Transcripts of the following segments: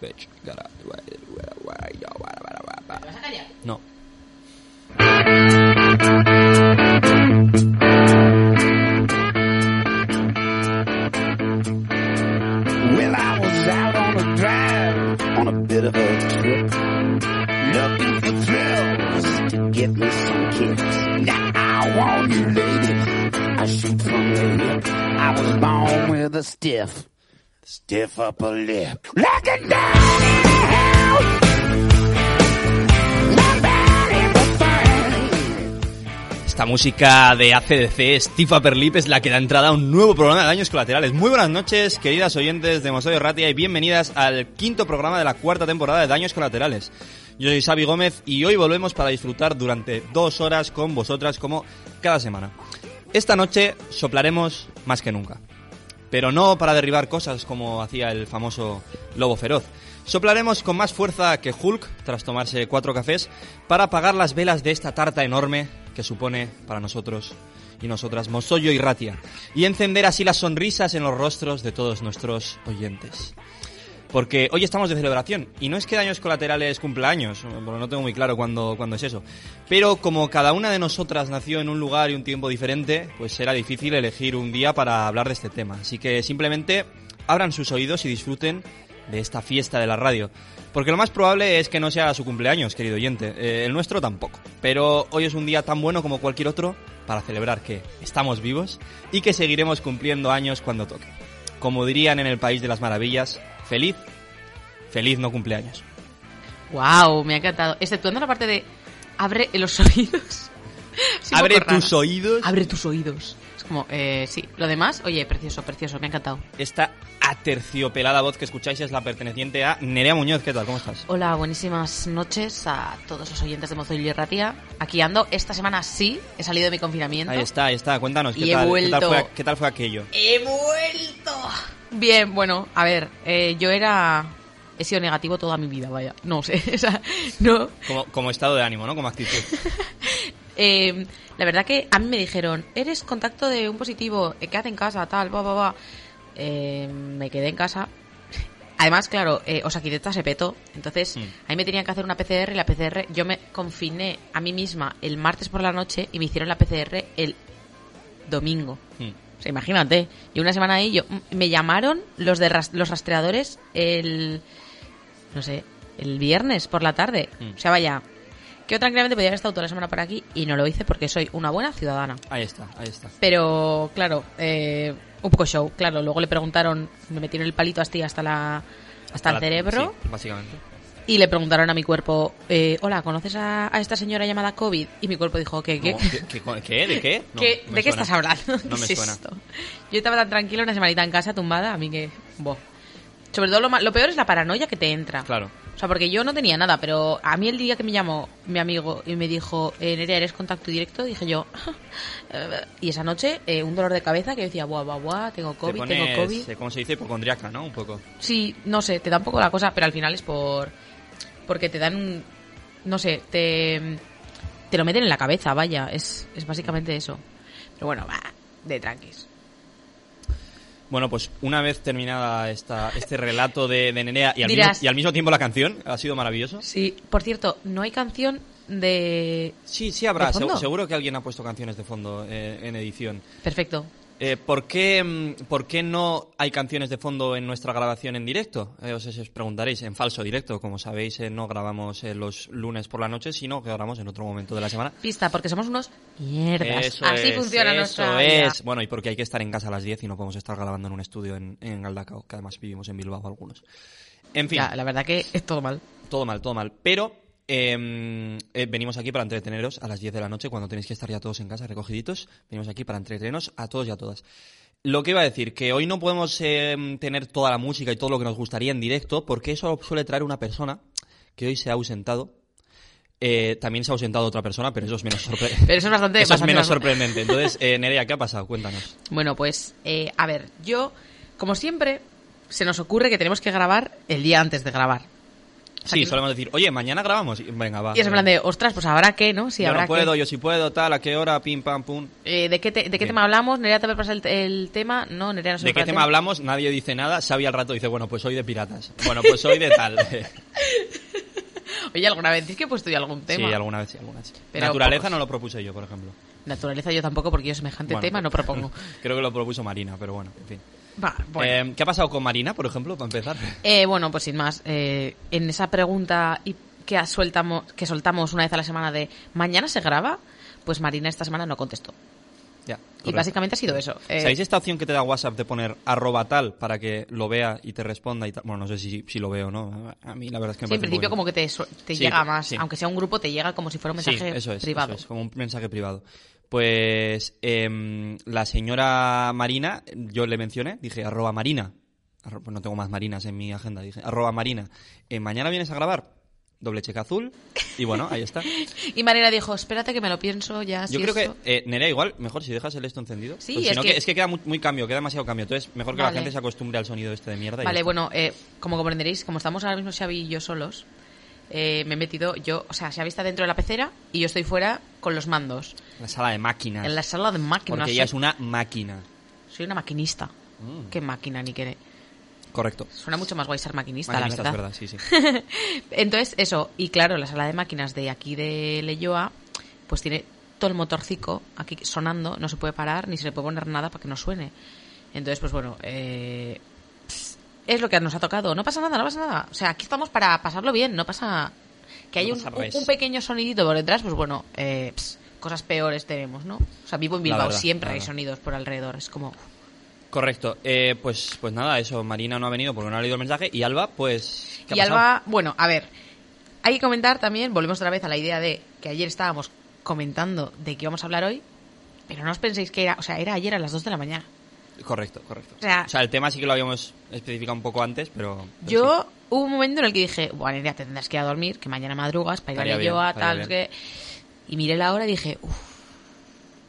bitch. Gotta- No. Well, I was out on a drive on a bit of a trip, looking for thrills to get me some kicks. Now I want you, lady. I shoot from the hip. I was born with a stiff, Esta música de ACDC, Steve Upper Lip, es la que da entrada a un nuevo programa de Daños Colaterales. Muy buenas noches, queridas oyentes de Mosoyo Ratia, y bienvenidas al quinto programa de la cuarta temporada de Daños Colaterales. Yo soy Xavi Gómez y hoy volvemos para disfrutar durante dos horas con vosotras como cada semana. Esta noche soplaremos más que nunca. Pero no para derribar cosas como hacía el famoso lobo feroz. Soplaremos con más fuerza que Hulk, tras tomarse cuatro cafés, para apagar las velas de esta tarta enorme que supone para nosotros y nosotras Mosoyo y Ratia, y encender así las sonrisas en los rostros de todos nuestros oyentes. Porque hoy estamos de celebración, y no es que Daños Colaterales cumpla años, bueno, no tengo muy claro cuándo, cuándo es eso, pero como cada una de nosotras nació en un lugar y un tiempo diferente, pues será difícil elegir un día para hablar de este tema. Así que simplemente abran sus oídos y disfruten de esta fiesta de la radio. Porque lo más probable es que no sea su cumpleaños, querido oyente. Eh, el nuestro tampoco. Pero hoy es un día tan bueno como cualquier otro para celebrar que estamos vivos y que seguiremos cumpliendo años cuando toque. Como dirían en el País de las Maravillas, feliz, feliz no cumpleaños. Wow, me ha encantado. Exceptuando la parte de abre los oídos. Abre tus oídos. Abre tus oídos. Como, eh, sí. Lo demás, oye, precioso, precioso, me ha encantado. Esta aterciopelada voz que escucháis es la perteneciente a Nerea Muñoz. ¿Qué tal? ¿Cómo estás? Hola, buenísimas noches a todos los oyentes de Mozo y Ratia. Aquí ando. Esta semana sí, he salido de mi confinamiento. Ahí está, ahí está. Cuéntanos, ¿qué, Y he tal, ¿qué, tal fue, qué tal fue aquello? ¡He vuelto! Bien, bueno, a ver, eh, yo era... He sido negativo toda mi vida, vaya. No sé, o sea, no... Como, como estado de ánimo, ¿no? Como actitud. Eh, la verdad que a mí me dijeron, eres contacto de un positivo, eh, quédate en casa, tal, va, va, va. Eh, me quedé en casa. Además, claro, eh, Osakidecha se petó. Entonces, Mm. a mí me tenían que hacer una PCR y la PCR, yo me confiné a mí misma el martes por la noche y me hicieron la PCR el domingo. Hmm. O sea, imagínate. Y una semana ahí, yo, mm, me llamaron los de ras- los rastreadores el, no sé, el viernes por la tarde. Mm. O sea, vaya, yo tranquilamente podría haber estado toda la semana por aquí y no lo hice porque soy una buena ciudadana. Ahí está, ahí está. Pero, claro, eh, un poco show, claro. Luego le preguntaron, me metieron el palito así hasta la hasta el la- cerebro sí, básicamente. y le preguntaron a mi cuerpo, eh, hola, ¿conoces a, a esta señora llamada COVID? Y mi cuerpo dijo, ¿qué? ¿Qué? No, ¿qué, qué, qué? ¿De qué? No, ¿Qué- me ¿De qué estás hablando? No me ¿Qué es suena. esto? Yo estaba tan tranquila una semanita en casa tumbada, a mí que... Boh. Sobre todo lo, lo peor es la paranoia que te entra. Claro. O sea, porque yo no tenía nada, pero a mí el día que me llamó mi amigo y me dijo, eh, Nerea, ¿eres contacto directo? Dije yo, y esa noche eh, un dolor de cabeza que yo decía, buah, buah, buah, tengo Te COVID, pones, tengo COVID. eh, ¿Cómo se dice? Hipocondriaca, ¿no? Un poco. Sí, no sé, te da un poco la cosa, pero al final es por... Porque te dan un... No sé, te... Te lo meten en la cabeza, vaya, es, es básicamente eso. Pero bueno, va, de tranquis. Bueno, pues una vez terminada esta, este relato de, de Nerea y al, Dirás- mismo, y al mismo tiempo la canción, ha sido maravilloso. Sí, por cierto, no hay canción de... Sí, sí habrá. ¿De fondo? seg- seguro que alguien ha puesto canciones de fondo eh, en edición. Perfecto. Eh, ¿por, qué, mm, ¿Por qué no hay canciones de fondo en nuestra grabación en directo? Eh, os, os preguntaréis, en falso directo. Como sabéis, eh, no grabamos eh, los lunes por la noche, sino que grabamos en otro momento de la semana. Pista, porque somos unos mierdas. Eso Así es, funciona eso nuestra vida. es. Bueno, y porque hay que estar en casa a las 10 y no podemos estar grabando en un estudio en, en Galdacao, que además vivimos en Bilbao algunos. En fin, Ya, la verdad que es todo mal. todo mal, todo mal. Pero eh, eh, venimos aquí para entreteneros a las 10 de la noche, cuando tenéis que estar ya todos en casa recogiditos. Venimos aquí para entretenernos a todos y a todas. Lo que iba a decir, que hoy no podemos eh, tener toda la música y todo lo que nos gustaría en directo, porque eso suele traer una persona que hoy se ha ausentado. Eh, también se ha ausentado otra persona, pero eso es menos, sorpre- Pero eso es bastante... eso es menos sorprendente. Entonces, eh, Nerea, ¿qué ha pasado? Cuéntanos. Bueno, pues, a ver, yo, como siempre, se nos ocurre que tenemos que grabar el día antes de grabar. O sea, Sí, que- solemos decir, oye, mañana grabamos. Y- Venga, va. Y es en plan de, ostras, pues habrá que, ¿no? Si yo habrá no puedo, que. yo sí puedo, tal, a qué hora, pim, pam, pum. Eh, ¿De qué, te- de qué tema hablamos? ¿Nerea te pasa el, el tema? No, Nerea no se ¿De qué tema hablamos? Nadie dice nada. Xavi al rato dice, bueno, pues hoy de piratas. Bueno, pues hoy de tal. Oye, ¿alguna vez dices que he puesto yo algún sí, tema? alguna vez sí, alguna vez sí. Pero Naturaleza pocos. no lo propuse yo, por ejemplo. Naturaleza yo tampoco, porque yo semejante Bueno, tema no pues- propongo. Creo que lo propuso Marina, pero bueno, en fin. Bueno. Eh, ¿Qué ha pasado con Marina, por ejemplo, para empezar? Eh, bueno, pues sin más, eh, en esa pregunta que soltamos, que soltamos una vez a la semana de ¿mañana se graba? Pues Marina esta semana no contestó. Ya, Y básicamente ha sido eso. Eh, ¿Sabéis esta opción que te da WhatsApp de poner arroba tal para que lo vea y te responda y tal? Bueno, no sé si, si lo veo o no. A mí la verdad es que me sí, en principio como que te, su- te Sí, llega más, sí. aunque sea un grupo, te llega como si fuera un mensaje sí, eso es, privado. eso es, como un mensaje privado. Pues em, la señora Marina, yo le mencioné, dije arroba Marina. Arro- pues no tengo más Marinas en mi agenda, dije arroba Marina. Eh, ¿Mañana vienes a grabar? Doble cheque azul. Y bueno, ahí está. Y Marina dijo, espérate que me lo pienso ya. Yo creo que, eh, Nerea, igual, mejor si dejas el esto encendido. Sí, Pues es que- es que queda muy, muy cambio, queda demasiado cambio. Entonces, mejor que Vale. la gente se acostumbre al sonido este de mierda. Vale, bueno, eh, como comprenderéis, como estamos ahora mismo Xavi y yo solos, eh, me he metido yo, o sea, Xavi está dentro de la pecera y yo estoy fuera con los mandos. La sala de máquinas. En la sala de máquinas. Porque ella es una máquina. soy una maquinista. Mm. ¿Qué máquina ni qué? Correcto. Suena mucho más guay ser maquinista, Maquinista, la es verdad. verdad, sí, sí. Entonces, eso, y claro, la sala de máquinas de aquí de Leyoa, pues tiene todo el motorcico aquí sonando, no se puede parar ni se le puede poner nada para que no suene. Entonces, pues bueno, eh, es lo que nos ha tocado. No pasa nada, no pasa nada. O sea, aquí estamos para pasarlo bien, no pasa que hay No un, pasa un- res. un pequeño sonidito por detrás, pues bueno, eh, ps, cosas peores tenemos, ¿no? O sea, vivo en Bilbao, verdad, siempre hay sonidos por alrededor, es como... Correcto. Eh, pues, pues nada, eso. Marina no ha venido porque no ha leído el mensaje. Y Alba, pues. ¿qué ha Y pasado? Alba, bueno, a ver, hay que comentar también, volvemos otra vez a la idea de que ayer estábamos comentando de qué íbamos a hablar hoy, pero no os penséis que era, o sea, era ayer a las 2 de la mañana. Correcto, correcto. O sea- el tema sí que lo habíamos especificado un poco antes, pero. pero Yo sí. hubo un momento en el que dije, bueno, ya te tendrás que ir a dormir, que mañana madrugas para ir a Leyoa, estaría tal, qué. Y miré la hora y dije, uff,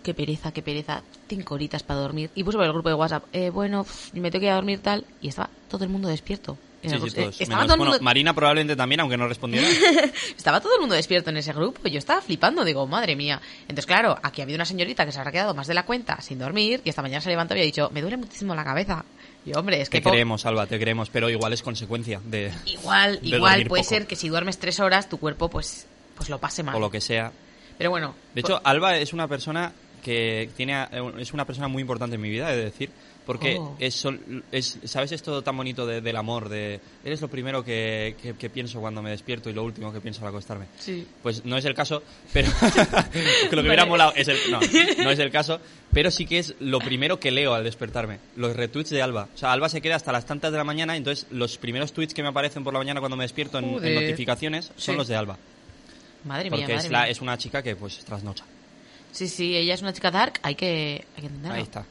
qué pereza, qué pereza, cinco horitas para dormir. Y puse por el grupo de WhatsApp, eh, bueno, me tengo que ir a dormir tal, y estaba todo el mundo despierto. Sí, sí. Eh, todos. estaba Menos- todo el bueno, mundo- Marina probablemente también, aunque no respondiera. Estaba todo el mundo despierto en ese grupo. Yo estaba flipando, digo, madre mía. Entonces, claro, aquí ha habido una señorita que se habrá quedado más de la cuenta sin dormir y esta mañana se levantó y ha dicho, me duele muchísimo la cabeza. Y hombre, es que te po- creemos, Alba, te creemos, pero igual es consecuencia de. igual, de igual puede poco. ser que si duermes tres horas tu cuerpo pues, pues lo pase mal. O lo que sea. Pero bueno. De hecho, Alba es una persona que tiene es una persona muy importante en mi vida, he de decir, porque Oh. es, es sabes esto tan bonito de- del amor, de eres lo primero que, que- que pienso cuando me despierto y lo último que pienso al acostarme. Sí. Pues no es el caso, pero que lo que hubiera Vale. molado es el, no, no es el caso, pero sí que es lo primero que leo al despertarme, los retweets de Alba. O sea, Alba se queda hasta las tantas de la mañana, entonces los primeros tweets que me aparecen por la mañana cuando me despierto en, notificaciones son Sí. los de Alba, Madre mía, porque madre es, la- mía. es una chica que pues trasnocha. Sí, sí, ella es una chica dark, hay que, hay que entenderlo. Ahí está.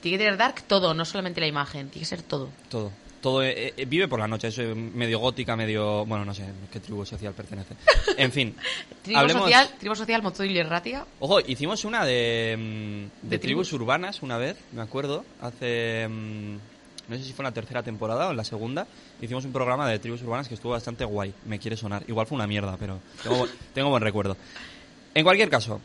Tiene que tener dark todo, no solamente la imagen, tiene que ser todo. Todo. Todo eh, eh, vive por la noche, es medio gótica, medio. Bueno, no sé qué tribu social pertenece. En fin. Tribu hablemos- social, tribu social, y Ratia. Ojo, hicimos una de. mm, de, ¿De tribus tribus? urbanas una vez, me acuerdo. Hace. mm, no sé si fue en la tercera temporada o en la segunda. Hicimos un programa de tribus urbanas que estuvo bastante guay. Me quiere sonar. Igual fue una mierda, pero tengo, tengo buen recuerdo. En cualquier caso,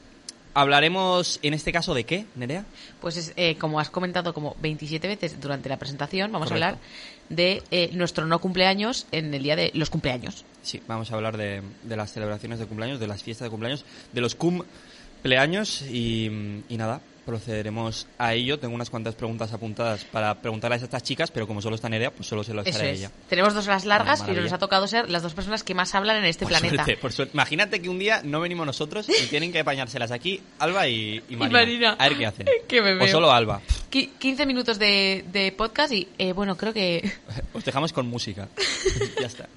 hablaremos en este caso de qué, Nerea? Pues es, eh, como has comentado como 27 veces durante la presentación, vamos Correcto. a hablar de eh, nuestro no cumpleaños en el día de los cumpleaños. Sí, vamos a hablar de, de las celebraciones de cumpleaños, de las fiestas de cumpleaños, de los cumpleaños y, y nada, procederemos a ello. Tengo unas cuantas preguntas apuntadas para preguntarles a estas chicas, pero como solo está Nerea, pues solo se lo haré a ella. Tenemos dos horas largas y Maravilla. nos ha tocado ser las dos personas que más hablan en este Por planeta. suerte, por suerte. Imagínate que un día no venimos nosotros y tienen que apañárselas aquí Alba y, y Marina. Marina. A ver qué hacen. O solo Alba. Qui- 15 minutos de, de podcast y, eh, bueno, creo que... Os dejamos con música. ya está.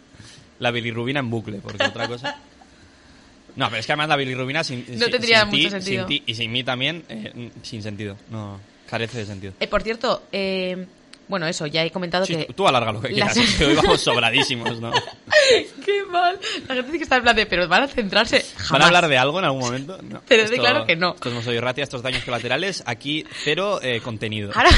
La bilirrubina en bucle, porque otra cosa... No, pero es que además la bilirrubina sin, No sin- tendría sin ti- mucho sentido. sin ti y sin mí también, eh, sin sentido. No, carece de sentido. Eh, por cierto, eh, bueno, eso, ya he comentado Sí, que... tú, alarga lo que quieras, es que hoy vamos sobradísimos, ¿no? ¡Qué mal! La gente dice que está en plan de, pero van a centrarse jamás. ¿Van a hablar de algo en algún momento? No. Pero de claro que no. Esto no soy ratia, estos daños colaterales, aquí cero eh, contenido. Ahora,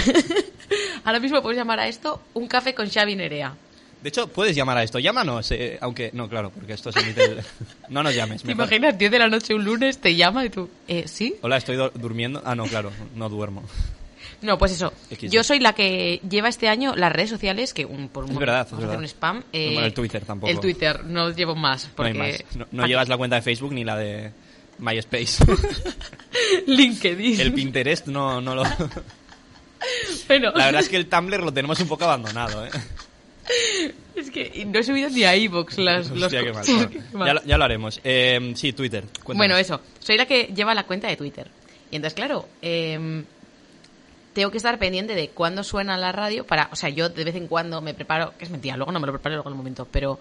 ahora mismo puedes llamar a esto un café con Xavi Nerea. De hecho, puedes llamar a esto. Llámanos, eh, aunque... No, claro, porque esto se emite... el- No nos llames. ¿Te mejor. imaginas 10 de la noche un lunes, te llama y tú, eh, ¿sí? Hola, estoy do- durmiendo. Ah, no, claro, no duermo. No, pues eso. XD. Yo soy la que lleva este año las redes sociales, que un, por un Es verdad, es vamos a verdad. hacer un spam. eh, el Twitter tampoco. El Twitter, no llevo más. No Porque hay más. No, no ¿para llevas la cuenta de Facebook ni la de MySpace. LinkedIn. el Pinterest no, no lo... Bueno, La verdad es que el Tumblr lo tenemos un poco abandonado, ¿eh? es que no he subido ni a iVoox las, los Hostia, qué mal. Sí, Bueno, qué mal. ya, lo- ya lo haremos. Eh, sí, Twitter. cuéntanos. Bueno, eso. Soy la que lleva la cuenta de Twitter. Y entonces, claro, eh, tengo que estar pendiente de cuándo suena la radio para... O sea, yo de vez en cuando me preparo... Que es mentira, luego no me lo preparo luego en el momento. Pero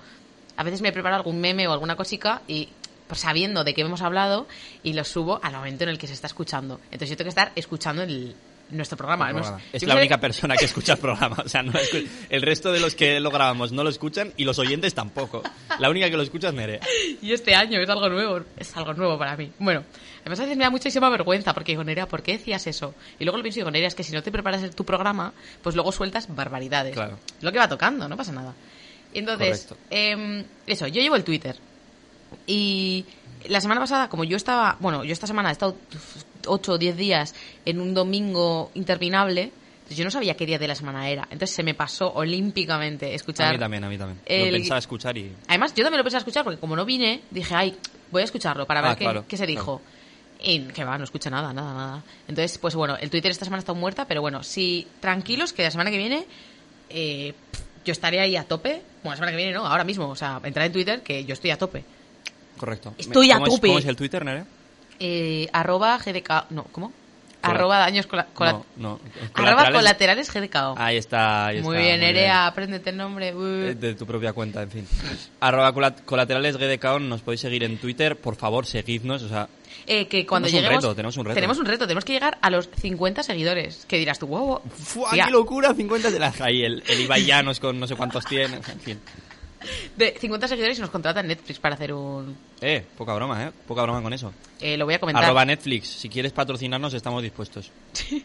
a veces me preparo algún meme o alguna cosica y pues, sabiendo de qué hemos hablado y lo subo al momento en el que se está escuchando. Entonces yo tengo que estar escuchando el, nuestro programa. Hemos-. Es la sé- única persona que escucha el programa. O sea, no escu- el resto de los que lo grabamos no lo escuchan y los oyentes tampoco. La única que lo escucha es Nerea. Y este año es algo nuevo, es algo nuevo para mí. Bueno, además a veces me da muchísima vergüenza porque digo, Nerea, ¿por qué decías eso? Y luego lo pienso y digo, Nerea, es que si no te preparas tu programa, pues luego sueltas barbaridades. Claro. Lo que va tocando, no pasa nada. Entonces, em, eso, yo llevo el Twitter. Y la semana pasada, como yo estaba, bueno, yo esta semana he estado 8 o 10 días en un domingo interminable, entonces yo no sabía qué día de la semana era. Entonces se me pasó olímpicamente escuchar A mí también, a mí también. el- Lo pensaba escuchar y... Además, yo también lo pensé escuchar porque como no vine, dije, ay, voy a escucharlo para ver Ah, qué, claro, qué se claro. dijo. Y que va, no escucha nada, nada, nada. Entonces, pues bueno, el Twitter esta semana está muerta, pero bueno, sí, tranquilos que la semana que viene eh, yo estaré ahí a tope. Bueno, la semana que viene no, ahora mismo. O sea, entrar en Twitter que yo estoy a tope. Correcto. Estoy a ¿Cómo es- tope. ¿Cómo es el Twitter, Nerea? Eh, arroba GDK... No, ¿cómo? Cola- Arroba daños... cola- cola- No, no. Arroba Colaterales- colaterales GDKO. Ahí está, ahí muy está, bien, Nerea, apréndete el nombre. Eh, De tu propia cuenta, en fin. Arroba colat- colaterales GDKON, nos podéis seguir en Twitter. Por favor, seguidnos. O sea, Eh, que cuando Tenemos un lleguemos... reto, tenemos un reto. Tenemos un reto, tenemos que llegar a los 50 seguidores. Que dirás tú, wow, wow. ¡fua, Tía, qué locura! 50 de la Ahí el, el Ibai Llanos con no sé cuántos tiene. En fin. De 50 seguidores y nos contratan Netflix para hacer un... Eh, poca broma, ¿eh? Poca broma con eso. eh, lo voy a comentar. Arroba Netflix. Si quieres patrocinarnos, estamos dispuestos.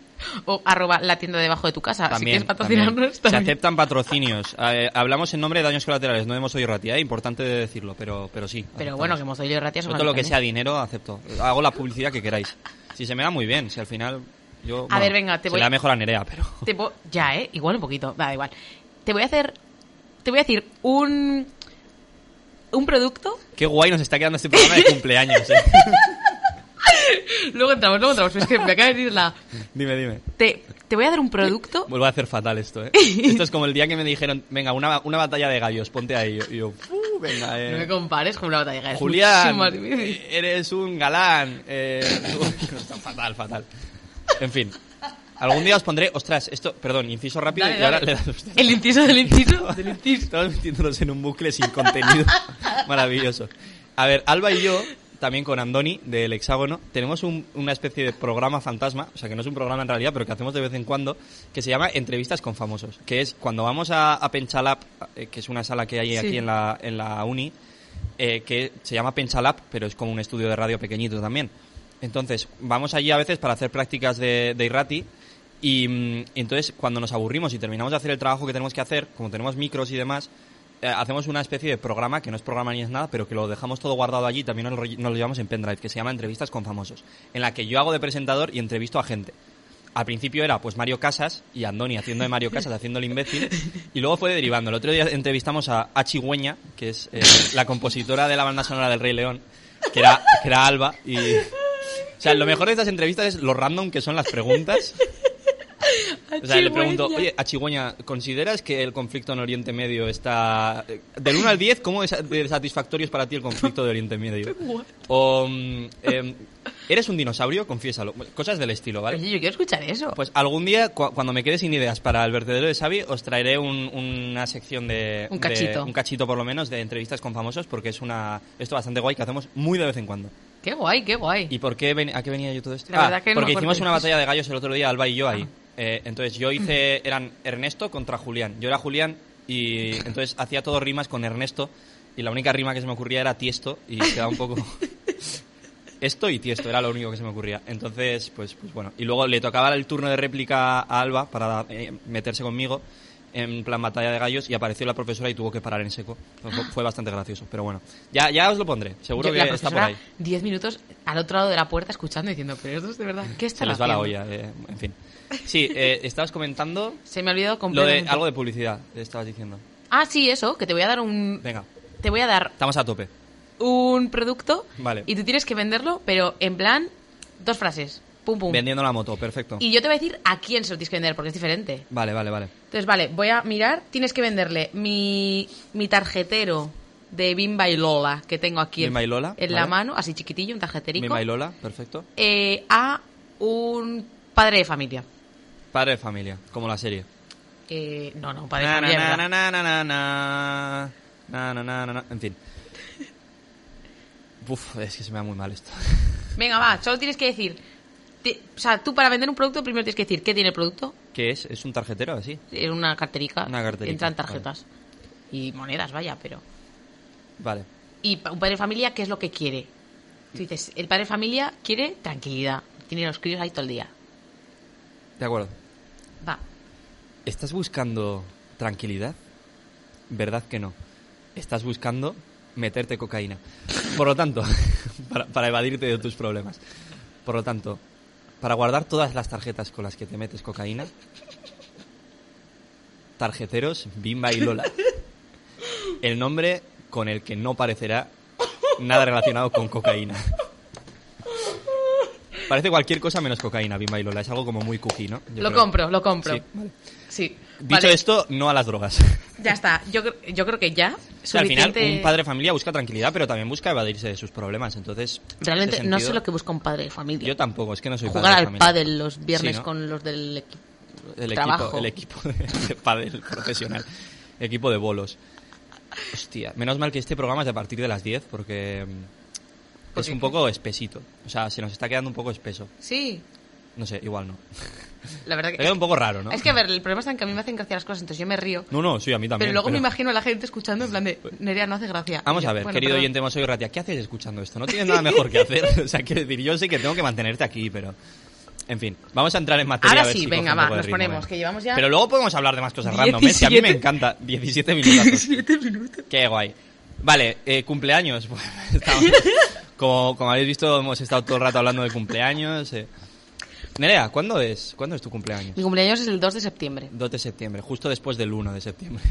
O arroba la tienda debajo de tu casa. si También, quieres patrocinarnos, también. Se también. aceptan patrocinios. Eh, hablamos en nombre de daños colaterales, no hemos oído ratia, ¿eh? importante de decirlo, pero, pero sí. Pero aceptamos. bueno, que hemos oído ratias. Yo todo lo que sea dinero, acepto. Hago la publicidad que queráis. Si se me da muy bien, si al final yo... A ver, venga, te se voy- le da mejor a Nerea, pero... Te po- Ya, ¿eh? Igual un poquito. Da igual. Te voy a hacer... Te voy a decir un... Un producto. Qué guay nos está quedando este programa de cumpleaños, ¿eh? Luego entramos, luego entramos. pero Es que me acaba de decir la... dime, dime. Te, te voy a dar un producto. Vuelvo a hacer fatal esto, ¿eh? Esto es como el día que me dijeron, venga, una, una batalla de gallos, ponte ahí. Y yo, "Uh, venga, eh... No me compares con una batalla. Julián, más difícil. eh, eres un galán. Eh, fatal, fatal. En fin. Algún día os pondré, ostras, esto, perdón, inciso rápido Dale, y ahora dale. le das usted. El inciso del inciso del inciso. Estamos metiéndonos en un bucle sin contenido. Maravilloso. A ver, Alba y yo, también con Andoni del Hexágono, tenemos un- una especie de programa fantasma, o sea, que no es un programa en realidad, pero que hacemos de vez en cuando, que se llama Entrevistas con Famosos. Que es cuando vamos a, a Penchalab, eh, que es una sala que hay Sí. aquí en la, en la uni, eh, que se llama Penchalab, pero es como un estudio de radio pequeñito también. Entonces, vamos allí a veces para hacer prácticas de, de Irrati. Y, mm, y entonces, cuando nos aburrimos y terminamos de hacer el trabajo que tenemos que hacer, como tenemos micros y demás, eh, hacemos una especie de programa, que no es programa ni es nada, pero que lo dejamos todo guardado allí, también nos lo, nos lo llevamos en pendrive, que se llama Entrevistas con Famosos, en la que yo hago de presentador y entrevisto a gente. Al principio era pues Mario Casas y Andoni haciendo de Mario Casas, haciendo el imbécil, y luego fue derivando. El otro día entrevistamos a Achigüeña, que es eh, la compositora de la banda sonora del Rey León, que era, que era Alba, y... O sea, lo mejor de estas entrevistas es lo random que son las preguntas. O sea, le pregunto, oye, Achigüeña, ¿consideras que el conflicto en Oriente Medio está... eh, Del 1 al 10, ¿cómo es de satisfactorio es para ti el conflicto de Oriente Medio? O, em, ¿eres un dinosaurio? Confiésalo. Cosas del estilo, ¿vale? Oye, yo quiero escuchar eso. Pues algún día, cu- cuando me quede sin ideas para el vertedero de Xavi, os traeré un- una sección de... Un de- cachito. un cachito, por lo menos, de entrevistas con famosos, porque es una esto bastante guay que hacemos muy de vez en cuando. Qué guay, qué guay. ¿Y por qué ven- a qué venía yo todo esto? La Ah, verdad que no porque hicimos de una batalla de gallos el otro día, Alba y yo ahí. Eh, entonces yo hice, eran Ernesto contra Julián. Yo era Julián y entonces hacía todo rimas con Ernesto y la única rima que se me ocurría era Tiesto y quedaba un poco... Esto y Tiesto era lo único que se me ocurría. Entonces, pues, pues bueno. Y luego le tocaba el turno de réplica a Alba para eh, meterse conmigo en plan batalla de gallos y apareció la profesora y tuvo que parar en seco. Fue, fue bastante gracioso, pero bueno. Ya, ya os lo pondré, seguro Yo- que la está por ahí. 10 minutos al otro lado de la puerta escuchando y diciendo, pero estos de verdad, ¿qué Se están les va la olla, eh, en fin. Sí, eh, estabas comentando Se me ha olvidado lo de completamente. algo de publicidad, estabas diciendo. Ah, sí, eso, que te voy a dar un... Venga, Te voy a dar estamos a tope. un producto Vale. y tú tienes que venderlo, pero en plan, dos frases. Vendiendo la moto, perfecto. Y yo te voy a decir a quién se lo tienes que vender, porque es diferente. Vale, vale, vale. Entonces, vale, voy a mirar. Tienes que venderle mi, mi tarjetero de Bimba y Lola que tengo aquí en, la mano, así chiquitillo, un tarjeterico. Bimba y Lola, perfecto. Eh, a un padre de familia. Padre de familia, como la serie. Eh, no, no, padre de familia. Na, na, na, na, na, na, En fin. Uf, es que se me da muy mal esto. Venga, va, solo tienes que decir te- o sea, tú para vender un producto primero tienes que decir qué tiene el producto. ¿Qué es? ¿Es un tarjetero así? Es una carterica. Una carterica, Entran vale. tarjetas. Y monedas, vaya, pero. Vale. Y un padre de familia, ¿qué es lo que quiere? Tú dices, el padre de familia quiere tranquilidad. Tiene los críos ahí todo el día. De acuerdo. Va. ¿Estás buscando tranquilidad? ¿Verdad que no? Estás buscando meterte cocaína. Por lo tanto, para, para evadirte de tus problemas. Por lo tanto, para guardar todas las tarjetas con las que te metes cocaína, tarjeteros Bimba y Lola. El nombre con el que no parecerá nada relacionado con cocaína. Parece cualquier cosa menos cocaína, Bimba y Lola. Es algo como muy cookie, ¿no? Yo lo creo. compro, lo compro. Sí, vale. Sí. Dicho Vale, esto, no a las drogas. Ya está. Yo, yo creo que ya. O sea, al final, un padre de familia busca tranquilidad, pero también busca evadirse de sus problemas. Entonces, en Realmente no sé lo que busca un padre de familia. Yo tampoco, es que no soy Jugar padre de al familia. pádel los viernes Sí, ¿no? con los del equipo. el trabajo. equipo, el equipo de, de pádel profesional. Equipo de bolos. Hostia, menos mal que este programa es de a partir de las 10 porque mm, ¿Por es un poco espesito. O sea, se nos está quedando un poco espeso. Sí, No sé, igual no. La verdad que. queda un poco raro, ¿no? Es que, a ver, el problema está en que a mí me hacen gracia las cosas, entonces yo me río. No, no, sí, a mí también. pero luego me pero- imagino a la gente escuchando en plan de. Nerea, no hace gracia. Vamos yo, a ver, bueno, querido perdón. oyente Mosoy Ratia, ¿qué haces escuchando esto? No tienes nada mejor que hacer. O sea, quiero decir, yo sé que tengo que mantenerte aquí, pero... En fin, vamos a entrar en materia. Ahora a ver sí, si venga, va, nos ritmo, ponemos, que llevamos ya- Pero luego podemos hablar de más cosas random, ¿eh? Si a mí me 17. encanta. 17 minutos. 17 minutos. Qué guay. Vale, eh, cumpleaños. Pues, estamos- como, como habéis visto, hemos estado todo el rato hablando de cumpleaños. eh. Nerea, ¿cuándo es? ¿Cuándo es tu cumpleaños? Mi cumpleaños es el 2 de septiembre. 2 de septiembre, justo después del 1 de septiembre.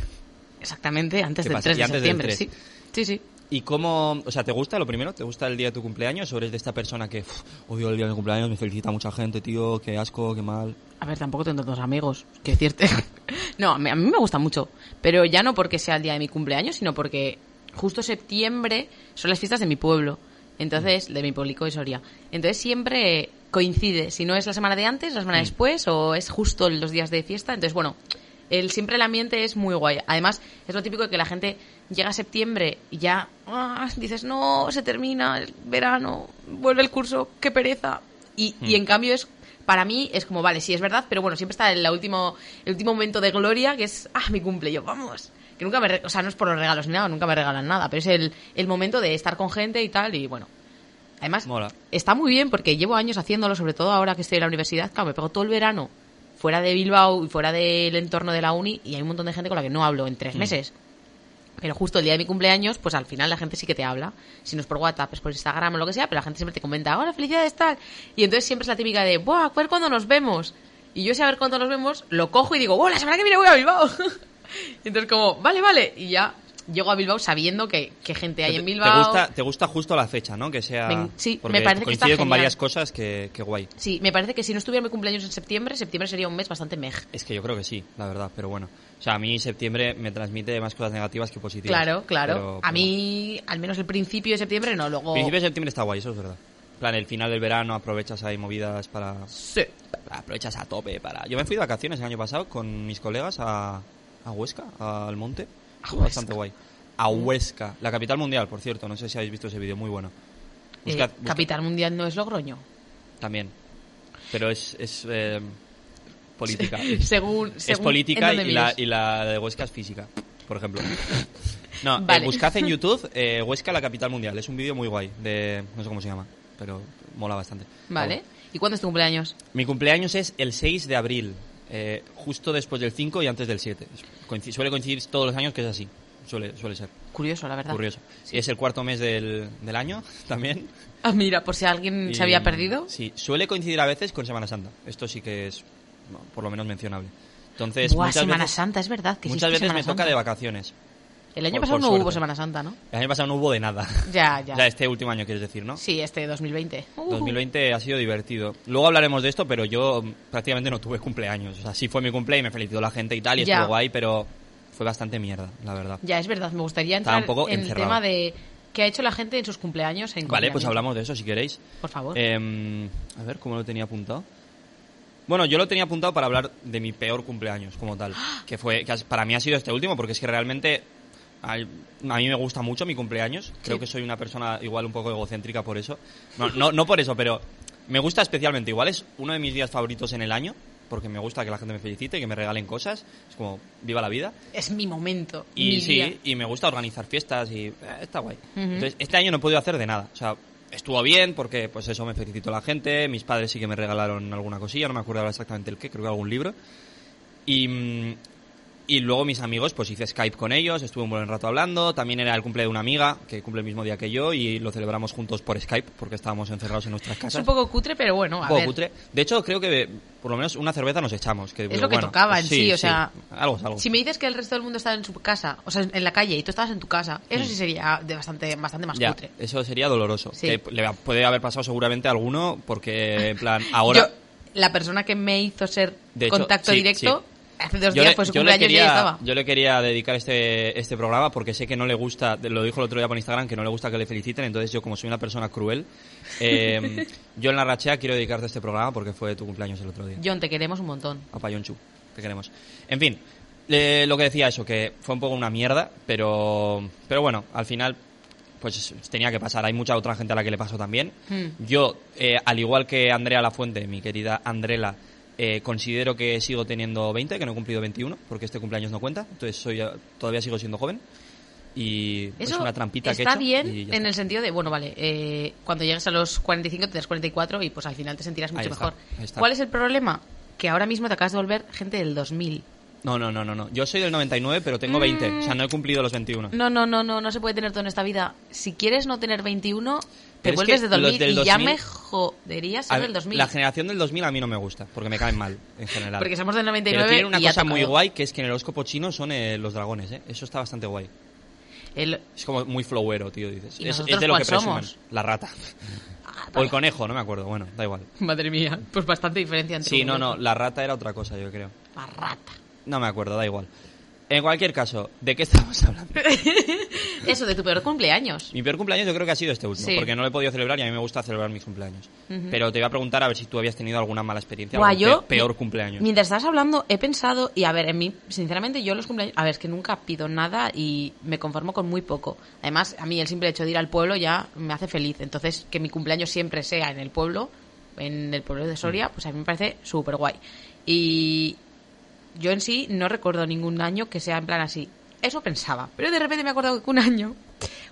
Exactamente, antes ¿Qué del pasa? 3 Y de antes del septiembre, 3. sí. Sí, sí. ¿Y cómo, o sea, te gusta lo primero? ¿Te gusta el día de tu cumpleaños? ¿O eres de esta persona que "Uf, odio el día de mi cumpleaños, me felicita mucha gente, tío, qué asco, qué mal? A ver, tampoco tengo tantos amigos, que decirte. no, a mí, me gusta mucho. Pero ya no porque sea el día de mi cumpleaños, sino porque justo septiembre son las fiestas de mi pueblo. Entonces, de mi pueblico de Soria. Entonces siempre coincide. Si no es la semana de antes, la semana Mm. después, o es justo los días de fiesta. Entonces, bueno, el, siempre el ambiente es muy guay. Además, es lo típico de que la gente llega a septiembre y ya ah, dices, no, se termina el verano, vuelve el curso, qué pereza. Y, y Mm. en cambio es, para mí es como, vale, sí es verdad, pero bueno, siempre está el último, el último momento de gloria que es, ah, mi cumple, yo, vamos. Que nunca me, o sea, no es por los regalos ni nada, nunca me regalan nada, pero es el, el momento de estar con gente y tal, y bueno. Además, Mola. está muy bien porque llevo años haciéndolo, sobre todo ahora que estoy en la universidad. Claro, me pego todo el verano fuera de Bilbao y fuera del entorno de la uni y hay un montón de gente con la que no hablo en Mm. tres meses. Pero justo el día de mi cumpleaños, pues al final la gente sí que te habla. Si no es por WhatsApp, es por Instagram o lo que sea, pero la gente siempre te comenta, hola, felicidades, tal. Y entonces siempre es la típica de, ¡buah, a ver cuándo nos vemos! Y yo sé a ver cuándo nos vemos, lo cojo y digo, ¡buah, la semana que viene voy a Bilbao! y entonces como, vale, vale. Y ya llego a Bilbao sabiendo que, que gente hay Te- en te Bilbao. gusta, te gusta justo la fecha, ¿no? Que sea... Me- sí, me parece que está coincide con genial. varias cosas que, que guay. Sí, me parece que si no estuviera mi cumpleaños en septiembre, septiembre sería un mes bastante mej. Es que yo creo que sí, la verdad, pero bueno. O sea, a mí septiembre me transmite más cosas negativas que positivas. Claro, claro. Pero- a pero mí, al menos el principio de septiembre, no. Luego. Principio de septiembre está guay, eso es verdad. Plan, el final del verano aprovechas ahí movidas para... Sí. Aprovechas a tope para... Yo me fui de vacaciones el año pasado con mis colegas a, a Huesca, al monte. Bastante guay. A Huesca, la capital mundial, por cierto. No sé si habéis visto ese vídeo, muy bueno. Eh, Buscad- Capital Mundial no es Logroño. También. Pero es, es eh, política. según, es según política y la, y la de Huesca es física, por ejemplo. No, eh, Vale. buscad en YouTube Huesca, la capital mundial. Es un vídeo muy guay. De, no sé cómo se llama, pero mola bastante. Vale. ¿Y cuándo es tu cumpleaños? Mi cumpleaños es el 6 de abril. Eh, justo después del 5 y antes del 7. Coinci- suele coincidir todos los años que es así. Suele, suele ser. Curioso, la verdad. Curioso. Y es el cuarto mes del, del año también. Ah, mira, por si alguien Y, se había perdido. Sí, suele coincidir a veces con Semana Santa. Esto sí que es, por lo menos, mencionable. Entonces, Buah, muchas Semana veces, Santa, es verdad que muchas veces Semana me toca de vacaciones. El año por- pasado por no hubo. Semana Santa, ¿no? El año pasado no hubo de nada. Ya, ya. Sea, este último año, quieres decir, ¿no? Sí, este 2020. Uh. 2020 ha sido divertido. Luego hablaremos de esto, pero yo prácticamente no tuve cumpleaños. O sea, sí fue mi cumple y me felicitó la gente y tal, y Ya. estuvo guay, pero fue bastante mierda, la verdad. Ya, es verdad. Me gustaría entrar un poco en encerrado. el tema de qué ha hecho la gente en sus cumpleaños. En Vale, pues hablamos de eso si queréis. Por favor. Em, a ver, ¿cómo lo tenía apuntado? Bueno, yo lo tenía apuntado para hablar de mi peor cumpleaños como tal. Que fue, que para mí ha sido este último, porque es que realmente a, mí me gusta mucho mi cumpleaños. Creo que soy una persona igual un poco egocéntrica por eso. No, no, no por eso, pero me gusta especialmente. Igual es uno de mis días favoritos en el año, porque me gusta que la gente me felicite, que me regalen cosas. Es como, viva la vida. Es mi momento. Y mi sí, día. y me gusta organizar fiestas y eh, está guay. Ujú. Entonces, este año no he podido hacer de nada. O sea, estuvo bien porque, pues eso, me felicitó la gente. Mis padres sí que me regalaron alguna cosilla, no me acuerdo exactamente el qué, creo que algún libro. Y, mm, y luego mis amigos, pues hice Skype con ellos, estuve un buen rato hablando. También era el cumple de una amiga que cumple el mismo día que yo y lo celebramos juntos por Skype porque estábamos encerrados en nuestras Es casas. un poco cutre, pero bueno, a Un poco ver. cutre. De hecho, creo que por lo menos una cerveza nos echamos. Que, Es lo que tocaba en sí, o sea, Algo es algo. Si me dices que el resto del mundo estaba en su casa, o sea, en la calle, y tú estabas en tu casa, eso Mm. sí sería de bastante, bastante más Ya, cutre. eso sería doloroso. Sí. Que le puede haber pasado seguramente a alguno porque, en plan, ahora... Yo, la persona que me hizo ser De contacto directo, hace dos yo días le, fue su yo le cumpleaños y quería, estaba. yo le quería dedicar este, este programa porque sé que no le gusta, lo dijo el otro día por Instagram, que no le gusta que le feliciten, entonces yo como soy una persona cruel, eh, yo en la rachea quiero dedicarte este programa porque fue tu cumpleaños el otro día. John, te queremos un montón. A Payonchu, te queremos. En fin, eh, lo que decía eso, que fue un poco una mierda, pero, pero bueno, al final pues tenía que pasar. Hay mucha otra gente a la que le pasó también. Hmm. Yo, eh, al igual que Andrea Lafuente, mi querida Andrela, eh, considero que sigo teniendo 20, que no he cumplido 21, porque este cumpleaños no cuenta. Entonces soy, todavía sigo siendo joven. Y es Eso una trampita que he está hecho. bien en está. el sentido de, bueno, vale, eh, cuando llegues a los 45 te das 44 y pues al final te sentirás mucho está, mejor. está. ¿Cuál es el problema? Que ahora mismo te acabas de volver gente del 2000. No, no, no, no, no. Yo soy del 99, pero tengo 20. O sea, no he cumplido los 21. No, no, no, no, no se puede tener todo en esta vida. Si quieres no tener 21, te vuelves de 2000 los del y ya 2000 me jodería ser del 2000. La generación del 2000 a mí no me gusta, porque me caen mal, en general. Porque somos del 99 Pero tiene una y cosa muy guay, que es que en el horóscopo chino son eh, los dragones, ¿eh? Eso está bastante guay. El- Es como muy flowero, tío, dices. ¿Y Es, nosotros es de lo que presumen. somos? La rata. Ah, O el conejo, no me acuerdo. Bueno, da igual. Madre mía, pues bastante diferencia entre Sí, no, no, la rata era otra cosa, yo creo. La rata. No me acuerdo, da igual. En cualquier caso, ¿de qué estamos hablando? Eso, de tu peor cumpleaños. Mi peor cumpleaños yo creo que ha sido este último, Sí. porque no lo he podido celebrar y a mí me gusta celebrar mis cumpleaños. Pero te iba a preguntar a ver si tú habías tenido alguna mala experiencia, pe- peor mi- cumpleaños. Mientras estabas hablando, he pensado, y a ver, en mí, sinceramente, yo los cumpleaños, a ver, es que nunca pido nada y me conformo con muy poco. Además, a mí el simple hecho de ir al pueblo ya me hace feliz. Entonces, que mi cumpleaños siempre sea en el pueblo, en el pueblo de Soria, Mm. pues a mí me parece súper guay. Y yo en sí no recuerdo ningún año que sea en plan así. Eso pensaba, pero de repente me he acordado que un año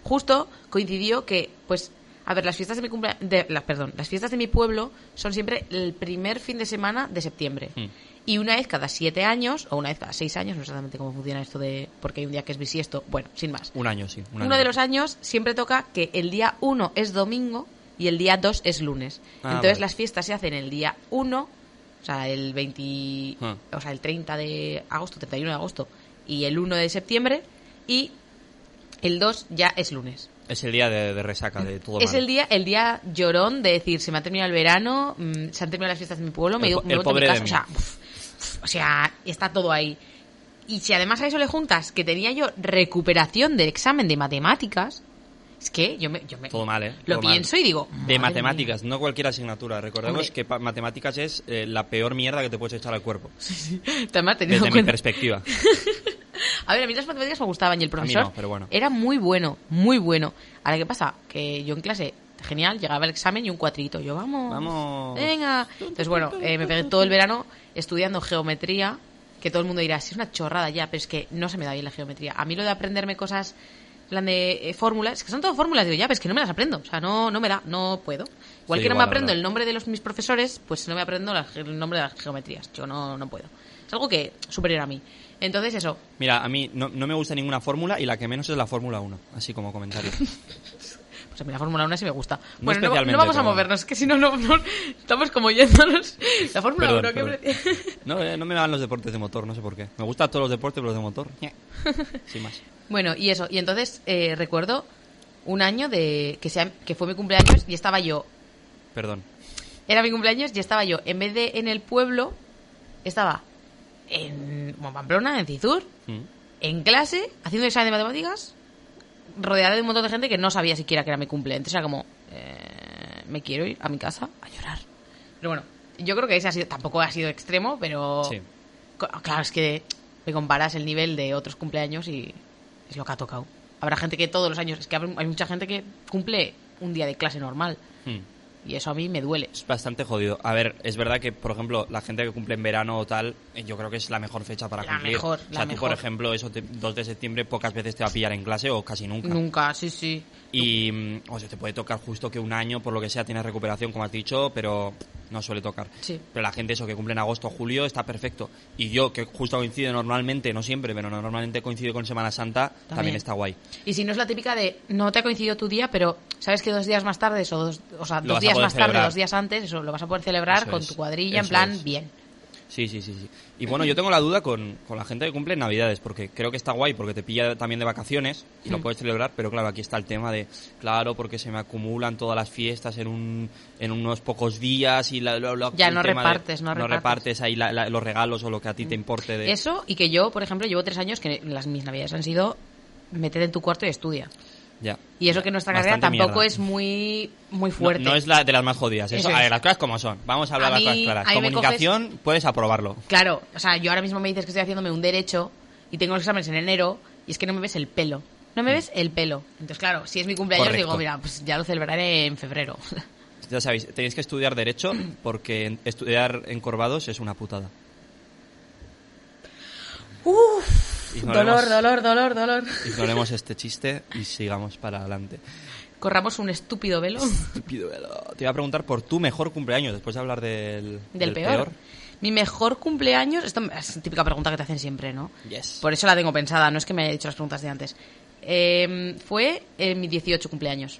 justo coincidió que, pues, a ver, las fiestas de mi de, la- perdón, las fiestas de mi pueblo son siempre el primer fin de semana de septiembre. Mm. Y una vez cada siete años, o una vez cada seis años, no sé exactamente cómo funciona esto de, porque hay un día que es bisiesto, bueno, sin más. Un año, sí. un Uno año. de los años siempre toca que el día 1 es domingo y el día 2 es lunes. Ah, Entonces vale. las fiestas se hacen el día 1, o sea, el 20, Ah. o sea, el 30 de agosto, 31 de agosto y el 1 de septiembre y el 2 ya es lunes. Es el día de, de resaca, de todo Es mal. el día el día llorón de decir, se me ha terminado el verano, mm, se han terminado las fiestas de mi pueblo, me, El me a mi pobre de o sea, uf, uf, o sea, está todo ahí. Y si además a eso le juntas que tenía yo recuperación del examen de matemáticas, es que yo me, yo me Todo mal, ¿eh? lo Todo mal. pienso y digo, De matemáticas, no cualquier asignatura. Recordemos Hombre. que matemáticas es eh, la peor mierda que te puedes echar al cuerpo. Además, teniendo Desde mi perspectiva. A ver, a mí las matemáticas me gustaban y el profesor no, pero bueno. era muy bueno, muy bueno. Ahora, ¿qué pasa? Que yo en clase, genial, llegaba el examen y un cuatrito. Yo, vamos, Vamos. venga. Entonces, bueno, eh, me pegué todo el verano estudiando geometría, que todo el mundo dirá, si es una chorrada ya, pero es que no se me da bien la geometría. A mí lo de aprenderme cosas, plan de eh, fórmulas, que son todo fórmulas, digo, ya, pero es que no me las aprendo. O sea, no, no me da, no puedo. Igual Sí, que no igual, me aprendo el nombre de los, mis profesores, pues no me aprendo la- el nombre de las geometrías. Yo no, no puedo. Es algo que superior a mí. Entonces, eso. Mira, a mí no, no me gusta ninguna fórmula y la que menos es la Fórmula 1, así como comentario. Pues a mí la Fórmula 1 sí me gusta. No bueno, no, especialmente, no vamos a movernos, que si no, no, estamos como yéndonos. La Fórmula Perdón, 1, ¿qué perdón. No, eh, no me van los deportes de motor, no sé por qué. Me gustan todos los deportes, pero los de motor, sin más. Bueno, y eso. Y entonces eh, recuerdo un año de que, sea, que fue mi cumpleaños y estaba yo Perdón. Era mi cumpleaños y estaba yo, en vez de en el pueblo, estaba en Pamplona, en Cizur, Mm. en clase, haciendo examen de matemáticas, rodeada de un montón de gente que no sabía siquiera que era mi cumple. Entonces era como, eh, me quiero ir a mi casa a llorar. Pero bueno, yo creo que ese ha sido, tampoco ha sido extremo, pero Sí. claro, es que me comparas el nivel de otros cumpleaños y es lo que ha tocado. Habrá gente que todos los años, es que hay mucha gente que cumple un día de clase normal Mm. y eso a mí me duele. Es bastante jodido. A ver, es verdad que, por ejemplo, la gente que cumple en verano o tal, eh, yo creo que es la mejor fecha para La cumplir. mejor, o sea, la tú, por ejemplo, eso te- 2 de septiembre pocas veces te va a pillar en clase o casi nunca. Nunca, sí, sí. Y, mm, o sea, te puede tocar justo que un año, por lo que sea, tienes recuperación, como has dicho, pero no suele tocar. Sí. Pero la gente, eso que cumple en agosto o julio, está perfecto. Y yo, que justo coincide normalmente, no siempre, pero normalmente coincide con Semana Santa, también, También. está guay. Y si no es la típica de no te ha coincidido tu día, pero sabes que dos días más tarde, o, dos, o sea, Lo dos días más tarde, celebrar. dos días antes, eso lo vas a poder celebrar Eso con es, tu cuadrilla, en plan, es. bien. Sí, sí, sí, sí. Y bueno, yo tengo la duda con, con la gente que cumple en Navidades, porque creo que está guay, porque te pilla también de vacaciones y lo puedes celebrar, pero claro, aquí está el tema de, claro, porque se me acumulan todas las fiestas en, un, en unos pocos días y la, lo- lo- Ya, el no tema de- repartes, no repartes. ahí la- la- los regalos o lo que a ti te importe de... Eso, y que yo, por ejemplo, llevo tres años que las mis navidades han sido métete en tu cuarto y estudia. Ya. Y eso que nuestra carrera tampoco mierda. es muy, muy fuerte. No, es la de las más jodidas. Eso, Eso a ver, es. las cosas como son. Vamos a hablar A las cosas claras. Comunicación, puedes aprobarlo. Claro, o sea, yo ahora mismo me dices que estoy haciéndome un derecho y tengo los exámenes en enero y es que no me ves el pelo. No me ves el pelo. Entonces, claro, si es mi cumpleaños, Mm. Correcto. digo, mira, pues ya lo celebraré en febrero. Ya sabéis, tenéis que estudiar Derecho porque estudiar encorvados es una putada. Uf, Ignoremos- dolor, dolor, dolor, dolor. Ignoremos este chiste y sigamos para adelante. Corramos un estúpido velo Estúpido, velo. Te iba a preguntar por tu mejor cumpleaños, después de hablar del, del peor. Mi mejor cumpleaños, esto es típica pregunta que te hacen siempre, ¿no? Yes. Por eso la tengo pensada, no es que me haya dicho las preguntas de antes. Eh, fue en mi 18 cumpleaños.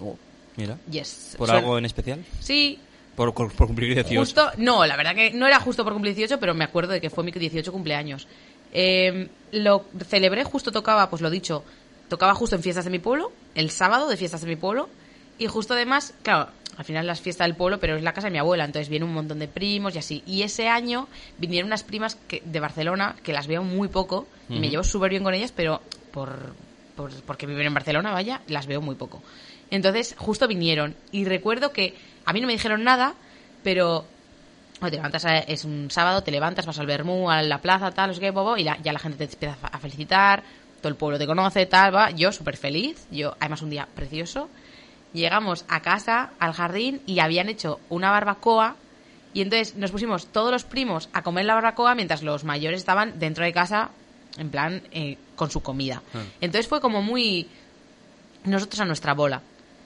Oh, mira. Yes. ¿Por algo en especial? Sí, Por, por- por cumplir 18. Justo, no, la verdad que no era justo por cumplir 18, pero me acuerdo de que fue mi 18 cumpleaños. Eh, lo celebré, justo tocaba, pues lo dicho, tocaba justo en fiestas de mi pueblo, el sábado de fiestas de mi pueblo, y justo además, claro, al final las fiestas del pueblo, pero es la casa de mi abuela, entonces viene un montón de primos y así. Y ese año vinieron unas primas que, de Barcelona, que las veo muy poco, y me llevo súper bien con ellas, pero por, por- porque viven en Barcelona, vaya, las veo muy poco. Entonces, justo vinieron, y recuerdo que a mí no me dijeron nada, pero te levantas, a- es un sábado, te levantas, vas al Bermú, a la plaza, tal, no sé qué, bobo, y la- ya la gente te empieza a felicitar, todo el pueblo te conoce, tal, va. Yo súper feliz, yo, además un día precioso. Llegamos a casa, al jardín, y habían hecho una barbacoa, y entonces nos pusimos todos los primos a comer la barbacoa mientras los mayores estaban dentro de casa, en plan, eh, con su comida. Ah. Entonces fue como muy nosotros a nuestra bola.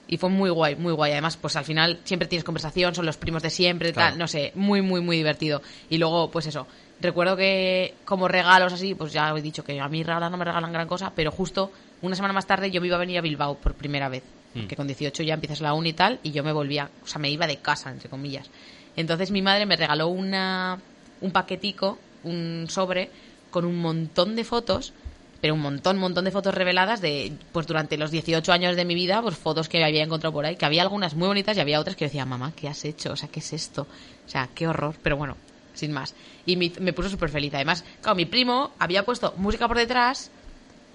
Y fue muy guay, muy guay. Además, pues al final siempre tienes conversación, son los primos de siempre, Claro. tal, no sé, muy, muy, muy divertido. Y luego, pues eso, recuerdo que como regalos así, pues ya he dicho que a mí regalan no me regalan gran cosa, pero justo una semana más tarde yo me iba a venir a Bilbao por primera vez. Mm. Que con 18 ya empiezas la uni y tal, y yo me volvía, o sea, me iba de casa, entre comillas. Entonces mi madre me regaló una, un paquetico, un sobre, con un montón de fotos pero un montón, montón de fotos reveladas de, pues durante los 18 años de mi vida, pues fotos que había encontrado por ahí, que había algunas muy bonitas y había otras que decía, mamá, ¿qué has hecho? O sea, ¿qué es esto? O sea, qué horror, pero bueno, sin más. Y me, me puso súper feliz. Además, claro, mi primo había puesto música por detrás,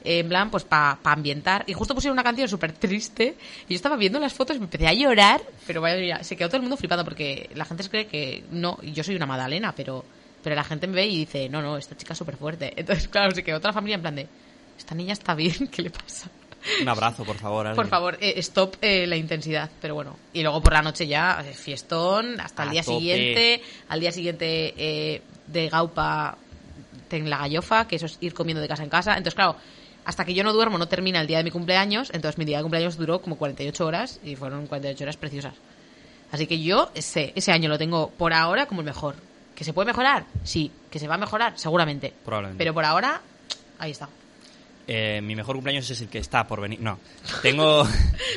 en plan, pues para ambientar, y justo pusieron una canción súper triste, y yo estaba viendo las fotos y me empecé a llorar, pero vaya, se quedó todo el mundo flipando porque la gente se cree que no, yo soy una Madalena, pero pero la gente me ve y dice, no, no, esta chica es súper fuerte. Entonces, claro, quedó toda la familia en plan de, esta niña está bien, ¿qué le pasa? Un abrazo, por favor. alguien. Por favor, eh, stop eh, la intensidad. Pero bueno, y luego por la noche ya, eh, fiestón, hasta el día tope. siguiente. Al día siguiente eh, de Gaupa en la gallofa, que eso es ir comiendo de casa en casa. Entonces, claro, hasta que yo no duermo no termina el día de mi cumpleaños. Entonces, mi día de cumpleaños duró como 48 horas y fueron 48 horas preciosas. Así que yo ese, ese año lo tengo por ahora como el mejor. ¿Que se puede mejorar? Sí. ¿Que se va a mejorar? Seguramente. Probablemente. Pero por ahora, ahí está. Eh, mi mejor cumpleaños es el que está por venir. No, tengo...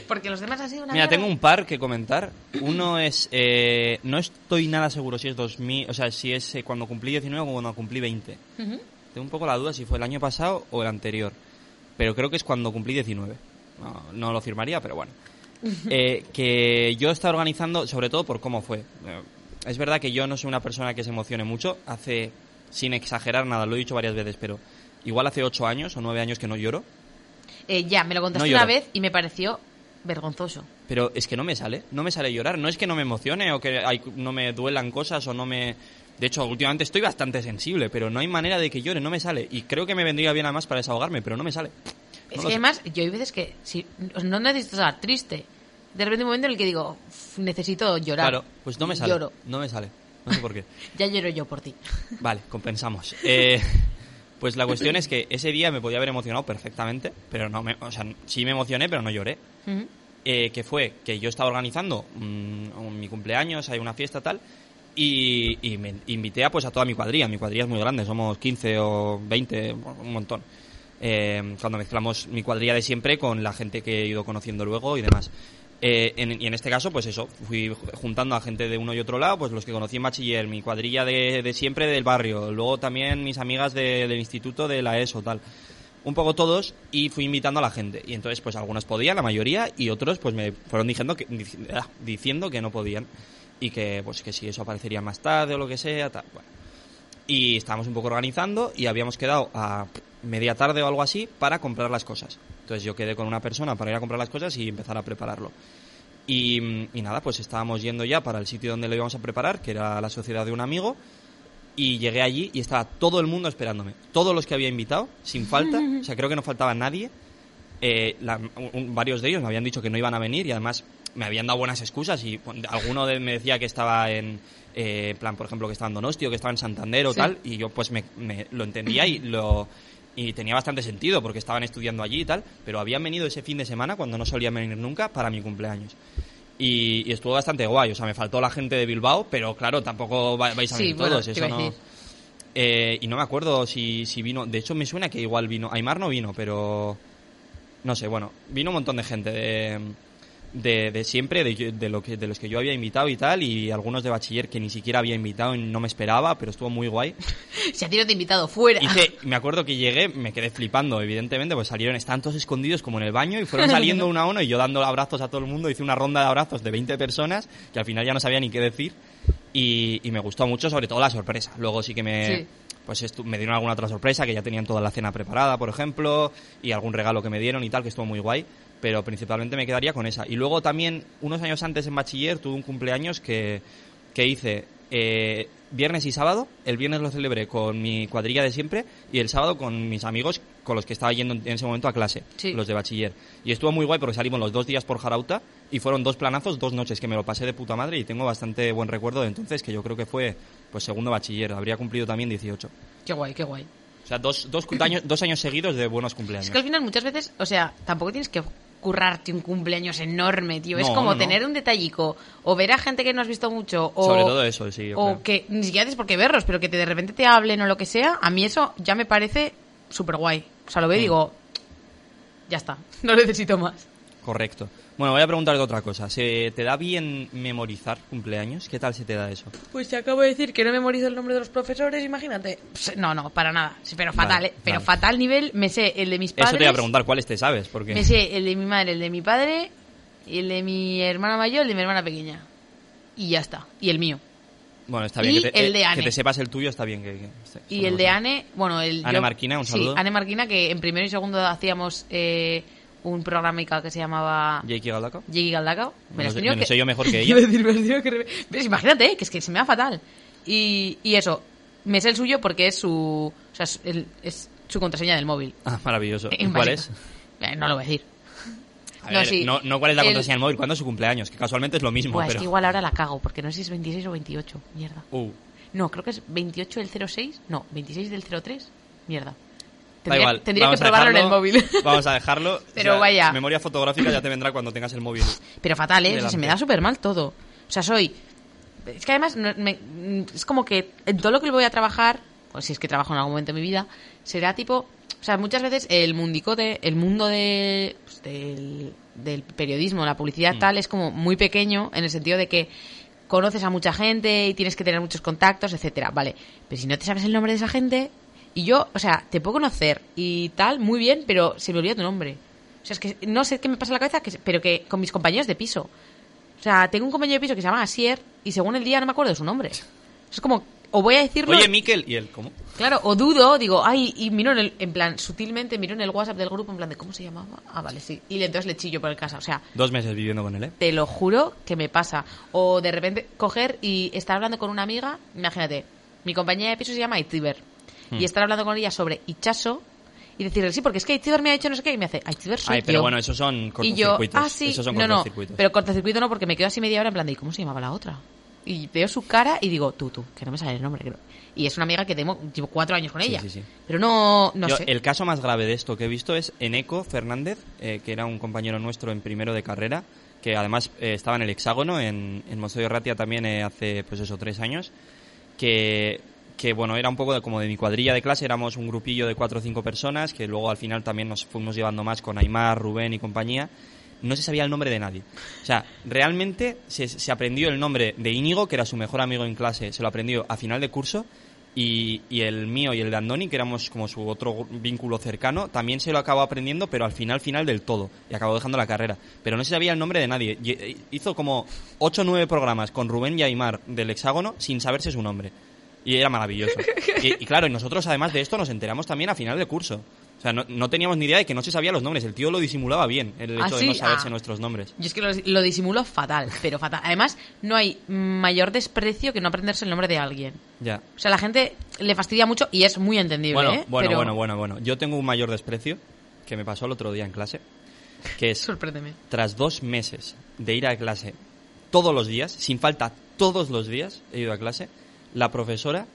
Porque los demás han sido una Mira, mierda. tengo un par que comentar. Uno es... eh, no estoy nada seguro si es 2000... O sea, si es eh, cuando cumplí 19 o cuando cumplí 20. Ujú. Tengo un poco la duda si fue el año pasado o el anterior. Pero creo que es cuando cumplí 19. No, no lo firmaría, pero bueno. Que yo estaba organizando, sobre todo por cómo fue. Es verdad que yo no soy una persona que se emocione mucho. Hace, sin exagerar nada, lo he dicho varias veces, pero igual hace 8 años o 9 años que no lloro. Eh, ya, me lo contaste No una vez y me pareció vergonzoso. Pero es que no me sale, no me sale llorar. No es que no me emocione o que hay- no me duelan cosas o no me... De hecho, últimamente estoy bastante sensible, pero no hay manera de que llore, no me sale. Y creo que me vendría bien además para desahogarme, pero no me sale. Es que además, yo hay veces que si, no necesito estar triste. De repente un momento en el que digo, "Uf, necesito llorar. Claro, pues no me sale. Lloro. No me sale. No sé por qué. Ya lloro yo por ti. Vale, compensamos. Eh, pues la cuestión es que ese día me podía haber emocionado perfectamente, pero no me... O sea, sí me emocioné, pero no lloré. Eh, que fue que yo estaba organizando mi cumpleaños, hay una fiesta tal, y, y me invité a, pues, a toda mi cuadrilla. Mi cuadrilla es muy grande, somos 15 o 20, un montón. Eh, cuando mezclamos mi cuadrilla de siempre con la gente que he ido conociendo luego y demás. Eh, y en este caso, pues eso, fui ju- juntando a gente de uno y otro lado, pues los que conocí en bachiller, mi cuadrilla de, de siempre del barrio, luego también mis amigas de- del instituto de la ESO, tal un poco todos y fui invitando a la gente. Y entonces, pues algunos podían, la mayoría, y otros pues me fueron diciendo que, ah, diciendo que no podían. Y que, pues que si eso aparecería más tarde o lo que sea, tal. Bueno. Y estábamos un poco organizando y habíamos quedado a media tarde o algo así para comprar las cosas. Entonces yo quedé con una persona para ir a comprar las cosas y empezar a prepararlo. Y, y nada, pues estábamos yendo ya para el sitio donde lo íbamos a preparar, que era la sociedad de un amigo. Y llegué allí y estaba todo el mundo esperándome. Todos los que había invitado, sin falta. O sea, creo que no faltaba nadie. Eh, la- un- varios de ellos me habían dicho que no iban a venir y además me habían dado buenas excusas. Y alguno de, me decía que estaba en eh, plan, por ejemplo, que estaba en Donosti o que estaba en Santander o Sí. tal. Y yo pues me, me lo entendía y lo y tenía bastante sentido porque estaban estudiando allí y tal. Pero habían venido ese fin de semana cuando no solían venir nunca para mi cumpleaños. Y, y estuvo bastante guay. O sea, me faltó la gente de Bilbao, pero claro, tampoco va- vais a Sí, venir bueno, todos. Eso no. Eh, y no me acuerdo si, si vino. De hecho, me suena que igual vino. Aymar no vino, pero. No sé, bueno, vino un montón de gente de, de, de siempre, de, de lo que, de los que yo había invitado y tal, y algunos de bachiller que ni siquiera había invitado y no me esperaba, pero estuvo muy guay. Si a ti no te he invitado fuera. Hice, me acuerdo que llegué, me quedé flipando, evidentemente, pues salieron, estaban todos escondidos como en el baño y fueron saliendo uno a uno y yo dando abrazos a todo el mundo, hice una ronda de abrazos de 20 personas que al final ya no sabía ni qué decir y, y me gustó mucho, sobre todo la sorpresa. Luego sí que me... Sí. Pues me dieron alguna otra sorpresa, que ya tenían toda la cena preparada, por ejemplo, y algún regalo que me dieron y tal, que estuvo muy guay, pero principalmente me quedaría con esa. Y luego también, unos años antes en bachiller, tuve un cumpleaños que, que hice eh, viernes y sábado. El viernes lo celebré con mi cuadrilla de siempre y el sábado con mis amigos con los que estaba yendo en ese momento a clase, Sí. los de bachiller. Y estuvo muy guay porque salimos los dos días por Jarauta y fueron dos planazos, dos noches que me lo pasé de puta madre y tengo bastante buen recuerdo de entonces, que yo creo que fue pues segundo bachiller, habría cumplido también 18. Qué guay, qué guay. O sea, dos, dos, años, dos años seguidos de buenos cumpleaños. Es que al final muchas veces, o sea, tampoco tienes que currarte un cumpleaños enorme, tío. es como no. tener un detallico o ver a gente que no has visto mucho o, Sobre todo eso, sí. yo o creo. que ni siquiera tienes por qué verlos, pero que te, de repente te hablen o lo que sea. A mí eso ya me parece súper guay. O sea, lo Mm. veo y digo, ya está, no necesito más. Correcto. Bueno, voy a preguntarte otra cosa. ¿Se te da bien memorizar cumpleaños? ¿Qué tal se te da eso? Pues te acabo de decir que no memorizo el nombre de los profesores, imagínate. No, no, para nada. Sí, pero fatal, Vale, ¿eh? Pero vale. fatal nivel, me sé el de mis padres. Eso te iba a preguntar, ¿cuáles te sabes? Porque... Me sé el de mi madre, el de mi padre, el de mi hermana mayor, el de mi hermana pequeña. Y ya está. Y el mío. Bueno, está bien Y que te, el de eh, Ane. que te sepas el tuyo, está bien que... que esté- Y el de. Ane, bueno, el... Ane yo- Marquina, un Sí, saludo. Ane Marquina, que en primero y segundo hacíamos eh, un programica que se llamaba Jakey Galdacao. Jiggy Galdacao. Me lo sé- tenía me lo que- sé yo mejor que ella. decir, que. Imagínate, que es que se me da fatal. Y, y eso, me sé el suyo porque es su... O sea, es, el- es su contraseña del móvil. Ah, maravilloso. ¿Y ¿Cuál es? Eh, no lo voy a decir. A No, ver, sí. no, no cuál es la El- contraseña del móvil, ¿cuándo es su cumpleaños? Que casualmente es lo mismo, Buah, es pero... que igual ahora la cago, porque no sé si es 26 o 28. Mierda. Uh, No, creo que es 28 del 06. No, 26 del 03. Mierda. Tendría, igual. tendría que probarlo en el móvil. Vamos a dejarlo. Pero vaya. Memoria fotográfica ya te vendrá cuando tengas el móvil. Pero fatal, ¿eh? O sea, se me da súper mal todo. O sea, soy... Es que además me- es como que en todo lo que voy a trabajar, o si es que trabajo en algún momento de mi vida, será tipo... O sea, muchas veces el mundicote, el mundo de, pues, del, del periodismo, la publicidad tal, es como muy pequeño en el sentido de que conoces a mucha gente y tienes que tener muchos contactos, etcétera. Vale, pero si no te sabes el nombre de esa gente, y yo, o sea, te puedo conocer y tal, muy bien, pero se me olvida tu nombre. O sea, es que no sé qué me pasa en la cabeza, que, pero que con mis compañeros de piso. O sea, tengo un compañero de piso que se llama Asier y según el día no me acuerdo de su nombre. Es como, o voy a decirlo... Oye, Miquel, ¿y él cómo? Claro, o dudo, digo, ay, y miro en, el, en plan, sutilmente miro en el WhatsApp del grupo, en plan de, ¿cómo se llamaba? Ah, vale, sí. Y le- entonces le chillo por el casa. O sea, Dos meses viviendo con él, ¿eh? te lo juro que me pasa. O de repente coger y estar hablando con una amiga, imagínate, mi compañera de piso se llama Itziber, Hmm. y estar hablando con ella sobre Ichaso y decirle, sí, porque es que Itziber me ha dicho no sé qué, y me hace, Itziber soy Ay, pero yo". bueno, esos son Y yo, cortocircuitos. ah, sí, Esos son no, pero cortocircuito no, porque me quedo así media hora en plan de, ¿y cómo se llamaba la otra? Y veo su cara y digo, tú, tú, que no me sale el nombre. creo. Y es una amiga que tengo, llevo cuatro años con Sí, ella. sí, sí. Pero no, no Yo, sé. El caso más grave de esto que he visto es Eneco Fernández, eh, que era un compañero nuestro en primero de carrera, que además eh, estaba en el hexágono, en, en Mostoyo Ratia también eh, hace, pues eso, tres años, que, que bueno, era un poco de- como de mi cuadrilla de clase, éramos un grupillo de cuatro o cinco personas, que luego al final también nos fuimos llevando más con Aymar, Rubén y compañía. No se sabía el nombre de nadie. O sea, realmente se, se aprendió el nombre de Íñigo, que era su mejor amigo en clase, se lo aprendió a final de curso, y, y el mío y el de Andoni, que éramos como su otro vínculo cercano, también se lo acabó aprendiendo, pero al final, final del todo. Y acabó dejando la carrera. Pero no se sabía el nombre de nadie. Eh, hizo como 8 o 9 programas con Rubén y Aymar del hexágono sin saberse su nombre. Y era maravilloso. Y, y claro, y nosotros además de esto nos enteramos también a final de curso. O sea, no, no teníamos ni idea de que no se sabía los nombres. El tío lo disimulaba bien, el ¿Ah, hecho sí? de no saberse Ah. nuestros nombres. Yo es que lo, lo disimulo fatal, pero fatal. Además, no hay mayor desprecio que no aprenderse el nombre de alguien. Ya. O sea, la gente le fastidia mucho y es muy entendible, Bueno, ¿eh? bueno, Pero- bueno, bueno, bueno. Yo tengo un mayor desprecio que me pasó el otro día en clase, que es Sorpréndeme. tras dos meses de ir a clase todos los días, sin falta todos los días he ido a clase, la profesora,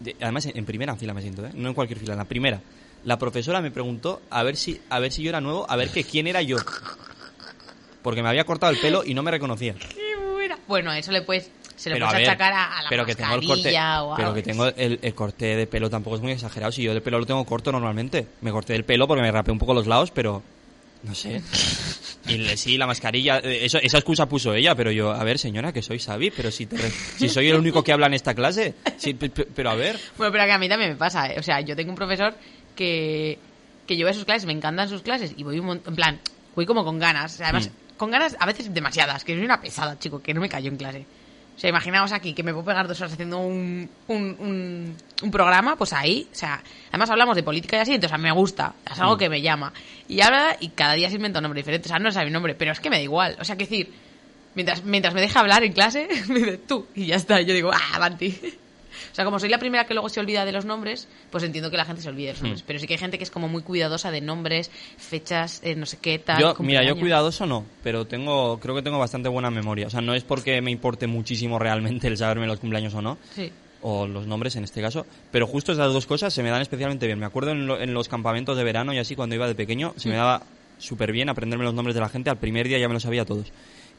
de- además en, en primera fila me siento, ¿eh? no en cualquier fila, en la primera, la profesora me preguntó a ver si, a ver si yo era nuevo, a ver que quién era yo. Porque me había cortado el pelo y no me reconocía. Qué buena. Bueno, eso le puedes, se lo Pero a puedes ver, achacar a, a la pero que tengo el corte, mascarilla o pero que tengo el, el corte de pelo tampoco es muy exagerado. Si yo el pelo lo tengo corto normalmente, me corté el pelo porque me rapé un poco los lados, pero no sé. Y le- sí, la mascarilla, eh, eso, esa excusa puso ella, pero yo, a ver, señora, que soy Xavi, pero si, te si soy el único que habla en esta clase, pe- pero a ver. Bueno, pero que a mí también me pasa. ¿eh? O sea, yo tengo un profesor que, que yo voy a sus clases, me encantan sus clases y voy un en plan, voy como con ganas. O sea, además, Mm. con ganas a veces demasiadas, que soy una pesada, chico, que no me callo en clase. O sea, imaginaos aquí que me puedo pegar dos horas haciendo un, un, un, un programa, pues ahí, o sea, además hablamos de política y así, entonces a mí me gusta, es algo Mm. que me llama. Y ahora, y cada día se inventa un nombre diferente, o sea, no sabe mi nombre, pero es que me da igual. O sea, que decir, mientras, mientras me deja hablar en clase, me dice tú, y ya está, yo digo, ah, Banti. O sea, como soy la primera que luego se olvida de los nombres, pues entiendo que la gente se olvide de los nombres. Hmm. Pero sí que hay gente que es como muy cuidadosa de nombres, fechas, eh, no sé qué, tal. Yo, mira, yo cuidadoso no, pero tengo, creo que tengo bastante buena memoria. O sea, no es porque me importe muchísimo realmente el saberme los cumpleaños o no, Sí. o los nombres en este caso, pero justo esas dos cosas se me dan especialmente bien. Me acuerdo en, lo- en los campamentos de verano y así cuando iba de pequeño, se me daba súper bien aprenderme los nombres de la gente, al primer día ya me los sabía todos.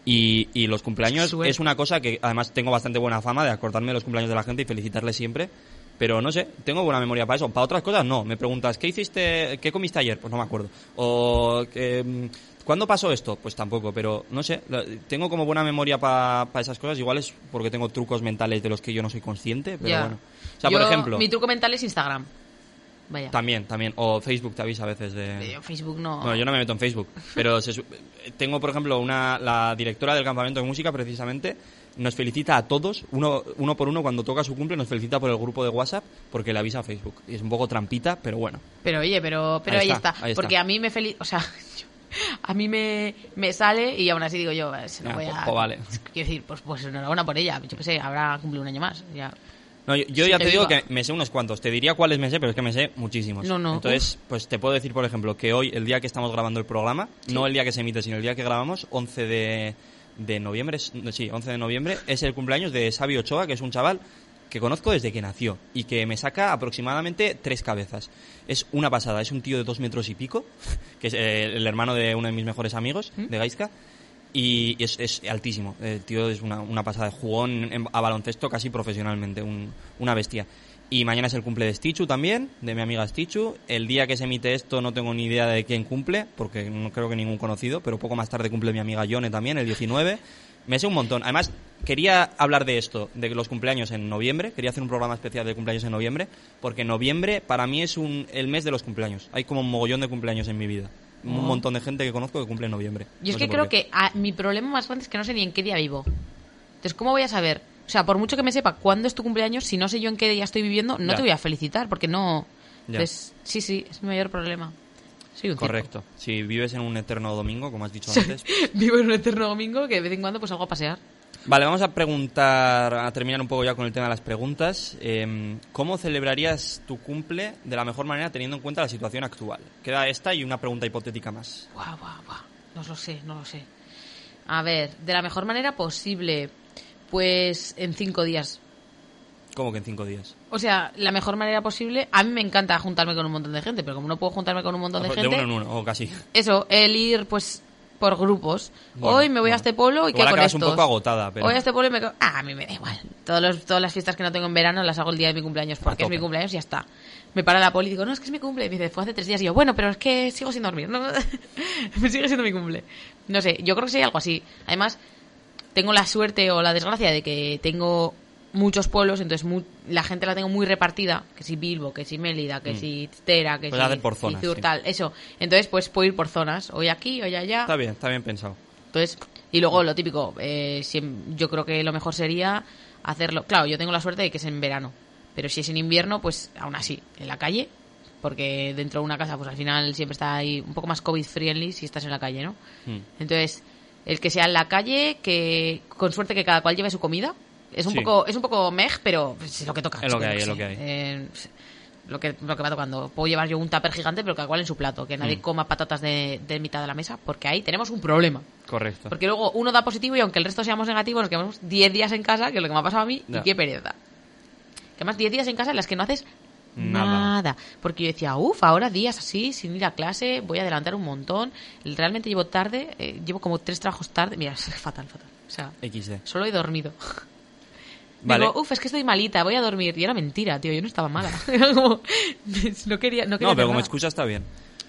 Y, y los cumpleaños Suerte. es una cosa que además tengo bastante buena fama de acordarme de los cumpleaños de la gente y felicitarle siempre. Pero no sé, tengo buena memoria para eso. Para otras cosas no. Me preguntas, ¿qué hiciste, qué comiste ayer? Pues no me acuerdo. O, mm, ¿cuándo pasó esto? Pues tampoco, pero no sé. Tengo como buena memoria para esas cosas. Igual es porque tengo trucos mentales de los que yo no soy consciente, pero bueno. O sea, Yo- por ejemplo, Mi truco mental es Instagram. Vaya. también, también. O Facebook te avisa a veces de... Facebook no. Bueno, yo no me meto en Facebook, pero se su- tengo, por ejemplo, una, la directora del campamento de música, precisamente, nos felicita a todos, uno, uno por uno, cuando toca su cumple, nos felicita por el grupo de WhatsApp, porque le avisa a Facebook. Y es un poco trampita, pero bueno. Pero oye, pero, pero Ahí ahí, está, está, ahí está. Porque a mí me feliz, o sea, yo- a mí me, me sale y aún así digo yo, se lo Ah, voy pues- a... pues vale. Quiero decir, pues, pues enhorabuena por ella. Yo qué sé, habrá cumplido un año más. Ya. No, yo yo Sí, ya te te digo digo. que me sé unos cuantos. Te diría cuáles me sé, pero es que me sé muchísimos. No, no, Entonces, pues te puedo decir, por ejemplo, que hoy, el día que estamos grabando el programa, no el día que se emite, sino el día que grabamos, 11 de, de noviembre, sí, 11 de noviembre, es el cumpleaños de Sabio Ochoa, que es un chaval que conozco desde que nació y que me saca aproximadamente tres cabezas. Es una pasada, es un tío de dos metros y pico, que es eh, el hermano de uno de mis mejores amigos, de Gaisca, Y es, es altísimo. El tío es una, una pasada. Jugó en- en- a baloncesto casi profesionalmente, un- una bestia. Y mañana es el cumple de Stichu también, de mi amiga Stichu. El día que se emite esto no tengo ni idea de quién cumple, porque no creo que ningún conocido, pero poco más tarde cumple mi amiga Yone también, el 19. Me sé un montón. Además, quería hablar de esto, de los cumpleaños en noviembre. Quería hacer un programa especial de cumpleaños en noviembre, porque noviembre para mí es un, el mes de los cumpleaños. Hay como un mogollón de cumpleaños en mi vida. Un Oh. montón de gente que conozco que cumple en noviembre. Yo es No que creo qué. que mi problema más grande es que no sé ni en qué día vivo. Entonces, ¿cómo voy a saber? O sea, por mucho que me sepa cuándo es tu cumpleaños, si no sé yo en qué día estoy viviendo, no Ya. te voy a felicitar, porque no... Ya. Entonces, sí, sí, es mi mayor problema. Correcto. Si vives en un eterno domingo, como has dicho antes. Vivo en un eterno domingo que de vez en cuando pues salgo a pasear. Vale, vamos a preguntar, a terminar un poco ya con el tema de las preguntas. Eh, ¿Cómo celebrarías tu cumple de la mejor manera teniendo en cuenta la situación actual? Queda esta y una pregunta hipotética más. Buah, buah, buah. No lo sé, no lo sé. A ver, de la mejor manera posible, pues en cinco días. ¿Cómo que en cinco días? O sea, la mejor manera posible. A mí me encanta juntarme con un montón de gente, pero como no puedo juntarme con un montón de de gente, uno en uno, o casi. eso, el ir pues por grupos. Bueno, Hoy me voy bueno. a este polo y Igual quedo con acabas un estos. poco agotada, pero- Hoy a este polo y me quedo... Ah, a mí me da igual. Todos los, todas las fiestas que no tengo en verano las hago el día de mi cumpleaños porque es mi cumpleaños y ya está. Me para la poli y digo, no, es que es mi cumple. Y me dice, fue hace tres días. Y yo, bueno, pero es que sigo sin dormir. ¿no? me sigue siendo mi cumple. No sé, yo creo que sería algo así. Además, tengo la suerte o la desgracia de que tengo muchos pueblos, entonces mu- la gente la tengo muy repartida, que si Bilbo, que si Mélida, que Mm. si Tera, que Puedes si por zonas, Izur, sí. tal, eso. Entonces, pues puedo ir por zonas, hoy aquí, hoy allá. Está bien, está bien pensado. Entonces, y luego lo típico, eh, yo creo que lo mejor sería hacerlo. Claro, yo tengo la suerte de que es en verano, pero si es en invierno, pues aún así, en la calle, porque dentro de una casa, pues al final siempre está ahí un poco más COVID-friendly si estás en la calle, ¿no? Hmm. Entonces, el que sea en la calle, que con suerte que cada cual lleve su comida. Es un Sí. poco es un poco mej, pero es lo que toca. Es lo que hay, es lo que hay. Eh, lo que, lo que va tocando. Puedo llevar yo un tupper gigante, pero cada cual en su plato. Que nadie Mm. coma patatas de, de mitad de la mesa, porque ahí tenemos un problema. Correcto. Porque luego uno da positivo y aunque el resto seamos negativos, nos quedamos 10 días en casa, que es lo que me ha pasado a mí, Ya. y qué pereza. Que además 10 días en casa en las que no haces Nada. nada. Porque yo decía, uff, ahora días así, sin ir a clase, voy a adelantar un montón. Realmente llevo tarde, eh, llevo como tres trabajos tarde. Mira, es fatal, fatal. O sea, XD. solo he dormido. Vale. Digo, uff, es que estoy malita, voy a dormir. Y era mentira, tío, yo no estaba mala. Era como, no quería, no quería No, hacer pero como nada. excusa está bien.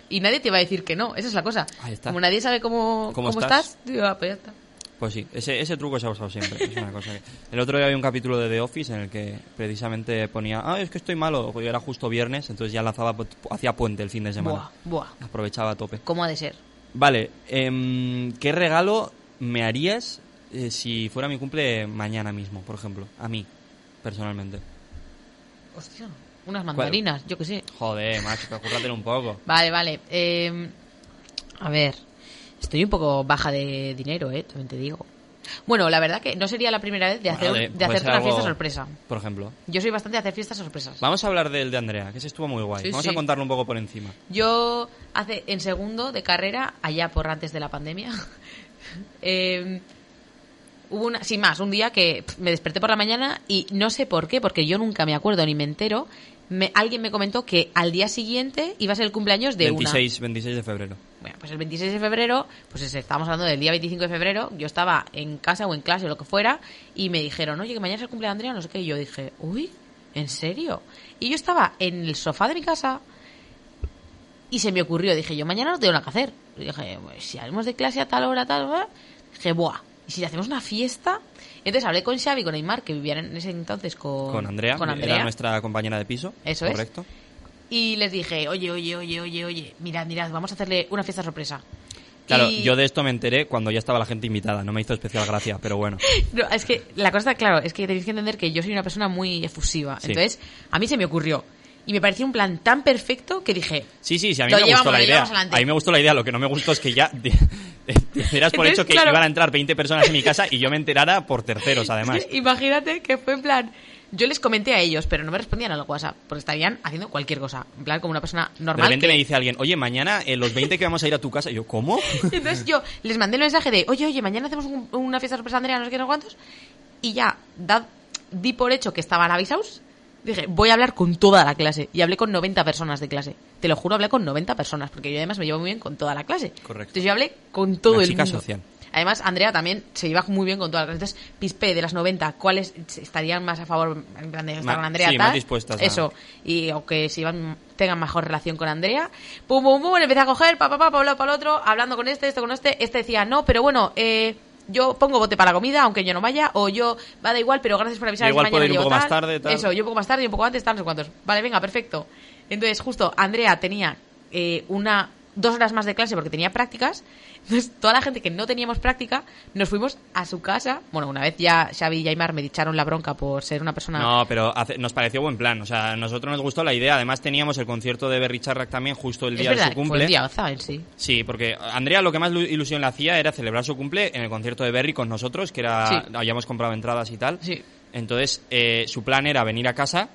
Y nadie te va a decir que no, esa es la cosa. Ahí está. Como nadie sabe cómo, ¿Cómo cómo, estás? estás, digo, ah, pues ya está. Pues sí, ese, ese truco se ha usado siempre. Es una cosa que... El otro día había un capítulo de The Office en el que precisamente ponía, ah, es que estoy malo, porque era justo viernes, entonces ya lanzaba, hacía puente el fin de semana. Buah, buah. Aprovechaba a tope. ¿Cómo ha de ser? Vale, em, ¿qué regalo me harías eh, si fuera mi cumple mañana mismo, por ejemplo? A mí, personalmente. Hostia, unas mandarinas, yo qué sé. Joder, macho, que cúrratelo un poco. Vale, vale. eh, a ver, estoy un poco baja de dinero, eh, también te digo. Bueno, la verdad que no sería la primera vez de, hacer, Vale, de puede hacerte ser una algo- fiesta sorpresa. Por ejemplo. Yo soy bastante de hacer fiestas sorpresas. Vamos a hablar del de Andrea, que ese estuvo muy guay. Sí, Vamos sí. a contarlo un poco por encima. Yo hace en segundo de carrera, allá por antes de la pandemia, eh, hubo una, sin más, un día que me desperté por la mañana y no sé por qué, porque yo nunca me acuerdo ni me entero. Me, alguien me comentó que al día siguiente iba a ser el cumpleaños de 26, 26 de febrero. una. Bueno, pues el 26 de febrero, pues es- estábamos hablando del día 25 de febrero, yo estaba en casa o en clase o lo que fuera y me dijeron, oye, que mañana es el cumpleaños de Andrea, no sé qué, y yo dije, uy, ¿en serio? Y yo estaba en el sofá de mi casa y se me ocurrió, dije yo, mañana no tengo nada que hacer. Y dije, pues, si haremos de clase a tal hora, tal hora, dije, buah, ¿y si le hacemos una fiesta? Entonces hablé con Xavi y con Neymar, que vivían en ese entonces con, Con Andrea, con Andrea, era nuestra compañera de piso. Eso es. Correcto. y les dije, oye, oye, oye, oye, oye, mirad, mirad, vamos a hacerle una fiesta sorpresa. Claro, Y- yo de esto me enteré cuando ya estaba la gente invitada. No me hizo especial gracia, pero bueno. No, es que la cosa está claro, es que tenéis que entender que yo soy una persona muy efusiva. Sí. Entonces, a mí se me ocurrió. Y me pareció un plan tan perfecto que dije, Sí, sí, sí, a mí me llevamos, gustó la idea. A mí me gustó la idea. Lo que no me gustó es que ya te, te dieras por Entonces, hecho que claro. iban a entrar 20 personas en mi casa y yo me enterara por terceros, además. imagínate que fue en plan, yo les comenté a ellos, pero no me respondían al WhatsApp, porque estarían haciendo cualquier cosa. En plan, como una persona De normal. repente que- me dice alguien, oye, mañana eh, los 20 que vamos a ir a tu casa. Y yo, ¿cómo? Entonces yo les mandé el mensaje de, oye, oye, mañana hacemos un- una fiesta sorpresa Andrea, no sé qué, no cuántos. Y ya, dad- di por hecho que estaban avisados. Dije, voy a hablar con toda la clase. Y hablé con 90 personas de clase. Te lo juro, hablé con 90 personas, porque yo además me llevo muy bien con toda la clase. Correcto. Entonces yo hablé con todo Una el chica mundo. social. Además, Andrea también se iba muy bien con todas las Entonces, Pispe, de las 90, ¿cuáles estarían más a favor en plan de estar Ma- con Andrea? sí, tal? más dispuestas a- Eso. Y o que si iban, tengan mejor relación con Andrea. Pum, pum, pum, empecé a coger, pa, pa, pa, pa, pa, pa, el otro, hablando con este, este con este. Este decía, no, pero bueno, eh, yo pongo bote para la comida, aunque yo no vaya, o yo, va, da igual, pero gracias por avisar. Igual mañana puedo ir un poco más tarde, tal. Eso, yo un poco más tarde y un poco antes, tal, no sé cuántos. Vale, venga, perfecto. Entonces, justo, Andrea tenía eh, una dos horas más de clase porque tenía prácticas. Entonces, toda la gente que no teníamos práctica, nos fuimos a su casa. Bueno, una vez ya Xavi y Aymar me echaron la bronca por ser una persona... No, pero hace- nos pareció buen plan. O sea, a nosotros nos gustó la idea. Además, teníamos el concierto de Berry Charrac también justo el es día verdad, de su fue cumple. el día en sí. Sí, porque Andrea lo que más lu- ilusión le hacía era celebrar su cumple en el concierto de Berry con nosotros, que era Sí. habíamos comprado entradas y tal. Sí. Entonces, eh, su plan era venir a casa,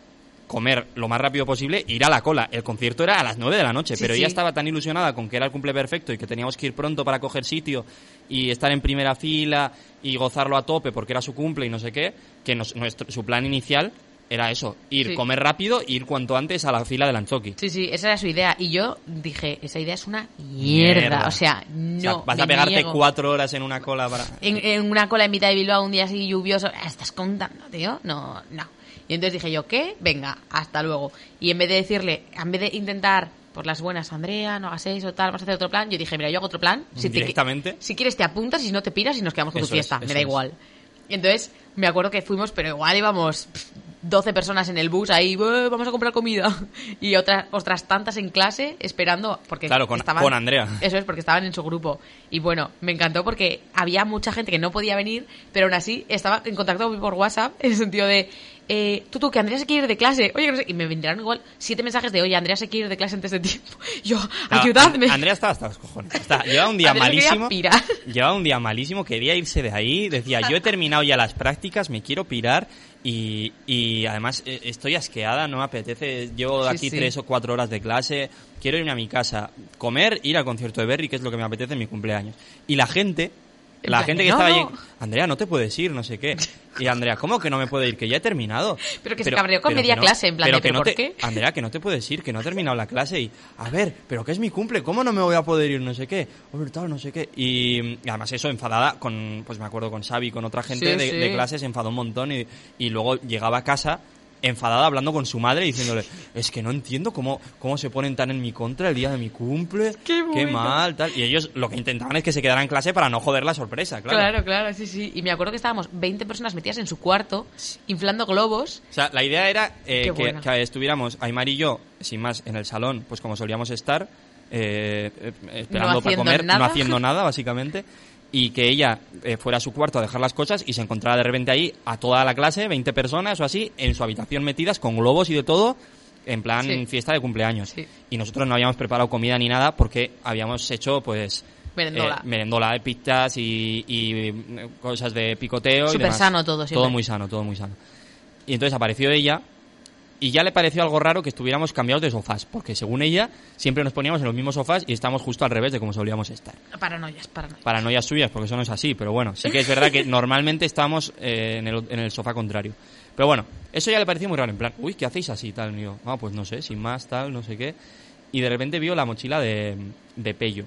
comer lo más rápido posible, ir a la cola. El concierto era a las 9 de la noche, Sí, pero sí. ella estaba tan ilusionada con que era el cumple perfecto y que teníamos que ir pronto para coger sitio y estar en primera fila y gozarlo a tope porque era su cumple y no sé qué, que nos- nuestro, su plan inicial era eso, ir, Sí. comer rápido e ir cuanto antes a la fila del Anchoqui. Sí, sí, esa era su idea. Y yo dije, esa idea es una mierda. O sea, no. O sea, vas a pegarte niego. cuatro horas en una cola para... en, en una cola en mitad de Bilbao un día así lluvioso. "Ah, ¿Estás contando, tío? No, no. Y entonces dije yo, ¿qué? Venga, hasta luego. Y en vez de decirle, en vez de intentar por las buenas, Andrea, no hagas eso, tal, vamos a hacer otro plan, yo dije, mira, yo hago otro plan. Si te- Directamente. si quieres te apuntas y si no te piras y nos quedamos con Eso tu fiesta, es, me da es. igual. Y entonces me acuerdo que fuimos, pero igual íbamos pff, 12 personas en el bus ahí, "Eh, vamos a comprar comida. Y otras otras tantas en clase esperando, porque Claro, con- estaban- con Andrea. Eso es, porque estaban en su grupo. Y bueno, me encantó porque había mucha gente que no podía venir, pero aún así estaba en contacto por WhatsApp, en el sentido de, eh, tú, tú, que Andrea se quiere ir de clase. Oye, que no sé- y me vendrán igual siete mensajes de, oye, Andrea se quiere ir de clase antes de tiempo. Yo, No, ayudadme. An- Andrea estaba hasta los cojones. Está- llevaba un día malísimo. Llevaba un día malísimo, quería irse de ahí. Decía, yo he terminado ya las prácticas, me quiero pirar. Y, y además eh, estoy asqueada, no me apetece. Llevo Sí, aquí sí. tres o cuatro horas de clase. Quiero irme a mi casa, comer, ir al concierto de Berry, que es lo que me apetece en mi cumpleaños. Y la gente, En la gente que no, estaba no. allí, Andrea, no te puedes ir, no sé qué. Y Andrea, ¿cómo que no me puedo ir? Que ya he terminado. Pero que se cabreó con media clase, en plan pero de, que ¿pero no por te- qué? Andrea, que no te puedes ir, que no ha terminado la clase y, a ver, pero que es mi cumple, ¿cómo no me voy a poder ir? No sé qué, tal, no sé qué. Y, y además eso, enfadada con, pues me acuerdo con Xavi, con otra gente Sí, de, sí. de clase, se enfadó un montón y, y luego llegaba a casa enfadada hablando con su madre diciéndole, es que no entiendo cómo, cómo se ponen tan en mi contra el día de mi cumple, Qué mal, tal. Y ellos lo que intentaban es que se quedara en clase para no joder la sorpresa, claro. Claro, claro, sí, sí. Y me acuerdo que estábamos 20 personas metidas en su cuarto, inflando globos. O sea, la idea era eh, que, estuviéramos Aymar y yo, sin más, en el salón, pues como solíamos estar, eh, eh, esperando No para comer, nada. no haciendo nada, básicamente, y que ella eh, fuera a su cuarto a dejar las cosas y se encontrara de repente ahí a toda la clase, 20 personas o así, en su habitación metidas con globos y de todo, en plan Sí. fiesta de cumpleaños. Sí. Y nosotros no habíamos preparado comida ni nada porque habíamos hecho, pues... Merendola. eh, merendola de pizzas y, y, eh, cosas de picoteo. y Súper demás. sano todo, siempre. Todo muy sano, todo muy sano. Y entonces apareció ella y ya le pareció algo raro que estuviéramos cambiados de sofás, porque según ella siempre nos poníamos en los mismos sofás y estamos justo al revés de como solíamos estar. Paranoias, paranoias. Paranoias suyas, porque eso no es así, pero bueno, sí que es verdad que normalmente estamos eh, en, el, en el sofá contrario. Pero bueno, eso ya le pareció muy raro, en plan, uy, ¿qué hacéis así? Tal, y yo, ah, pues no sé, sin más, tal, no sé qué. Y de repente vio la mochila de, de Pello,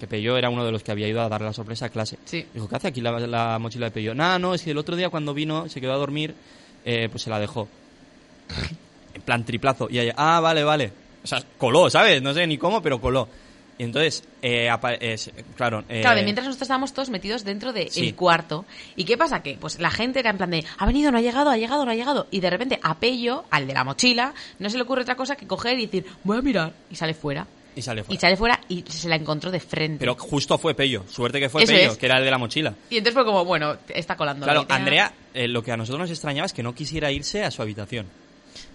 que Pello era uno de los que había ido a darle la sorpresa a clase. Sí. Dijo, ¿qué hace aquí la, la mochila de Pello? Nada, no, es que el otro día cuando vino, se quedó a dormir, eh, pues se la dejó. En plan triplazo. Y ella, ah, vale, vale. O sea, coló, ¿sabes? No sé ni cómo, pero coló. Y entonces, eh, es- claro. eh, Claro, de mientras nosotros estábamos todos metidos dentro del Sí. cuarto. ¿Y qué pasa? Que pues la gente era en plan de, ha venido, no ha llegado, ha llegado, no ha llegado. Y de repente a Pello, al de la mochila, no se le ocurre otra cosa que coger y decir, voy a mirar. Y sale fuera. Y sale Y fuera. sale fuera y se la encontró de frente. Pero justo fue Pello. Suerte que fue Eso Pello, es. que era el de la mochila. Y entonces fue como, bueno, está colando. Claro. Andrea, eh, lo que a nosotros nos extrañaba es que no quisiera irse a su habitación.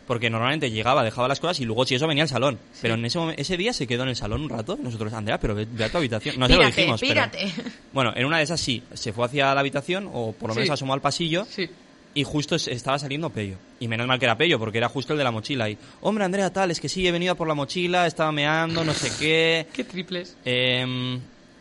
Porque normalmente llegaba, dejaba las cosas y luego si eso venía al salón. Pero en ese, ese día se quedó en el salón un rato. y Nosotros, Andrea, pero ve, ve a tu habitación. No se lo Pírate, dijimos, pero- pírate. Bueno, en una de esas sí, se fue hacia la habitación o por lo menos Sí. asomó al pasillo Sí. y justo es- estaba saliendo Pello. Y menos mal que era Pello porque era justo el de la mochila. Y, hombre, Andrea, tal, es que sí, he venido a por la mochila, estaba meando, no sé qué. Qué triples. Em,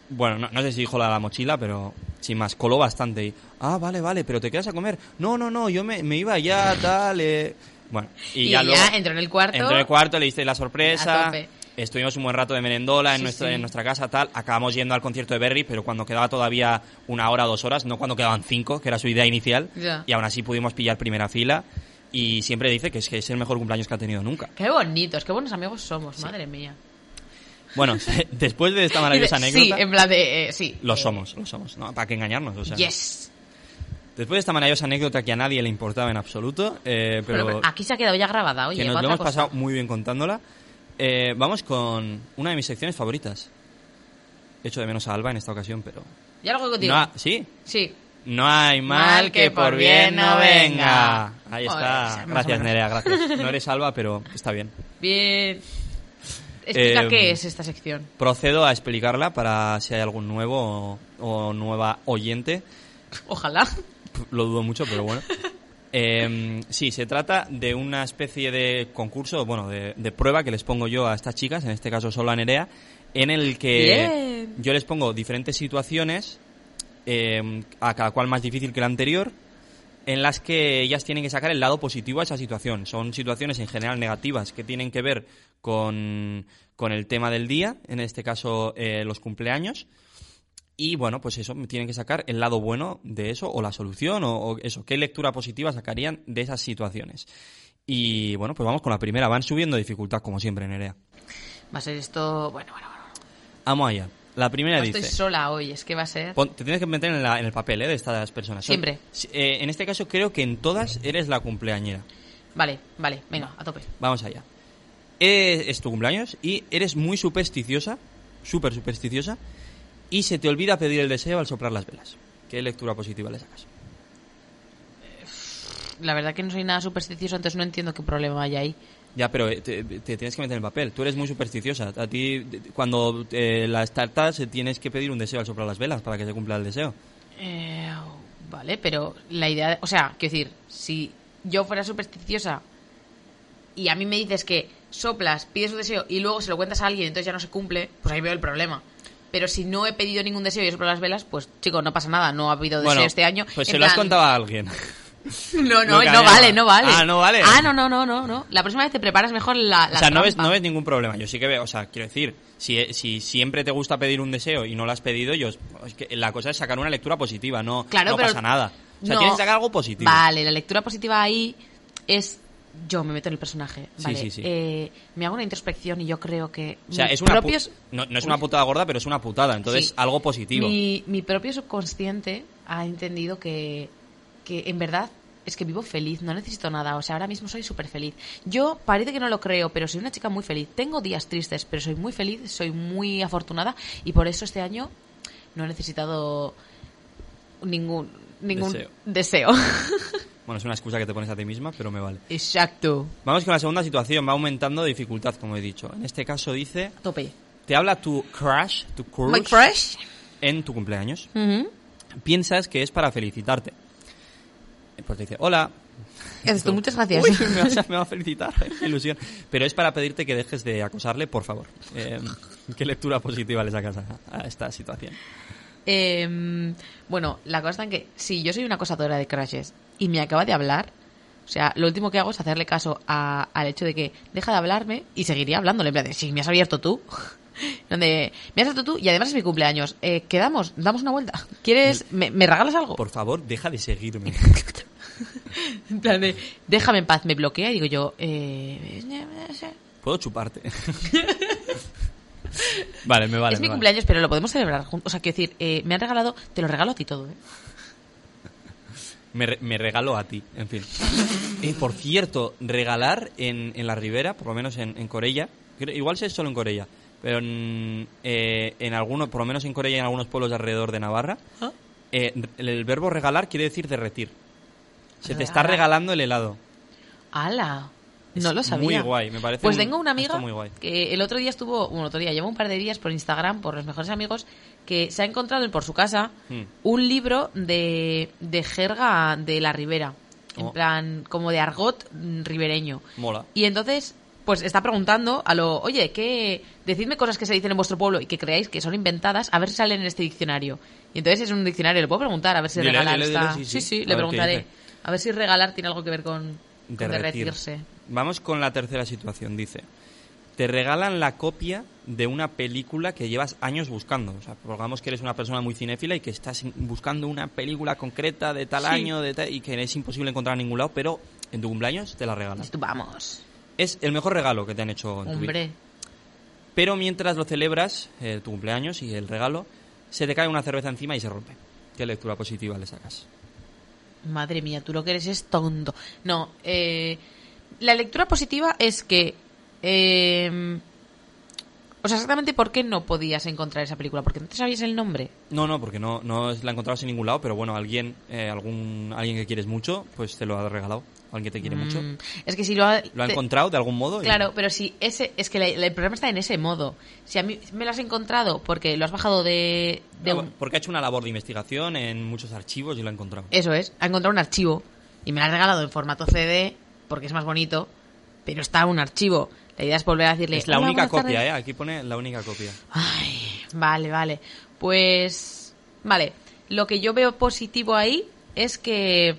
bueno, no, no sé si dijo la de la mochila, pero sin más, coló bastante. Y, ah, vale, vale, pero te quedas a comer. No, no, no, yo me, me iba ya, tal. eh. Bueno, y, Y, ya luego. entró en el cuarto. Entró en el cuarto, le diste la A sorpresa. tope. Estuvimos un buen rato de merendola en, Sí, nuestra, sí. en nuestra casa, tal. Acabamos yendo al concierto de Berry, pero cuando quedaba todavía una hora, dos horas, no cuando quedaban cinco, que era su idea inicial. Ya. Y aún así pudimos pillar primera fila. Y siempre dice que es, que es el mejor cumpleaños que ha tenido nunca. Qué bonitos, qué buenos amigos somos, madre mía. Bueno, después de esta maravillosa Sí, anécdota, en plan de... eh, sí. lo eh, somos, lo somos. ¿no? ¿Para qué engañarnos? O sea, Yes. Después de esta maravillosa anécdota que a nadie le importaba en absoluto, eh, pero, Pero, aquí se ha quedado ya grabada, oye. que nos lo hemos cosa. pasado muy bien contándola, eh, vamos con una de mis secciones favoritas. Echo de menos a Alba en esta ocasión, pero... Ya lo hago contigo. No ha- ¿Sí? Sí. No hay mal que por bien no venga. Ahí Joder, está. más o Gracias. Nerea, gracias. No eres Alba, pero está bien. Bien. Explica Eh, qué es esta sección. Procedo a explicarla para si hay algún nuevo o, o nueva oyente. Ojalá. Lo dudo mucho, pero bueno. Eh, sí, se trata de una especie de concurso, bueno, de, de prueba que les pongo yo a estas chicas, en este caso solo a Nerea, en el que Bien. yo les pongo diferentes situaciones, eh, a cada cual más difícil que la anterior, en las que ellas tienen que sacar el lado positivo a esa situación. Son situaciones en general negativas que tienen que ver con, con el tema del día, en este caso eh, los cumpleaños. Y bueno, pues eso, tienen que sacar el lado bueno de eso, o la solución, o, o eso, qué lectura positiva sacarían de esas situaciones. Y bueno, pues vamos con la primera, van subiendo dificultad como siempre, Nerea. Va a ser esto... Bueno, bueno, bueno. Vamos allá. La primera No dice... estoy sola hoy, es que va a ser... Pon- te tienes que meter en, la- en el papel ¿eh? de estas personas. Son- Siempre. si- eh, en este caso creo que en todas eres la cumpleañera. Vale, vale, venga, a tope. Vamos allá. Eh, es tu cumpleaños y eres muy supersticiosa, súper supersticiosa, y se te olvida pedir el deseo al soplar las velas. ¿Qué lectura positiva le sacas? La verdad que no soy nada supersticioso, entonces no entiendo qué problema hay ahí. Ya, pero eh, te, te tienes que meter en el papel. Tú eres muy supersticiosa. A ti, cuando eh, las tartas, tienes que pedir un deseo al soplar las velas para que se cumpla el deseo. Eh, vale, pero la idea... O sea, quiero decir, si yo fuera supersticiosa y a mí me dices que soplas, pides un deseo y luego se lo cuentas a alguien y entonces ya no se cumple, pues ahí veo el problema. Pero si no he pedido ningún deseo y he soplado las velas, pues chicos, no pasa nada, no ha habido deseo bueno, este año. Pues En se lo has contado a alguien. No, no, no había. vale, no vale. Ah, ¿no vale? Ah, no, no, no, no, no. La próxima vez te preparas mejor la, la o sea, no ves, no ves ningún problema. Yo sí que veo, o sea, quiero decir, si, si siempre te gusta pedir un deseo y no lo has pedido, yo, es que la cosa es sacar una lectura positiva, no, Claro, no pero- pasa nada. O sea, No. tienes que sacar algo positivo. Vale, la lectura positiva ahí es yo me meto en el personaje. Vale, sí, sí. eh, me hago una introspección y yo creo que O sea, es una propios no, no es una putada gorda, pero es una putada. Entonces, algo positivo. mi, mi propio subconsciente ha entendido que, que en verdad es que vivo feliz, no necesito nada. O sea, ahora mismo soy súper feliz. Yo parece que no lo creo, pero soy una chica muy feliz. Tengo días tristes, pero soy muy feliz, soy muy afortunada y por eso este año no he necesitado ningún ningún Deseo. deseo. Bueno, es una excusa que te pones a ti misma, pero me vale. Exacto. Vamos con la segunda situación. Va aumentando de dificultad, como he dicho. En este caso dice, Tope. te habla tu crush, tu crush, My crush. en tu cumpleaños. Ujú. Piensas que es para felicitarte. Pues te dice, hola, Esto, muchas gracias. Uy, me, vas a, me va a felicitar, qué ilusión. Pero es para pedirte que dejes de acosarle, por favor. Eh, ¿Qué lectura positiva le sacas a, a esta situación? Em, bueno, la cosa está en que si yo soy una acosadora de crashes y me acaba de hablar, o sea, lo último que hago es hacerle caso a- al hecho de que deja de hablarme y seguiría hablándole. En plan de, si me has abierto tú. Donde me has abierto tú y además es mi cumpleaños. Eh, quedamos, damos una vuelta. ¿Quieres? ¿Me, me regalas algo? Por favor, deja de seguirme. En plan de, déjame en paz, me bloquea y digo yo, eh, Puedo chuparte. vale, me vale. es mi me vale. cumpleaños, pero lo podemos celebrar juntos. O sea, quiero decir, eh, me han regalado, te lo regalo a ti todo, ¿eh? Me, re- me regalo a ti, en fin. Eh, por cierto, regalar en, en la ribera, por lo menos en, en Corella, igual si es solo en Corella, pero en, eh, en algunos, por lo menos en Corella y en algunos pueblos de alrededor de Navarra, ¿Ah? eh, el, el verbo regalar quiere decir derretir. Se te está regalando el helado. ¡Hala! Es No lo sabía. muy guay, me parece Pues tengo una amiga muy guay. que el otro día estuvo, bueno, otro día, lleva un par de días por Instagram, por los mejores amigos, que se ha encontrado por su casa Hmm. un libro de, de jerga de la ribera. En Oh. plan, como de argot ribereño. Mola. Y entonces, pues está preguntando a lo, oye, ¿qué? Decidme cosas que se dicen en vuestro pueblo y que creáis que son inventadas, a ver si salen en este diccionario. Y entonces es un diccionario, le puedo preguntar, a ver si Dile, regalar dile, está. sí, sí, sí. sí, A le preguntaré. A ver si regalar tiene algo que ver con, con Derretir. derretirse. Vamos con la tercera situación. Dice, te regalan la copia de una película que llevas años buscando. O sea, pongamos que eres una persona muy cinéfila y que estás buscando una película concreta de tal Sí. año de tal- y que es imposible encontrar en ningún lado, pero en tu cumpleaños te la regalan. Tú, Vamos. Es el mejor regalo que te han hecho en tu vida. Hombre. Pero mientras lo celebras, eh, tu cumpleaños y el regalo, se te cae una cerveza encima y se rompe. ¿Qué lectura positiva le sacas? Madre mía, tú lo que eres es tonto. No, eh, la lectura positiva es que... eh, o sea, exactamente por qué no podías encontrar esa película. Porque no te sabías el nombre. No, no, porque no, no la encontrabas en ningún lado, pero bueno, alguien, eh, algún, alguien que quieres mucho, pues te lo ha regalado. Alguien que te quiere mucho. Mm, Es que si lo ha... Lo ha te- encontrado de algún modo. y- Claro, pero si ese... Es que la- la- el problema está en ese modo. Si a mí me lo has encontrado porque lo has bajado de... de No, un- Porque ha hecho una labor de investigación en muchos archivos y lo ha encontrado. Eso es, ha encontrado un archivo y me lo ha regalado en formato CD porque es más bonito, pero está un archivo. La idea es volver a decirle... es la "Hola, única copia, tardes". ¿eh? Aquí pone la única copia. Ay, vale, vale. Pues, vale. Lo que yo veo positivo ahí es que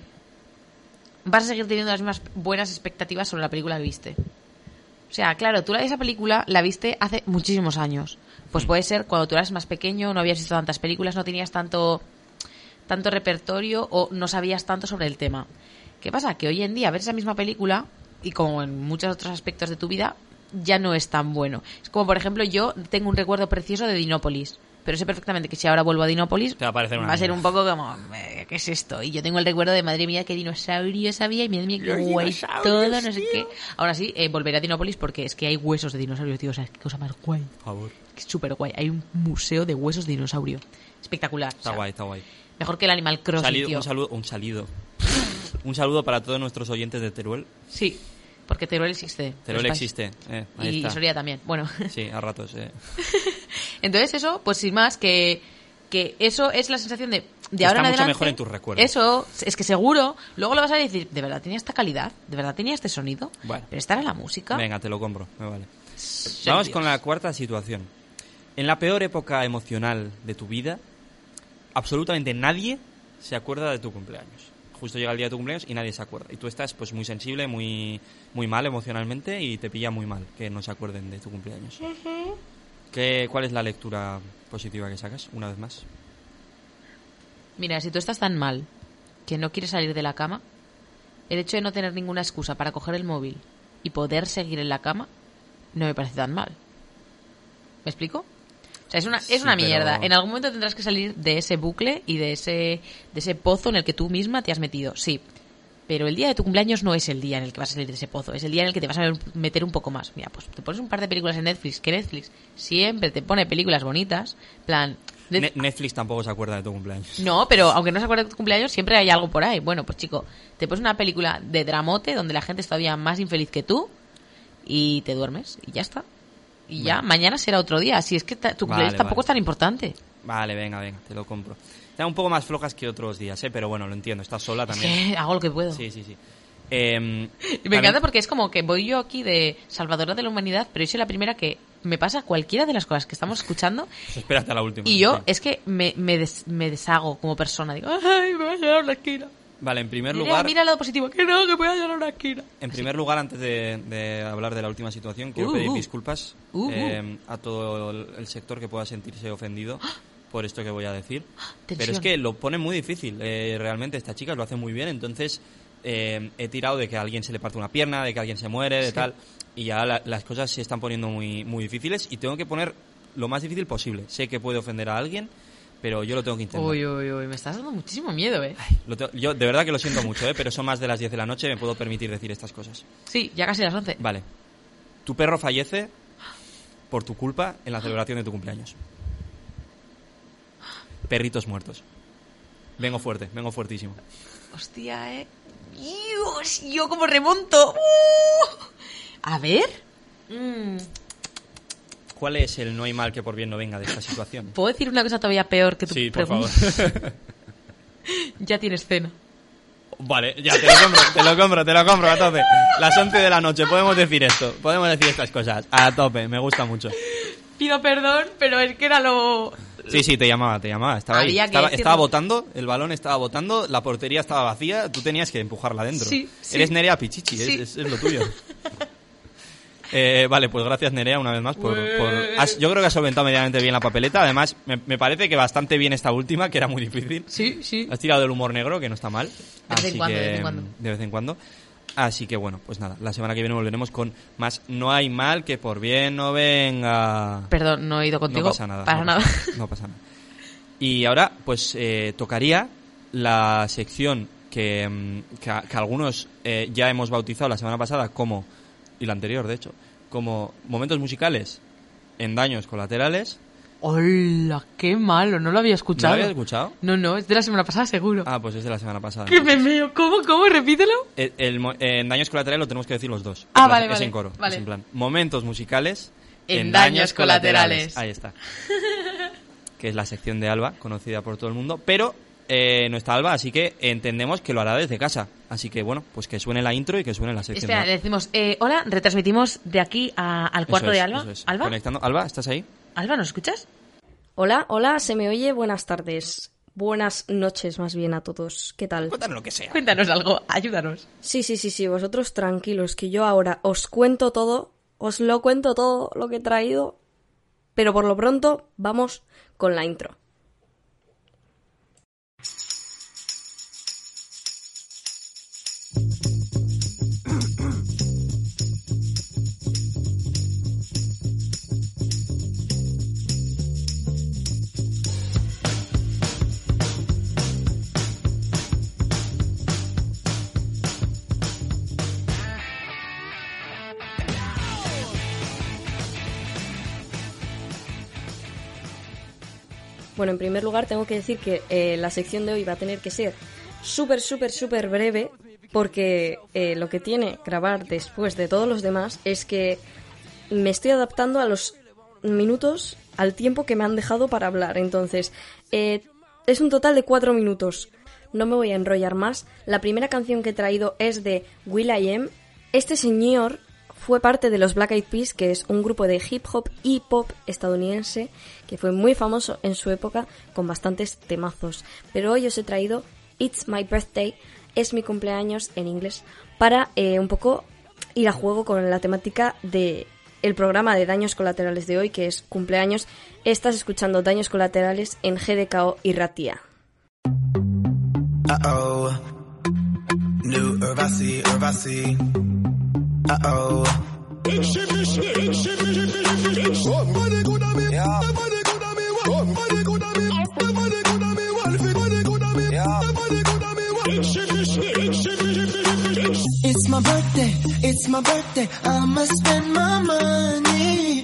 vas a seguir teniendo las mismas buenas expectativas sobre la película que viste. O sea, claro, tú la- esa película la viste hace muchísimos años. Pues puede ser cuando tú eras más pequeño, no habías visto tantas películas, no tenías tanto, tanto repertorio o no sabías tanto sobre el tema. ¿Qué pasa? Que hoy en día ver esa misma película, y como en muchos otros aspectos de tu vida, ya no es tan bueno. Es como, por ejemplo, yo tengo un recuerdo precioso de Dinópolis. Pero sé perfectamente que si ahora vuelvo a Dinópolis, va a parecer una va a ser un poco como, eh, ¿qué es esto? Y yo tengo el recuerdo de, madre mía, qué dinosaurio sabía y madre mía, qué guay dinosaurios, todo, no sé tío. qué. Ahora sí, eh, volveré a Dinópolis porque es que hay huesos de dinosaurios, tío. O sea, qué cosa más guay. Por favor. Es súper guay. Hay un museo de huesos de dinosaurio. Espectacular. Está o sea, guay, está guay. Mejor que el Animal Crossing, Salido- tío. un saludo, un salido. un saludo para todos nuestros oyentes de Teruel. Sí, porque Teruel existe. Teruel existe. Eh, ahí Y, está. Soria también. Bueno, Sí, a ratos. Eh. entonces eso, pues sin más, que, que eso es la sensación de... De Está ahora en mucho adelante, mejor en tus recuerdos. Eso, es que seguro, luego lo vas a decir, ¿de verdad tenía esta calidad? ¿De verdad tenía este sonido? Bueno. Pero esta era la música. Venga, te lo compro. Me vale. Vamos con la cuarta situación. En la peor época emocional de tu vida, absolutamente nadie se acuerda de tu cumpleaños. Justo llega el día de tu cumpleaños y nadie se acuerda. Y tú estás pues muy sensible, muy, muy mal emocionalmente y te pilla muy mal que no se acuerden de tu cumpleaños. ¿Qué, ¿Cuál es la lectura positiva que sacas, una vez más? Mira, si tú estás tan mal que no quieres salir de la cama, el hecho de no tener ninguna excusa para coger el móvil y poder seguir en la cama no me parece tan mal. ¿Me explico? Sea, es una, Sí, es una pero- mierda. En algún momento tendrás que salir de ese bucle y de ese, de ese pozo en el que tú misma te has metido. Sí. Pero el día de tu cumpleaños no es el día en el que vas a salir de ese pozo, es el día en el que te vas a meter un poco más. Mira, pues te pones un par de películas en Netflix, que Netflix siempre te pone películas bonitas, plan... de- Netflix tampoco se acuerda de tu cumpleaños. no, pero aunque no se acuerde de tu cumpleaños, siempre hay algo por ahí. Bueno, pues chico, te pones una película de dramote donde la gente es todavía más infeliz que tú y te duermes y ya está. Y ya, mañana será otro día. Si es que tu Vale, cumpleaños tampoco vale. es tan importante. Vale, venga, venga, te lo compro. Están un poco más flojas que otros días, ¿eh? Pero bueno, lo entiendo, estás sola también. hago lo que puedo. Sí, sí, sí. Eh, me también- encanta porque es como que voy yo aquí de salvadora de la humanidad, pero yo soy la primera que me pasa cualquiera de las cosas que estamos escuchando Espérate a la última. y yo Sí. es que me, me, des- me deshago como persona. Digo, ay, me voy a llorar a una esquina. Vale, en primer Mira, lugar, mira lado positivo. Que no, que voy a llorar a una esquina. en primer lugar, antes de, de hablar de la última situación, quiero Uh, pedir uh. disculpas Uh, eh, a todo el, sector que pueda sentirse ofendido por esto que voy a decir. Pero es que lo pone muy difícil. eh, realmente esta chica lo hace muy bien, entonces eh, he tirado de que a alguien se le parte una pierna, de que alguien se muere, de tal, y ya la- las cosas se están poniendo muy, muy difíciles y tengo que poner lo más difícil posible. Sé que puede ofender a alguien, pero yo lo tengo que intentar. Uy, uy, uy, me estás dando muchísimo miedo, ¿eh? Lo yo de verdad que lo siento mucho, ¿eh? pero son más de las 10 de la noche, me puedo permitir decir estas cosas. Sí, ya casi las 11. Vale. Tu perro fallece por tu culpa en la celebración de tu cumpleaños. Perritos muertos. Vengo fuerte, vengo fuertísimo. Hostia, ¿eh? Dios, yo como remonto. ¡Uh! A ver. Mm, ¿Cuál es el no hay mal que por bien no venga de esta situación? ¿Puedo decir una cosa todavía peor que tu Sí, por favor. ya tienes cena. Vale, ya te lo compro, te lo compro, te lo compro a tope. Las 11 de la noche, podemos decir esto, podemos decir estas cosas. A tope, me gusta mucho. Pido perdón, pero es que era lo... Sí, sí, te llamaba, te llamaba. Estaba ahí. Había que Estaba, estaba votando, el balón estaba votando, la portería estaba vacía, tú tenías que empujarla adentro. Sí, sí. Eres Nerea Pichichi, es- Sí. es, es lo tuyo. Eh, vale, pues gracias Nerea una vez más por... por- has- yo creo que has solventado medianamente bien la papeleta. Además, me, me parece que bastante bien esta última, que era muy difícil. Sí, sí. Has tirado del humor negro, que no está mal. De vez en cuando, que, de vez en cuando. de vez en cuando. Así que bueno, pues nada, la semana que viene volveremos con más No hay mal que por bien no venga. Perdón, no he ido contigo. No pasa nada. Para no nada. Pasa, no pasa nada. Y ahora, pues eh, tocaría la sección que, mm, que algunos eh, ya hemos bautizado la semana pasada como, y la anterior de hecho, como momentos musicales en daños colaterales. Hola, qué malo, no lo había ¿No escuchado. lo habías escuchado? No, no, es de la semana pasada seguro. Ah, pues es de la semana pasada. Que me meo. ¿Cómo, cómo? Repítelo. El- el mo- en daños colaterales lo tenemos que decir los dos. Ah, plan, vale, es vale, en coro. es vale. en plan, momentos musicales En daños colaterales. Ahí está. que es la sección de Alba, conocida por todo el mundo. Pero eh, no está Alba, así que entendemos que lo hará desde casa. Así que bueno, pues que suene la intro y que suene la sección Espera, de le Alba. decimos, eh, hola, retransmitimos de aquí a- al cuarto Eso de Alba. eso es. ¿Alba? Conectando. Alba, ¿estás ahí? ¿Alba, nos escuchas? Hola, hola, se me oye. Buenas tardes. Buenas noches, más bien a todos. ¿Qué tal? Cuéntanos lo que sea. Cuéntanos algo, ayúdanos. Sí, sí, sí, sí, vosotros tranquilos, que yo ahora os cuento todo, os lo cuento todo lo que he traído, pero por lo pronto vamos con la intro. Bueno, en primer lugar tengo que decir que eh, la sección de hoy va a tener que ser súper, súper, súper breve porque eh, lo que tiene grabar después de todos los demás es que me estoy adaptando a los minutos, al tiempo que me han dejado para hablar. Entonces, eh, es un total de cuatro minutos. No me voy a enrollar más. La primera canción que he traído es de Will I Am. Este señor fue parte de los Black Eyed Peas, que es un grupo de hip hop y pop estadounidense que fue muy famoso en su época con bastantes temazos. Pero hoy os he traído It's My Birthday, es mi cumpleaños en inglés, para eh, un poco ir a juego con la temática de el programa de daños colaterales de hoy, que es cumpleaños. Estás escuchando daños colaterales en GDKO y Ratia. Uh oh. It's my birthday, it's my birthday, I'ma spend my money.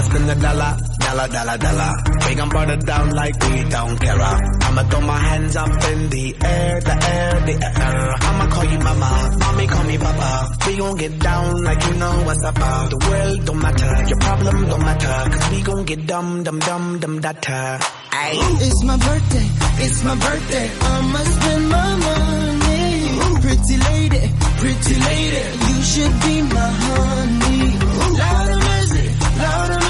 I'ma spend a dollar, dollar, dollar, dollar. Gon' burn it down like we don't care. I'ma throw my hands up in the air, the air, the air. I'ma call you mama, mommy call me papa. We gon' get down like you know what's up. The world don't matter, your problem don't matter. Cause we gon' get dumb, dumb, dumb, dumb, data. Ayy. It's my birthday, it's my birthday, I'ma spend my money. Pretty lady, pretty lady, you should be my honey. Of mercy, pretty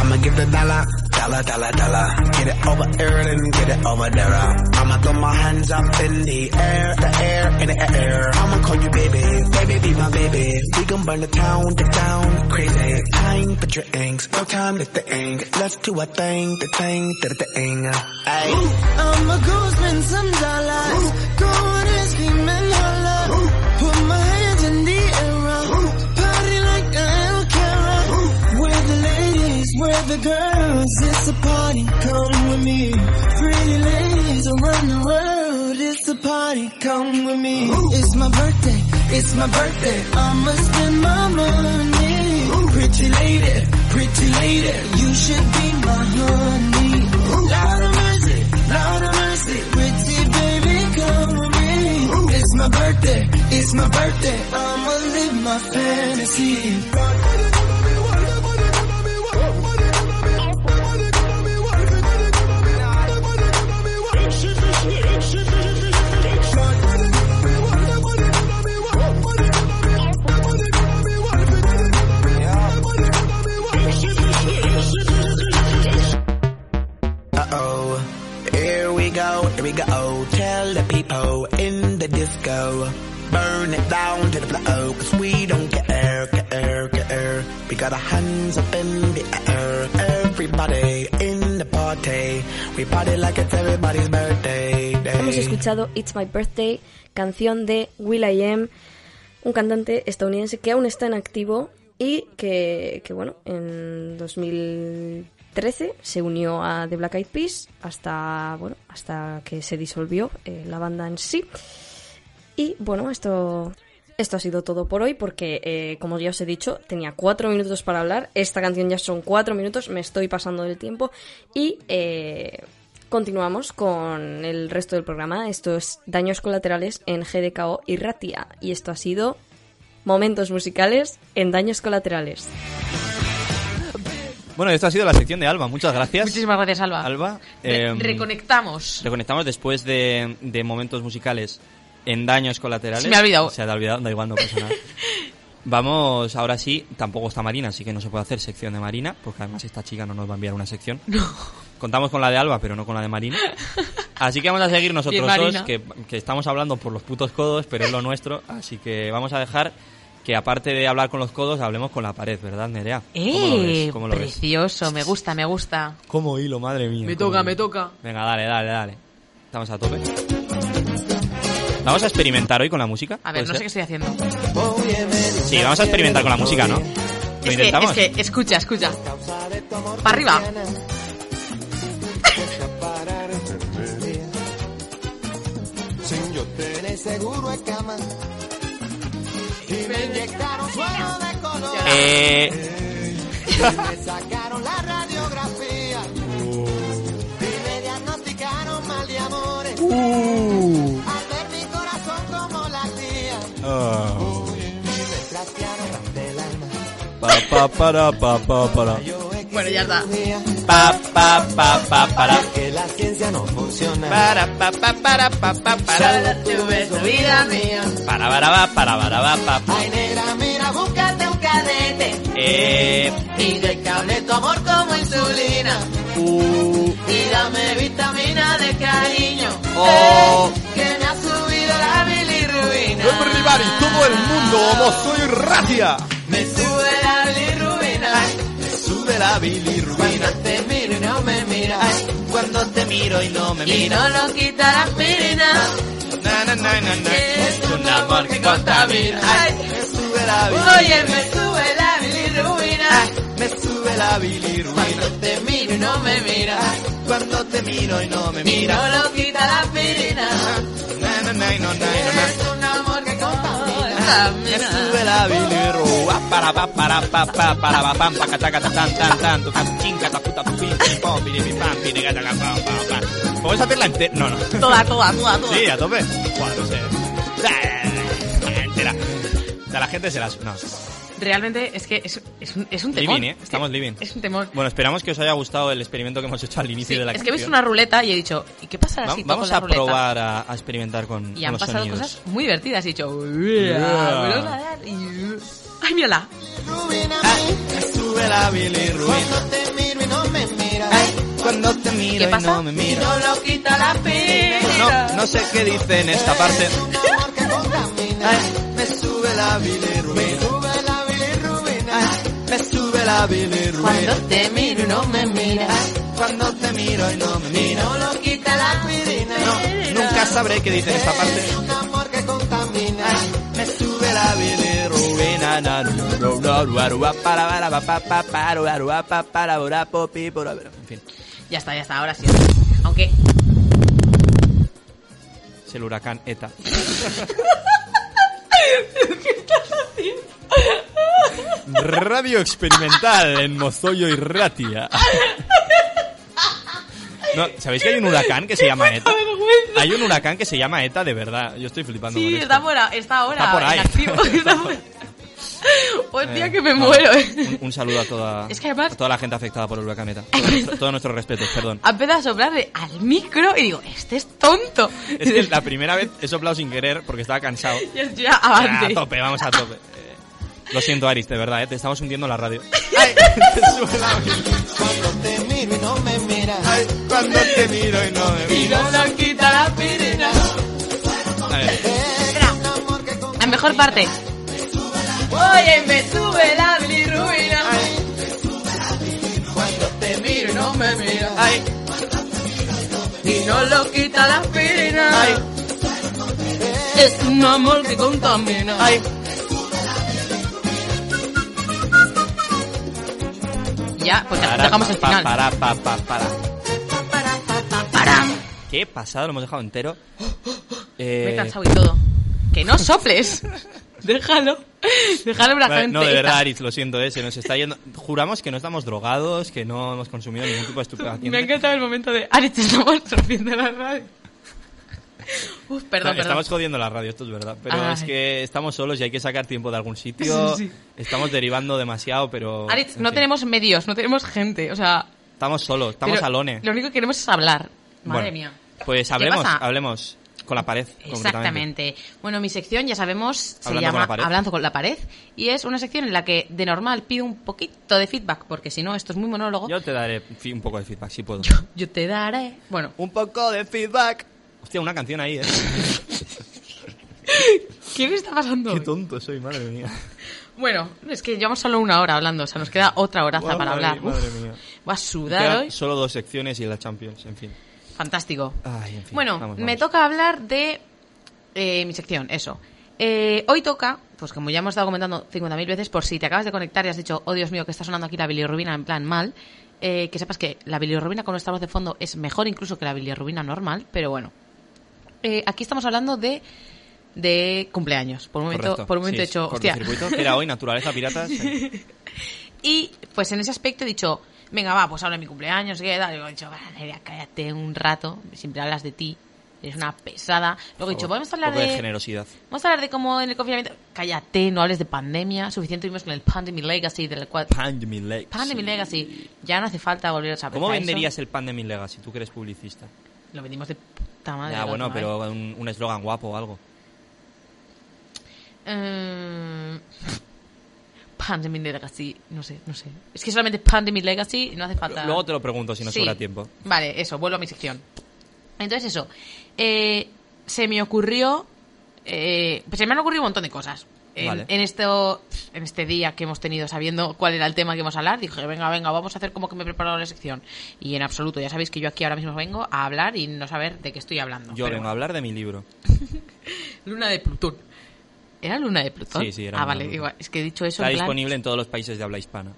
i'ma give it dollar dollar, dollar, dollar. Get it over here and get it over there. I'ma throw my hands up in the air, the air, in the air. I'ma call you baby, baby, be my baby. We gon' burn the town, the town, crazy. Time for drinks, no time to think. Let's do a thing, the thing, the thing. Ay. I'ma go spend some dollars. Go on and and where the girls. It's a party, come with me. Pretty ladies around the world. It's a party, come with me. It's my birthday, it's my birthday. I'ma spend my money. Pretty lady, pretty lady, you should be my honey. Lord of mercy, Lord of mercy, pretty baby, come with me. It's my birthday, it's my birthday. I'ma live my fantasy. Disco. Burn it down to the floor, we don't. We got our hands up in the air. Everybody in the party. We party like it's everybody's birthday. Hemos escuchado It's My Birthday, canción de Will I Am, un cantante estadounidense que aún está en activo y que, que, bueno, en 2013 se unió a The Black Eyed Peas hasta, bueno, hasta que se disolvió eh, la banda en sí. Y bueno, esto, esto ha sido todo por hoy porque, eh, como ya os he dicho, tenía cuatro minutos para hablar. Esta canción ya son cuatro minutos, me estoy pasando del tiempo. Y eh, continuamos con el resto del programa. Esto es Daños Colaterales en GDKO y Ratia. Y esto ha sido Momentos Musicales en Daños Colaterales. Bueno, esto ha sido la sección de Alba. Muchas gracias. Muchísimas gracias, Alba. Alba. Re- Em, reconectamos. Reconectamos después de, de momentos musicales en daños colaterales. Se me ha olvidado. Se ha olvidado, da igual, no pasa nada. Vamos, ahora sí, tampoco está Marina, así que no se puede hacer sección de Marina, porque además esta chica no nos va a enviar una sección. Contamos con la de Alba, pero no con la de Marina. Así que vamos a seguir nosotros Bien, dos, que, que estamos hablando por los putos codos, pero es lo nuestro. Así que vamos a dejar que aparte de hablar con los codos, hablemos con la pared, ¿verdad, Nerea? ¿Cómo lo ¡Eh! ves? ¿Cómo lo ves? precioso, me gusta, me gusta. ¿Cómo hilo, madre mía? Me toca, hilo. me toca. Venga, dale, dale, dale. Estamos a tope. Vamos a experimentar hoy con la música. A ver, ¿puede no sé qué estoy haciendo. Sí, vamos a experimentar con la música, ¿no? ¿Lo Es que, intentamos? es que, escucha, escucha. Para arriba. Sin yo oh. Pa, pa, para, pa, pa, para. Bueno, ya está. Pa, pa, pa, pa, para. Que la ciencia no funciona. Para, pa, pa, para, pa, pa, para. tu beso, vida mía. Para, para, va, para, para, va, pa. Ay, negra, mira, búscate un cadete. Eh, Inyectable tu amor como insulina. uh, Y dame vitamina de cariño. oh. Que me ha subido la bilirrubina. Everybody, todo el mundo, como soy Ratia. Me sube la bilirrubina. Me sube la bilirrubina. Cuando te miro y no me miras. Cuando te miro y no me Y miras. no lo quita la aspirina. Na, na, na, na, na. Es un amor que contamina. Ay, me sube la bilirrubina. Oye, me sube la bilirrubina. Me sube la bilirrubina. Cuando te miro y no me miras. Cuando te miro y no me Y miras. no lo quita la aspirina. Na, na, na, na, na, na. Sube la bilirrubina. Para, pa, para, pa, pa, para, pa, pam, pa, cataca, ta, tan, tan, tan, tu, ca, chin, cata, puta, pu, pim, pim, pom, piri, pim, pam, piri, gata, ca, pam, pam, pam. ¿Podemos hacerla entera? No, no. Toda, toda, toda, toda. Sí, a tope. Buah, no sé. Entera. O sea, la gente se las... No. Realmente es que es, es un, es un temor. Living, ¿eh? Estamos living. Es un temor. Bueno, esperamos que os haya gustado el experimento que hemos hecho al inicio Sí, de la es que he visto una ruleta y he dicho, ¿y qué pasará Va- si toco Vamos la a ruleta? probar a, a experimentar con, Y con han los pasado sonidos. cosas muy divertidas. He dicho, Yeah. "Uy, vamos a dar", y- ¡Ay, mírala! Sube la bilirrubina. te miro y no me. Cuando miro no me miras. lo quita la pena. No, no sé qué dice en esta parte. Contamina. me sube la bilirrubina. Me sube la bilirrubina. Cuando te miro y no me miras. Cuando te miro y no me miras. No lo quita la Aspirina. No, nunca sabré qué dice esta parte. Un amor que contamina. Me sube la bilirrubina. En fin, Ya está, ya está, ahora sí. Aunque es el huracán ETA. Radio experimental en Mozoyo y Ratia. No, ¿Sabéis que hay un huracán que se llama ETA? Hay un huracán que se llama ETA de verdad. Yo estoy flipando con sí, esto. está, por, a- está ahora Está por ahí. activo. Está por- Hostia, Eh, que me no, muero. eh. Un, un saludo a toda, Es que además- a toda la gente afectada por el huracán ETA. Todo, nuestro- todo nuestro respeto, perdón. Ha empezado a soplarle al micro y digo, este es tonto. Es que la primera vez he soplado sin querer porque estaba cansado. Ya, ya, Ah, avante. a tope, vamos a tope. Lo siento, Aris, de verdad, ¿eh? te estamos hundiendo la radio. Cuando te miro y no me miras. Cuando te miro y no me Y no lo quita la pirina. A ver. La mejor parte. Oye, me sube la bilirrubina. Cuando te miro y no me miras. ay, Y no lo quita la aspirina. Es un amor que contamina. Ya, pues ya para, dejamos el final. Para, pa, pa, para. Para, pa, pa, para. Qué pasado, lo hemos dejado entero. Me Eh, he cansado y todo. Que no soples. Déjalo. Déjalo la vale, gente. no, de verdad. Aris, lo siento, eh, se nos está yendo. Juramos que no estamos drogados, que no hemos consumido ningún tipo de Me ha estupefaciente. encantado el momento de. Ari, te estamos rompiendo la radio. Uf, perdón, No, perdón. Estamos jodiendo la radio, esto es verdad. Pero Ay. es que estamos solos y hay que sacar tiempo de algún sitio. Sí, sí. Estamos derivando demasiado, pero. Aritz, no fin. tenemos medios, no tenemos gente, o sea... Estamos solos, estamos pero alone. Lo único que queremos es hablar. Madre Bueno, mía. Pues ¿Qué hablemos, hablemos con la pared. Exactamente. Bueno, mi sección, ya sabemos, se llama con. Hablando con la pared. Y es una sección en la que de normal pido un poquito de feedback, porque si no, esto es muy monólogo. Yo te daré un poco de feedback, si puedo. Yo te daré... Bueno, Un poco de feedback. Hostia, una canción ahí, ¿eh? ¿qué me está pasando? Qué hoy? tonto soy, madre mía. Bueno, es que llevamos solo una hora hablando, o sea, nos queda otra horaza para hablar. madre Uf, mía. va a sudar hoy. solo dos secciones y la Champions, en fin. Fantástico. Ay, en fin. Bueno, vamos, me toca hablar de eh, mi sección, eso. Eh, hoy toca, pues como ya hemos estado comentando 50.000 veces, por si te acabas de conectar y has dicho, oh Dios mío, que está sonando aquí la bilirrubina en plan mal, eh, que sepas que la bilirrubina con nuestra voz de fondo es mejor incluso que la bilirrubina normal, pero bueno. Eh, aquí estamos hablando de de cumpleaños. Por un momento, Correcto. por un momento Sí, he hecho, hostia. era hoy, naturaleza piratas. sí. Y pues en ese aspecto he dicho, venga, va, pues habla de mi cumpleaños. Y he dicho, va, Nerea, cállate un rato, siempre hablas de ti, eres una pesada. Luego he dicho, vamos a hablar de de, generosidad. vamos a hablar de cómo en el confinamiento, cállate, no hables de pandemia, suficiente tuvimos con el Pandemic Legacy, del cual... Pandemic Legacy. Pandemic Legacy, ya no hace falta volver a saber. ¿Cómo eso. venderías el Pandemic Legacy? Tú que eres publicista. Lo vendimos de puta madre. Ya, bueno, última vez. pero un un eslogan guapo o algo. Eh, Pandemic Legacy, no sé, no sé. Es que solamente Pandemic Legacy no hace falta. Luego te lo pregunto si Sí. sobra tiempo. Vale, eso, vuelvo a mi sección. Entonces, eso. eh, se me ocurrió. eh, pues se me han ocurrido un montón de cosas. En, Vale. en esto, en este día que hemos tenido sabiendo cuál era el tema que íbamos a hablar, dije, venga, venga, vamos a hacer como que me he preparado la sección. Y en absoluto, ya sabéis que yo aquí ahora mismo vengo a hablar y no saber de qué estoy hablando. Yo vengo a hablar de mi libro. Luna de Plutón. ¿Era Luna de Plutón? Sí, sí, era Ah, vale, igual, es que he dicho eso Está en plan- disponible en todos los países de habla hispana.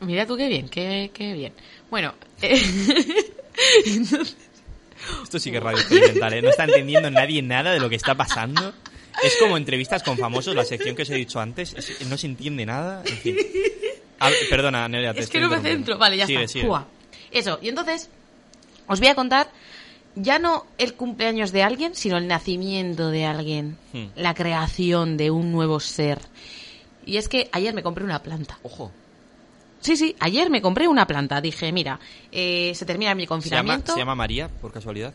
Mira tú qué bien, qué, qué bien. Bueno, eh, entonces, Esto sí que es radio experimental, ¿eh? No está entendiendo nadie nada de lo que está pasando. Es como entrevistas con famosos, la sección que os he dicho antes. es- no se entiende nada. En fin. A perdona, Nerea, te es estoy que no me centro. Vale, ya Sigue, está. sigue. Eso, y entonces os voy a contar ya no el cumpleaños de alguien, sino el nacimiento de alguien, Hmm. la creación de un nuevo ser. Y es que ayer me compré una planta. Ojo. Sí, sí, ayer me compré una planta. Dije, mira, eh, se termina mi ¿Se llama, confinamiento. ¿Se llama María, por casualidad?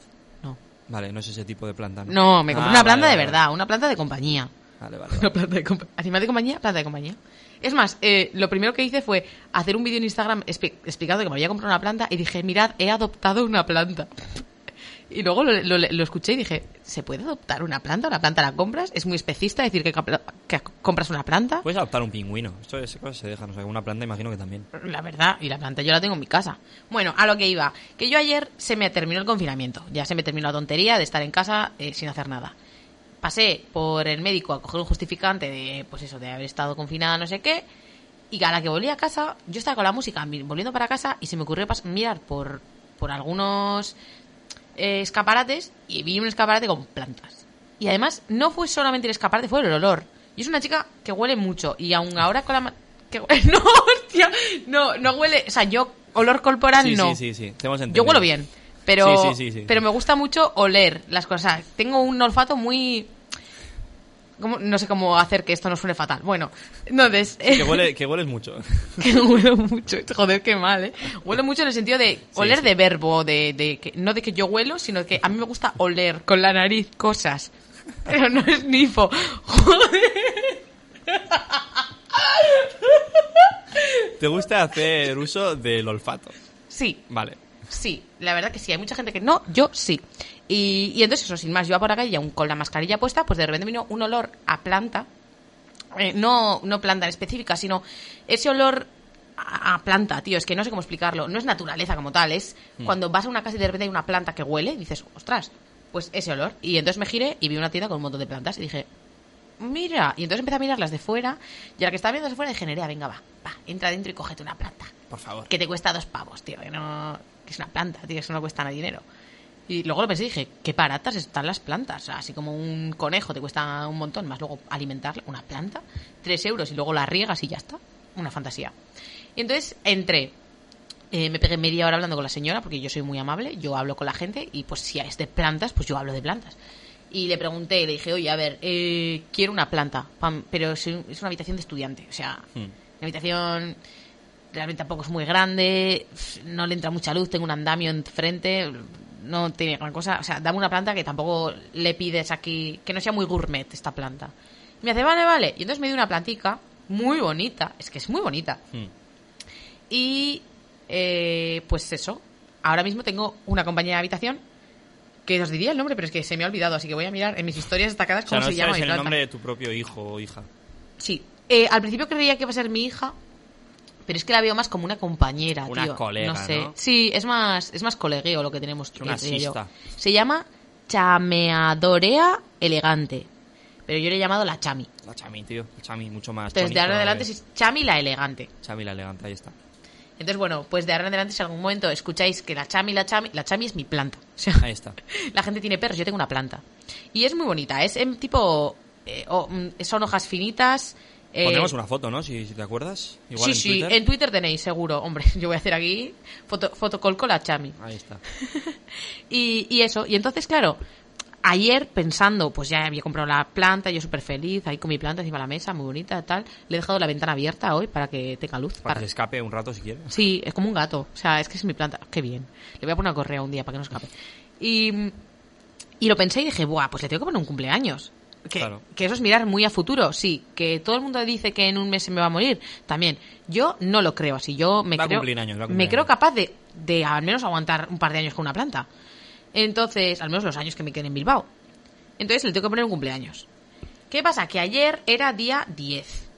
Vale, no es ese tipo de planta. No, No, me compré Ah, una planta vale, de vale, verdad, una planta de compañía. Vale, vale. Una planta de compa- Animal de compañía, planta de compañía. Es más, eh, lo primero que hice fue hacer un vídeo en Instagram expli- explicando que me había comprado una planta y dije, mirad, he adoptado una planta. Y luego lo, lo- lo escuché y dije, ¿se puede adoptar una planta? ¿Una planta la compras? Es muy especista decir que, compra- que compras una planta. Puedes adoptar un pingüino. Esto esas cosas se dejan. O sea, una planta imagino que también. La verdad, y la planta yo la tengo en mi casa. Bueno, a lo que iba, que yo ayer se me terminó el confinamiento. Ya se me terminó la tontería de estar en casa eh, sin hacer nada. Pasé por el médico a coger un justificante de, pues eso, de haber estado confinada, no sé qué. Y a la que volví a casa, yo estaba con la música volviendo para casa y se me ocurrió mirar por, por algunos eh, escaparates y vi un escaparate con plantas. Y además, no fue solamente el escaparate, fue el olor. Y es una chica que huele mucho. Y aún ahora con la... Que, no, hostia, no, no huele... O sea, yo, olor corporal, Sí, no. sí, sí, sí. Yo huelo bien, pero, Sí, sí, sí, sí. pero me gusta mucho oler las cosas. Tengo un olfato muy... ¿cómo? No sé cómo hacer que esto no suene fatal. Bueno, entonces... Que, huele, que hueles mucho. que huelo mucho. Joder, qué mal, ¿eh? Huelo mucho en el sentido de oler sí. de verbo, de, de que, no de que yo huelo, sino que a mí me gusta oler con la nariz cosas. Pero no es nifo. Joder. Te gusta hacer uso del olfato. Sí, Vale. Sí, la verdad que sí. Hay mucha gente que no, yo sí. Y, y entonces eso, sin más, yo iba por calle y aún con la mascarilla puesta, pues de repente vino un olor a planta. Eh, no, no planta en específica, sino ese olor a, planta, tío. Es que no sé cómo explicarlo. No es naturaleza como tal, es cuando vas a una casa y de repente hay una planta que huele y dices, ostras, pues ese olor. Y entonces me giré y vi una tienda con un montón de plantas y dije, mira. Y entonces empecé a mirarlas de fuera y a la que estaba viendo de fuera dije, Nerea, venga, va, va, entra dentro y cógete una planta Por favor. que te cuesta dos pavos, tío, que no que es una planta, tío, eso no cuesta nada dinero. Y luego lo pensé y dije, qué baratas están las plantas. O sea, así como un conejo te cuesta un montón, más luego alimentarla, una planta, tres euros y luego la riegas y ya está. Una fantasía. Y entonces entré, eh, me pegué media hora hablando con la señora, porque yo soy muy amable, yo hablo con la gente y pues si es de plantas, pues yo hablo de plantas. Y le pregunté, le dije, oye, a ver, eh, quiero una planta, pero es un- es una habitación de estudiante, o sea, Hmm. una habitación realmente tampoco es muy grande, no le entra mucha luz, tengo un andamio enfrente, no tiene gran cosa. O sea, dame una planta que tampoco le pides aquí, que no sea muy gourmet esta planta. Y me hace, vale, vale. Y entonces me dio una plantica muy bonita, es que es muy bonita. Hmm. Y eh, pues eso, ahora mismo tengo una compañía de habitación que os diría el nombre, pero es que se me ha olvidado, así que voy a mirar en mis historias destacadas O sea, cómo no se llama el planta. nombre de tu propio hijo o hija. Sí. Eh, al principio creía que iba a ser mi hija, pero es que la veo más como una compañera, Una tío. colega, no sé. ¿no? Sí, es más, es más colegueo lo que tenemos. una entre yo. Se llama Chameadorea Elegante. Pero yo le he llamado la Chami. La Chami, tío. La Chami, mucho más. Entonces, de ahora en adelante eh. es Chami la Elegante. Chami la elegante, ahí está. Entonces, bueno, pues de ahora en adelante, si en algún momento escucháis que la Chami, la Chami, la Chami es mi planta. O sea, Ahí está. la gente tiene perros, yo tengo una planta. Y es muy bonita, es en tipo. eh, oh, mm, son hojas finitas. Eh, Ponemos una foto, ¿no? Si, si te acuerdas. Igual sí, en sí, en Twitter tenéis, seguro. Hombre, yo voy a hacer aquí foto, fotocall con la Chami. Ahí está. Y, y eso, y entonces, claro, ayer pensando, pues ya había comprado la planta, yo súper feliz, ahí con mi planta encima de la mesa, muy bonita, tal. Le he dejado la ventana abierta hoy para que tenga luz. Para para- que se escape un rato si quieres. Sí, es como un gato. O sea, es que es mi planta. Qué bien. Le voy a poner una correa un día para que no escape. Y, y lo pensé y dije, buah, pues le tengo que poner un cumpleaños. Que, Claro. que eso es mirar muy a futuro, sí. Que todo el mundo dice que en un mes se me va a morir, también. Yo no lo creo así. Yo me Va creo, cumplir años, va a me creo capaz de, de al menos aguantar un par de años con una planta. Entonces, al menos los años que me queden en Bilbao. Entonces le tengo que poner un cumpleaños. ¿Qué pasa? Que ayer era día 10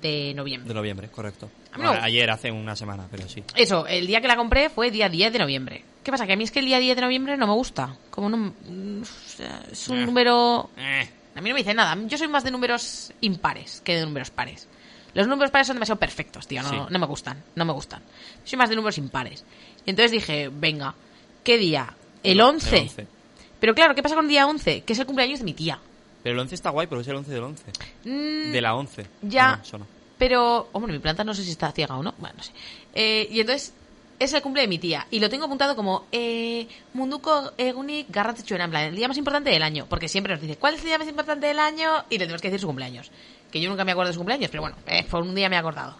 de noviembre. De noviembre, correcto. No. Ayer, hace una semana, pero sí. Eso, el día que la compré fue día 10 de noviembre. ¿Qué pasa? Que a mí es que el día 10 de noviembre no me gusta. Como no... mm, Es un Eh. número... Eh. A mí no me dice nada. Yo soy más de números impares que de números pares. Los números pares son demasiado perfectos, tío. No, Sí. no me gustan. No me gustan. Soy más de números impares. Y entonces dije, venga, ¿qué día? El 11. El 11. Pero claro, ¿qué pasa con el día 11? Que es el cumpleaños de mi tía. Pero el 11 está guay, porque es el 11 del 11. Mm, De la 11. Ya. Ah, no, no. Pero, hombre, mi planta no sé si está ciega o no. Bueno, no sé. Eh, y entonces, es el cumple de mi tía. Y lo tengo apuntado como eh, Munduko Egunik Garrantzitsuena, en plan, el día más importante del año. Porque siempre nos dice, ¿cuál es el día más importante del año? Y le tenemos que decir su cumpleaños. que yo nunca me acuerdo de su cumpleaños, pero bueno, eh, por un día me he acordado.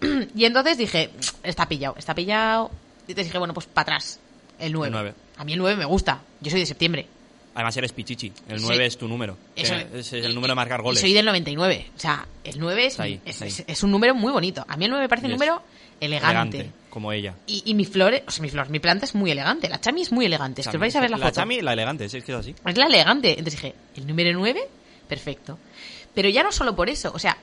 y entonces dije, está pillado, está pillado. Y entonces dije, bueno, pues para atrás, el 9. El nueve. A mí el 9 me gusta, yo soy de septiembre. Además eres pichichi. El Sí. 9 es tu número. Eso- Que es el número de marcar Y goles. soy del 99. O sea, el 9 es, ahí, es, es- es un número muy bonito. A mí el 9 me parece un número elegante. Elegante, como ella. Y, y mi flor, o sea, mi flor, mi planta es muy elegante. La chami es muy elegante. Es que os vais a ver la, la foto. chami, la elegante, es que es así. Es la elegante. Entonces dije, el número 9, perfecto. Pero ya no solo por eso, o sea,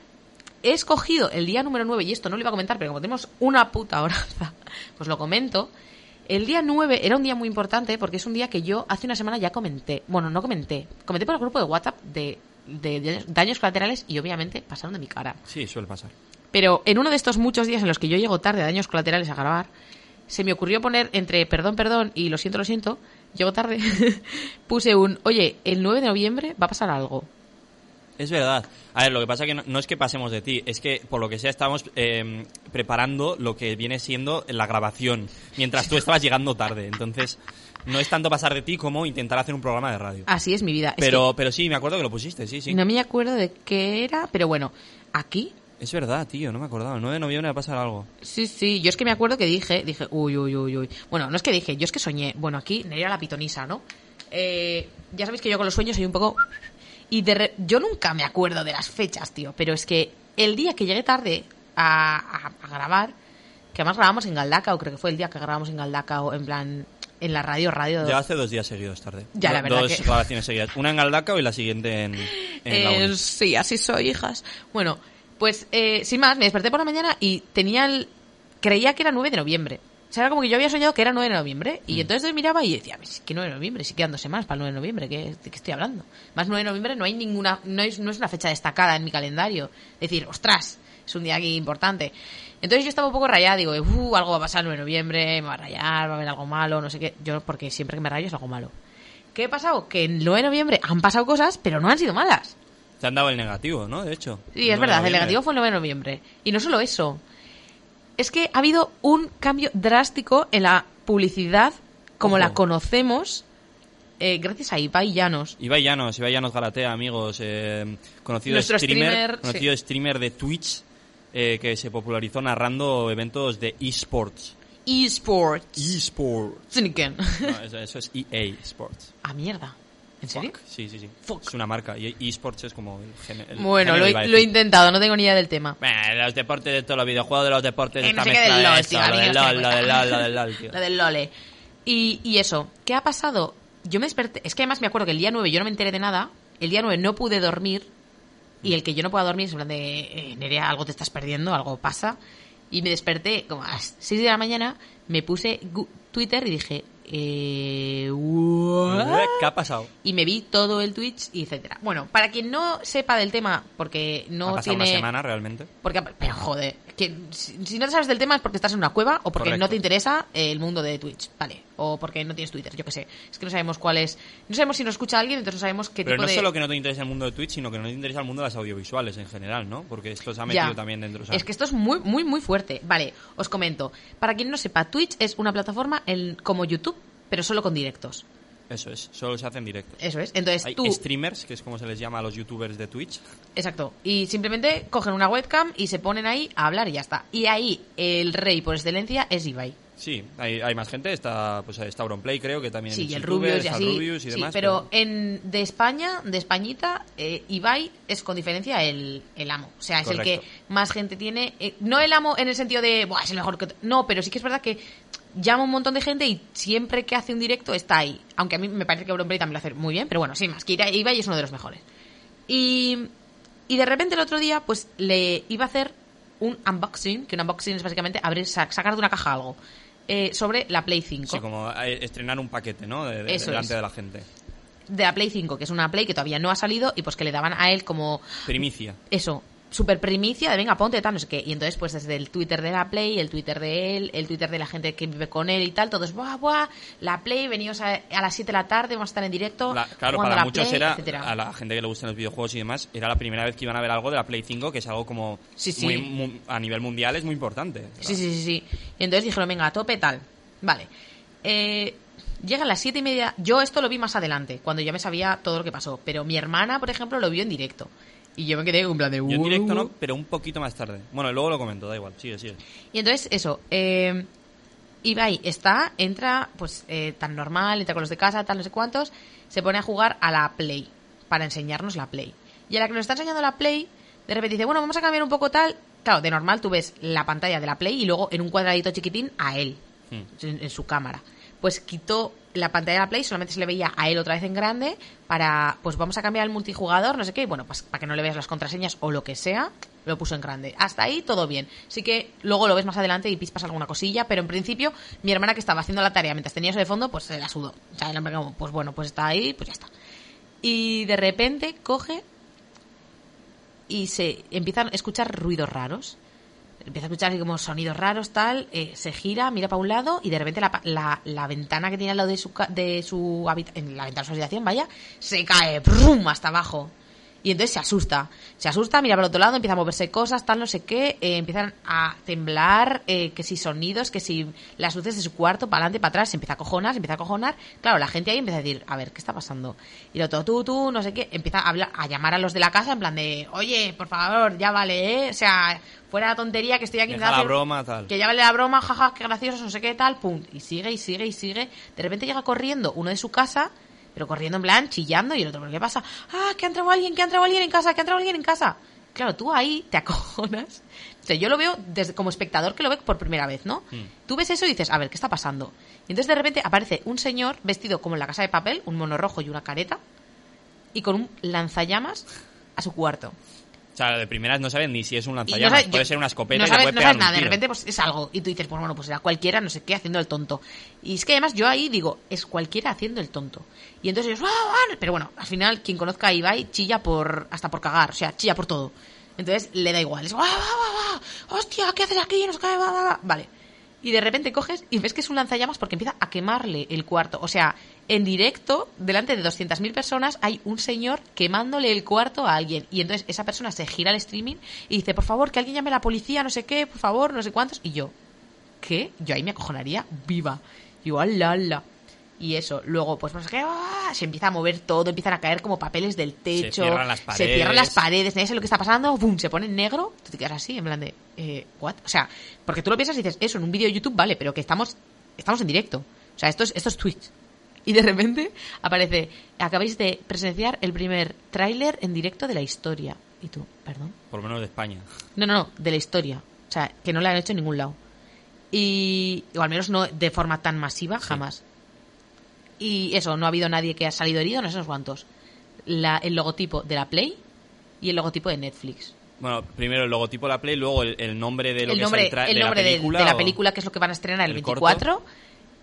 he escogido el día número 9, y esto no lo iba a comentar, pero como tenemos una puta horaza, pues lo comento. El día 9 era un día muy importante porque es un día que yo hace una semana ya comenté. Bueno, no comenté. Comenté por el grupo de WhatsApp de, de- de daños colaterales y obviamente pasaron de mi cara. Sí, suele pasar. Pero en uno de estos muchos días en los que yo llego tarde a daños colaterales a grabar, se me ocurrió poner entre perdón, perdón y lo siento, lo siento, llego tarde, puse un, oye, el 9 de noviembre va a pasar algo. Es verdad. A ver, lo que pasa que no, no es que pasemos de ti, es que por lo que sea estamos eh, preparando lo que viene siendo la grabación, mientras tú estabas llegando tarde. Entonces, no es tanto pasar de ti como intentar hacer un programa de radio. Así es mi vida. Es Pero, pero sí, me acuerdo que lo pusiste, sí, sí. no me acuerdo de qué era, pero bueno, aquí, Es verdad, tío, no me acordaba. El 9 de noviembre va a pasar algo. sí, sí, yo es que me acuerdo que dije, dije, uy, uy, uy, uy. Bueno, no es que dije, yo es que soñé. Bueno, aquí Nerea la pitonisa, ¿no? Eh, ya sabéis que yo con los sueños soy un poco... Y de re- yo nunca me acuerdo de las fechas, tío, pero es que el día que llegué tarde a, a- a grabar, que además grabamos en Galdacao, creo que fue el día que grabamos en Galdacao, en plan, en la radio, radio... Ya hace dos días seguidos tarde. Ya, la verdad Dos que- grabaciones seguidas. Una en Galdacao y la siguiente en, en la Eh, uni. sí, así soy, hijas. Bueno, pues eh, sin más, me desperté por la mañana y tenía el... Creía que era 9 de noviembre. O sea, era como que yo había soñado que era 9 de noviembre. Mm. Y entonces miraba y decía, "Pues, ¿qué 9 de noviembre? Si quedan dos semanas para el 9 de noviembre, ¿qué, ¿de qué estoy hablando? Más 9 de noviembre no hay ninguna... No es, no es una fecha destacada en mi calendario. Es decir, ostras, es un día aquí importante. Entonces yo estaba un poco rayada, digo, uh, algo va a pasar el 9 de noviembre, me va a rayar, va a haber algo malo, no sé qué. Yo, porque siempre que me rayo es algo malo. ¿Qué ha pasado? Que el 9 de noviembre han pasado cosas, pero no han sido malas. Te han dado el negativo, ¿no? De hecho. Sí, es 9 de verdad, el negativo fue el 9 de noviembre. Y no solo eso. Es que ha habido un cambio drástico en la publicidad como Ojo. la conocemos eh, gracias a Ibai Llanos. Ibai Llanos, Ibai Llanos Galatea, amigos, eh, conocido Nuestro streamer, streamer, conocido streamer de Twitch, eh, que se popularizó narrando eventos de esports. eSports. eSports. No, eso, eso es EA Sports. ah, mierda. ¿En serio? Fuck. Sí, sí, sí. Fuck. Es una marca. Y esports es como el Bueno, lo, lo he intentado, no tengo ni idea del tema. Eh, los deportes de todos los videojuegos de los deportes Eh, no sé qué del de LOL, tío, lo del LOL, lo del. LOL, lo del LOL, tío. Lo del Lole. Y, y eso, ¿qué ha pasado? Yo me desperté, es que además me acuerdo que el día 9 yo no me enteré de nada, el día 9 no pude dormir, y el que yo no pueda dormir es en plan de, eh, Nerea, algo te estás perdiendo, algo pasa, y me desperté como a las 6 de la mañana, me puse Twitter y dije, eh, what? ¿Qué ha pasado? y me vi todo el Twitch y etcétera. Bueno, para quien no sepa del tema, porque no ha pasado tiene... una semana realmente. Porque, pero joder, que si, si no te sabes del tema es porque estás en una cueva o porque Correcto. no te interesa el mundo de Twitch, vale, o porque no tienes Twitter, yo qué sé. Es que no sabemos cuál es, no sabemos si nos escucha alguien, entonces no sabemos qué Pero tipo no de solo que no te interesa el mundo de Twitch, sino que no te interesa el mundo de las audiovisuales en general, ¿no? Porque esto se ha metido Ya. también dentro. Es que esto es muy, muy, muy fuerte. Vale, os comento. Para quien no sepa, Twitch es una plataforma en- como YouTube, pero solo con directos. Eso es, solo se hacen directos. Eso es. Entonces Hay tú, streamers, que es como se les llama a los youtubers de Twitch. exacto, y simplemente cogen una webcam y se ponen ahí a hablar y ya está. Y ahí el rey por excelencia es Ibai. Sí, hay, hay más gente, está pues está Auronplay creo que también Sí, y el Rubius y así. Rubius y sí, demás, pero en de España, de Españita, eh, Ibai es con diferencia el, el amo. O sea, es el que más gente tiene. eh, no el amo en el sentido de, Buah, es el mejor que. t-". No, pero sí que es verdad que llama un montón de gente y siempre que hace un directo está ahí. Aunque a mí me parece que Auronplay también lo hace muy bien, pero bueno, sin más, que Ibai es uno de los mejores. Y, y de repente el otro día, pues le iba a hacer un unboxing, que un unboxing es básicamente abrir, sa- sacar de una caja algo, eh, sobre la Play 5. Sí, como eh, estrenar un paquete, ¿no? De, de- Eso delante es. de la gente. de la Play 5, que es una Play que todavía no ha salido y pues que le daban a él como Primicia. eso, super primicia de venga, ponte tal, no sé qué. Y entonces pues desde el Twitter de la Play, el Twitter de él, el Twitter de la gente que vive con él y tal, todos, buah, buah, la Play, veníos a, a las 7 de la tarde, vamos a estar en directo. La- claro, para a la muchos Play, era, etcétera. a la gente que le gustan los videojuegos y demás, era la primera vez que iban a ver algo de la Play 5, que es algo como Sí, sí. muy- mu- a nivel mundial es muy importante. Sí, sí, sí, sí. Y entonces dijeron, venga, a tope, tal. Vale. Eh, llegan las siete y media. Yo esto lo vi más adelante, cuando ya me sabía todo lo que pasó. Pero mi hermana, por ejemplo, lo vio en directo. Y yo me quedé en plan de... Yo directo no, pero un poquito más tarde. Bueno, luego lo comento, da igual, sigue, sigue. Y entonces, eso, eh, Ibai está, entra, pues eh, tan normal, entra con los de casa, tal, no sé cuántos, se pone a jugar a la Play, para enseñarnos la Play. Y a la que nos está enseñando la Play, de repente dice, bueno, vamos a cambiar un poco tal. Claro, de normal tú ves la pantalla de la Play y luego en un cuadradito chiquitín a él, Hmm. en, en su cámara. Pues quitó la pantalla de la Play, solamente se le veía a él otra vez en grande para, pues vamos a cambiar el multijugador, no sé qué, y bueno, pues para que no le veas las contraseñas o lo que sea, lo puso en grande. Hasta ahí todo bien. Sí que luego lo ves más adelante y pispas alguna cosilla, pero en principio mi hermana que estaba haciendo la tarea mientras tenía eso de fondo, pues se la sudó. O sea, era como, pues bueno, pues está ahí, pues ya está. Y de repente coge y se empiezan a escuchar ruidos raros. Empieza a escuchar como sonidos raros, tal, eh, se gira, mira para un lado y de repente la, la, la ventana que tiene al lado de su, de su en la ventana de su habitación, vaya, se cae, ¡prum! hasta abajo. Y entonces se asusta. Se asusta, mira para el otro lado, empieza a moverse cosas, tal, no sé qué. eh, empiezan a temblar, eh, que si sonidos, que si las luces de su cuarto, para adelante, para atrás, se empieza a cojonar, se empieza a cojonar. Claro, la gente ahí empieza a decir, a ver, ¿qué está pasando? Y el otro, tú, tú, no sé qué. Empieza a, hablar, a llamar a los de la casa en plan de, oye, por favor, ya vale, ¿eh? O sea, fuera la tontería que estoy aquí Deja la hacer- broma, tal. que ya vale la broma, jaja, qué gracioso, no sé qué, tal, pum. Y sigue y sigue y sigue. De repente llega corriendo uno de su casa, pero corriendo en plan, chillando, y el otro, ¿pero qué pasa? Ah, que ha entrado alguien, que ha entrado alguien en casa, que ha entrado alguien en casa. Claro, tú ahí te acojonas. O sea, yo lo veo desde, como espectador que lo ve por primera vez, ¿no? Tú ves eso y dices, a ver, ¿qué está pasando? Y entonces de repente aparece un señor vestido como en la casa de papel, un mono rojo y una careta, y con un lanzallamas a su cuarto. O sea, de primeras no saben ni si es un no lanzallamas, puede yo- ser una escopeta no sabes, puede no pegar sabes un nada, de repente pues es algo. Y tú dices, pues bueno, pues era cualquiera, no sé qué, haciendo el tonto. Y es que además yo ahí digo, es cualquiera haciendo el tonto. Y entonces yo, ¡ah, ah! pero bueno, al final quien conozca a Ibai chilla por hasta por cagar, o sea, chilla por todo. Entonces le da igual, es, ¡ah, ah, ah! hostia, ¿qué haces aquí? No sé qué, va, va, va". Vale. Y de repente coges y ves que es un lanzallamas porque empieza a quemarle el cuarto. O sea, en directo, delante de 200.000 personas, hay un señor quemándole el cuarto a alguien. Y entonces esa persona se gira al streaming y dice, por favor, que alguien llame a la policía, no sé qué, por favor, no sé cuántos. Y yo, ¿qué? Yo ahí me acojonaría viva. Yo, ala, ala. Y eso, luego, pues sé qué, ¡ah! se empieza a mover todo, empiezan a caer como papeles del techo. cierran las Se paredes. cierran las paredes, nadie sabe lo que está pasando, ¡bum! Se pone en negro, tú te quedas así, en plan de, eh, ¿what? O sea, porque tú lo piensas y dices, eso, en un vídeo de YouTube, vale, pero que estamos, estamos en directo. O sea, esto es, esto es Twitch. Y de repente aparece, acabáis de presenciar el primer tráiler en directo de la historia. Y tú, perdón. Por lo menos de España. No, no, no, de la historia. O sea, que no la han hecho en ningún lado. Y, o al menos no de forma tan masiva, jamás. Y eso, no ha habido nadie que ha salido herido, no sé cuántos. La, el logotipo de la Play y el logotipo de Netflix. Bueno, primero el logotipo de la Play, luego el, el nombre de lo el que nombre, es el, de nombre la de- película. de, la o- película, que es lo que van a estrenar el, el corto. 24,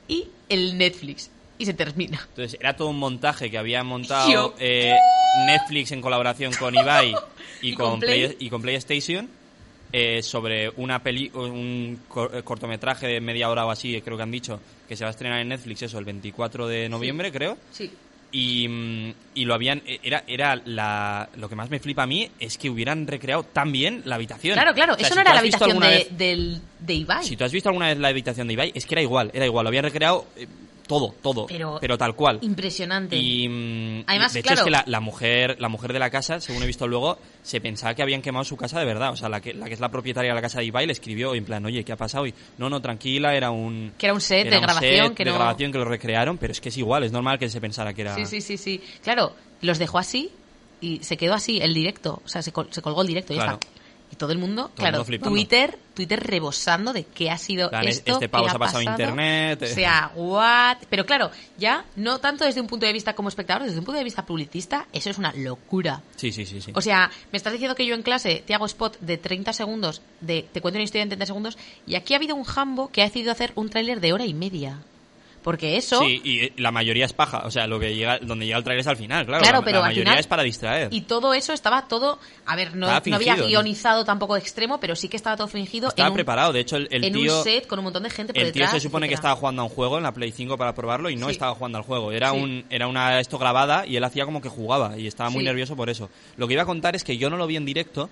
y el Netflix. Y se termina. Entonces, era todo un montaje que había montado eh, Netflix en colaboración con Ibai y, Y con, con Play- Play. y con PlayStation eh, sobre una peli un cor- eh, cortometraje de media hora o así, eh, creo que han dicho, que se va a estrenar en Netflix, eso, el 24 de noviembre, creo. Sí. Y, mm, y lo habían eh, era era la lo que más me flipa a mí es que hubieran recreado tan bien la habitación Claro, claro, O sea, eso si no era la habitación de, vez- del, de Ibai. si tú has visto alguna vez la habitación de Ibai es que era igual era igual lo habían recreado eh, todo todo Pero- tal cual Impresionante. y mm, Además, de hecho claro. es que la, la mujer la mujer de la casa según he visto luego se pensaba que habían quemado su casa de verdad o sea la que la que es la propietaria de la casa de Ibai le escribió en plan oye qué ha pasado y no no tranquila era un Que era un set era de un grabación set que de no- grabación que lo recrearon pero es que es igual es normal que se pensara que era Sí, sí, sí, sí. Claro, los dejó así y se quedó así el directo. O sea, se, col- se colgó el directo y ya Claro. está. Y todo el mundo, claro, mundo. Twitter, Twitter rebosando de qué ha sido plan, esto. este pavo se ha pasado pasado. internet. O sea, what. Pero claro, ya no tanto desde un punto de vista como espectador, desde un punto de vista publicista, eso es una locura. sí sí sí sí O sea, me estás diciendo que yo en clase te hago spot de 30 segundos, de te cuento una historia en 30 segundos, y aquí ha habido un jambo que ha decidido hacer un tráiler de hora y media. Porque eso... Sí, y eh, la mayoría es paja. O sea, lo que llega, donde llega el trailer es al final, claro. Claro, la, pero la al mayoría final- es para distraer. Y todo eso estaba todo, a ver, no, no había guionizado tampoco extremo, pero sí que estaba todo fingido Estaba en, un, preparado. De hecho, el, el en tío. un set con un montón de gente por el tío se supone que estaba jugando a un juego en la Play 5 para probarlo y no Sí. estaba jugando al juego. Era Sí. un era una esto grabada y él hacía como que jugaba y estaba muy Sí. nervioso por eso. Lo que iba a contar es que yo no lo vi en directo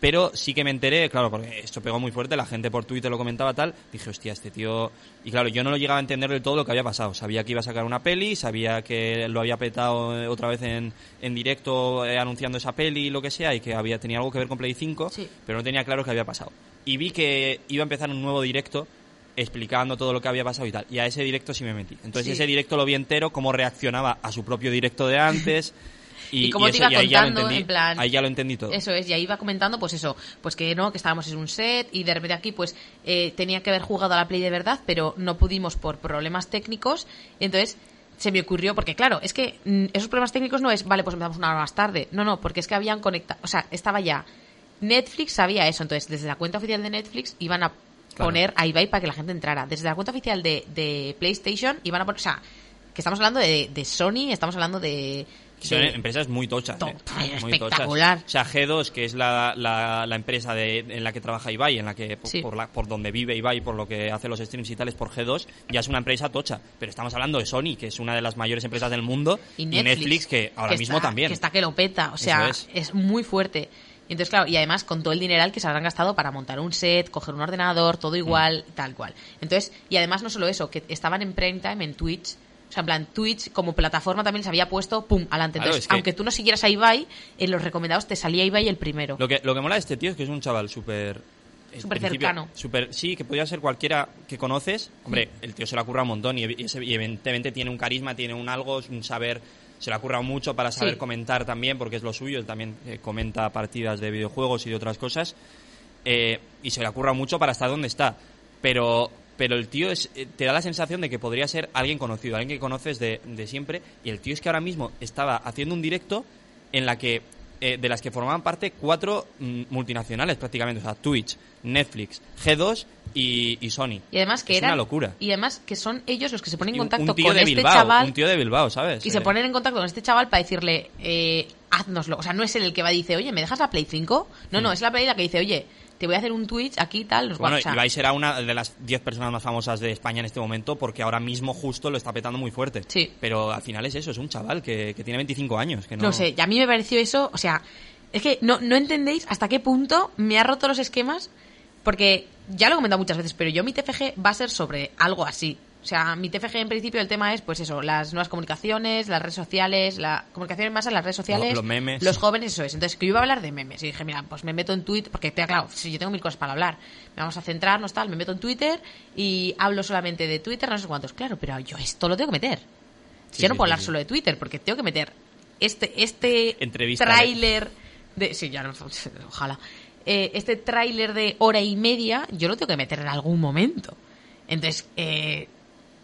Pero sí que me enteré, claro, porque esto pegó muy fuerte, la gente por Twitter lo comentaba tal, dije, hostia, este tío... Y claro, yo no lo llegaba a entender del todo lo que había pasado. Sabía que iba a sacar una peli, sabía que lo había petado eh, otra vez en, en directo eh, anunciando esa peli y lo que sea, y que había tenía algo que ver con Play 5, Sí. pero no tenía claro qué había pasado. Y vi que iba a empezar un nuevo directo explicando todo lo que había pasado y tal. Y a ese directo sí me metí. Entonces Sí. ese directo lo vi entero, cómo reaccionaba a su propio directo de antes. Y, Y cómo te eso, iba contando, entendí. en plan- Ahí ya lo entendí todo. Eso es, y ahí iba comentando, pues eso, pues que no, que estábamos en un set y de repente aquí, pues eh, tenía que haber jugado a la Play de verdad, pero no pudimos por problemas técnicos. Y entonces se me ocurrió, porque claro, es que mm, esos problemas técnicos no es, vale, pues empezamos una hora más tarde. No, no, porque es que habían conectado, o sea, estaba ya. Netflix sabía eso, entonces desde la cuenta oficial de Netflix iban a Claro. poner a Ibai para que la gente entrara. Desde la cuenta oficial de, de PlayStation iban a poner, o sea, que estamos hablando de, de Sony, estamos hablando de... Son empresas muy tochas. To- eh. Muy espectacular. tochas. O sea, G2, que es la, la, la empresa de, en la que trabaja Ibai, en la que por, Sí. por, la- por donde vive Ibai, por lo que hace los streams y tal, es por G2, ya es una empresa tocha. Pero estamos hablando de Sony, que es una de las mayores empresas del mundo, y y Netflix, que ahora mismo está- también. Que está que lo peta, o sea, es. muy fuerte. Y entonces, claro, y además con todo el dineral que se habrán gastado para montar un set, coger un ordenador, todo igual, Mm. tal cual. Entonces, y además no solo eso, que estaban en prime time en Twitch. O sea, en plan, Twitch como plataforma también se había puesto, pum, adelante. Claro, Entonces, es que- aunque tú no siguieras a Ibai, en los recomendados te salía Ibai el primero. Lo que, lo que mola de este tío es que es un chaval súper... Súper cercano. súper- sí, que podría ser cualquiera que conoces. Hombre, el tío se le ha currado un montón y, y ese- y evidentemente tiene un carisma, tiene un algo, un saber... Se le ha currado mucho para saber Sí. comentar también, porque es lo suyo. Él también eh, comenta partidas de videojuegos y de otras cosas. Eh, y se le ha currado mucho para estar donde está. Pero, pero el tío es, eh, te da la sensación de que podría ser alguien conocido, alguien que conoces de, de siempre. Y el tío es que ahora mismo estaba haciendo un directo en la que eh, de las que formaban parte cuatro mm, multinacionales prácticamente, o sea, Twitch, Netflix, G2 y, y Sony. Y además que es eran, una locura. Y además que son ellos los que se ponen en un- contacto un tío con de este Bilbao, chaval. un tío de Bilbao, ¿sabes? Y se Eh, ponen en contacto con este chaval para decirle, eh, haznoslo. O sea, no es él el que va y dice, oye, ¿me dejas la Play 5? No, no, es la Play la que dice, oye, te voy a hacer un Twitch aquí tal. Hmm. Bueno, Ibai será una de las 10 personas más famosas de España en este momento porque ahora mismo justo lo está petando muy fuerte. Sí. Pero al final es eso, es un chaval que, que tiene 25 años. Que no, no sé, y a mí me pareció eso, o sea, es que no, no entendéis hasta qué punto me ha roto los esquemas, porque ya lo he comentado muchas veces, pero yo mi TFG va a ser sobre algo así. O sea, mi TFG en principio el tema es, pues eso, las nuevas comunicaciones, las redes sociales, la comunicación en masa, las redes sociales, Los memes. los jóvenes, eso es. Entonces, que yo iba a hablar de memes. Y dije, mira, pues me meto en Twitter, porque claro, si yo tengo mil cosas para hablar, me vamos a centrarnos, tal, me meto en Twitter y hablo solamente de Twitter, no sé cuántos. Claro, pero yo esto lo tengo que meter. Sí, yo no puedo sí, hablar sí. solo de Twitter, porque tengo que meter este, este Entrevista de- tráiler de... Sí, ya no, ojalá. Eh, este tráiler de hora y media, yo lo tengo que meter en algún momento. Entonces, eh,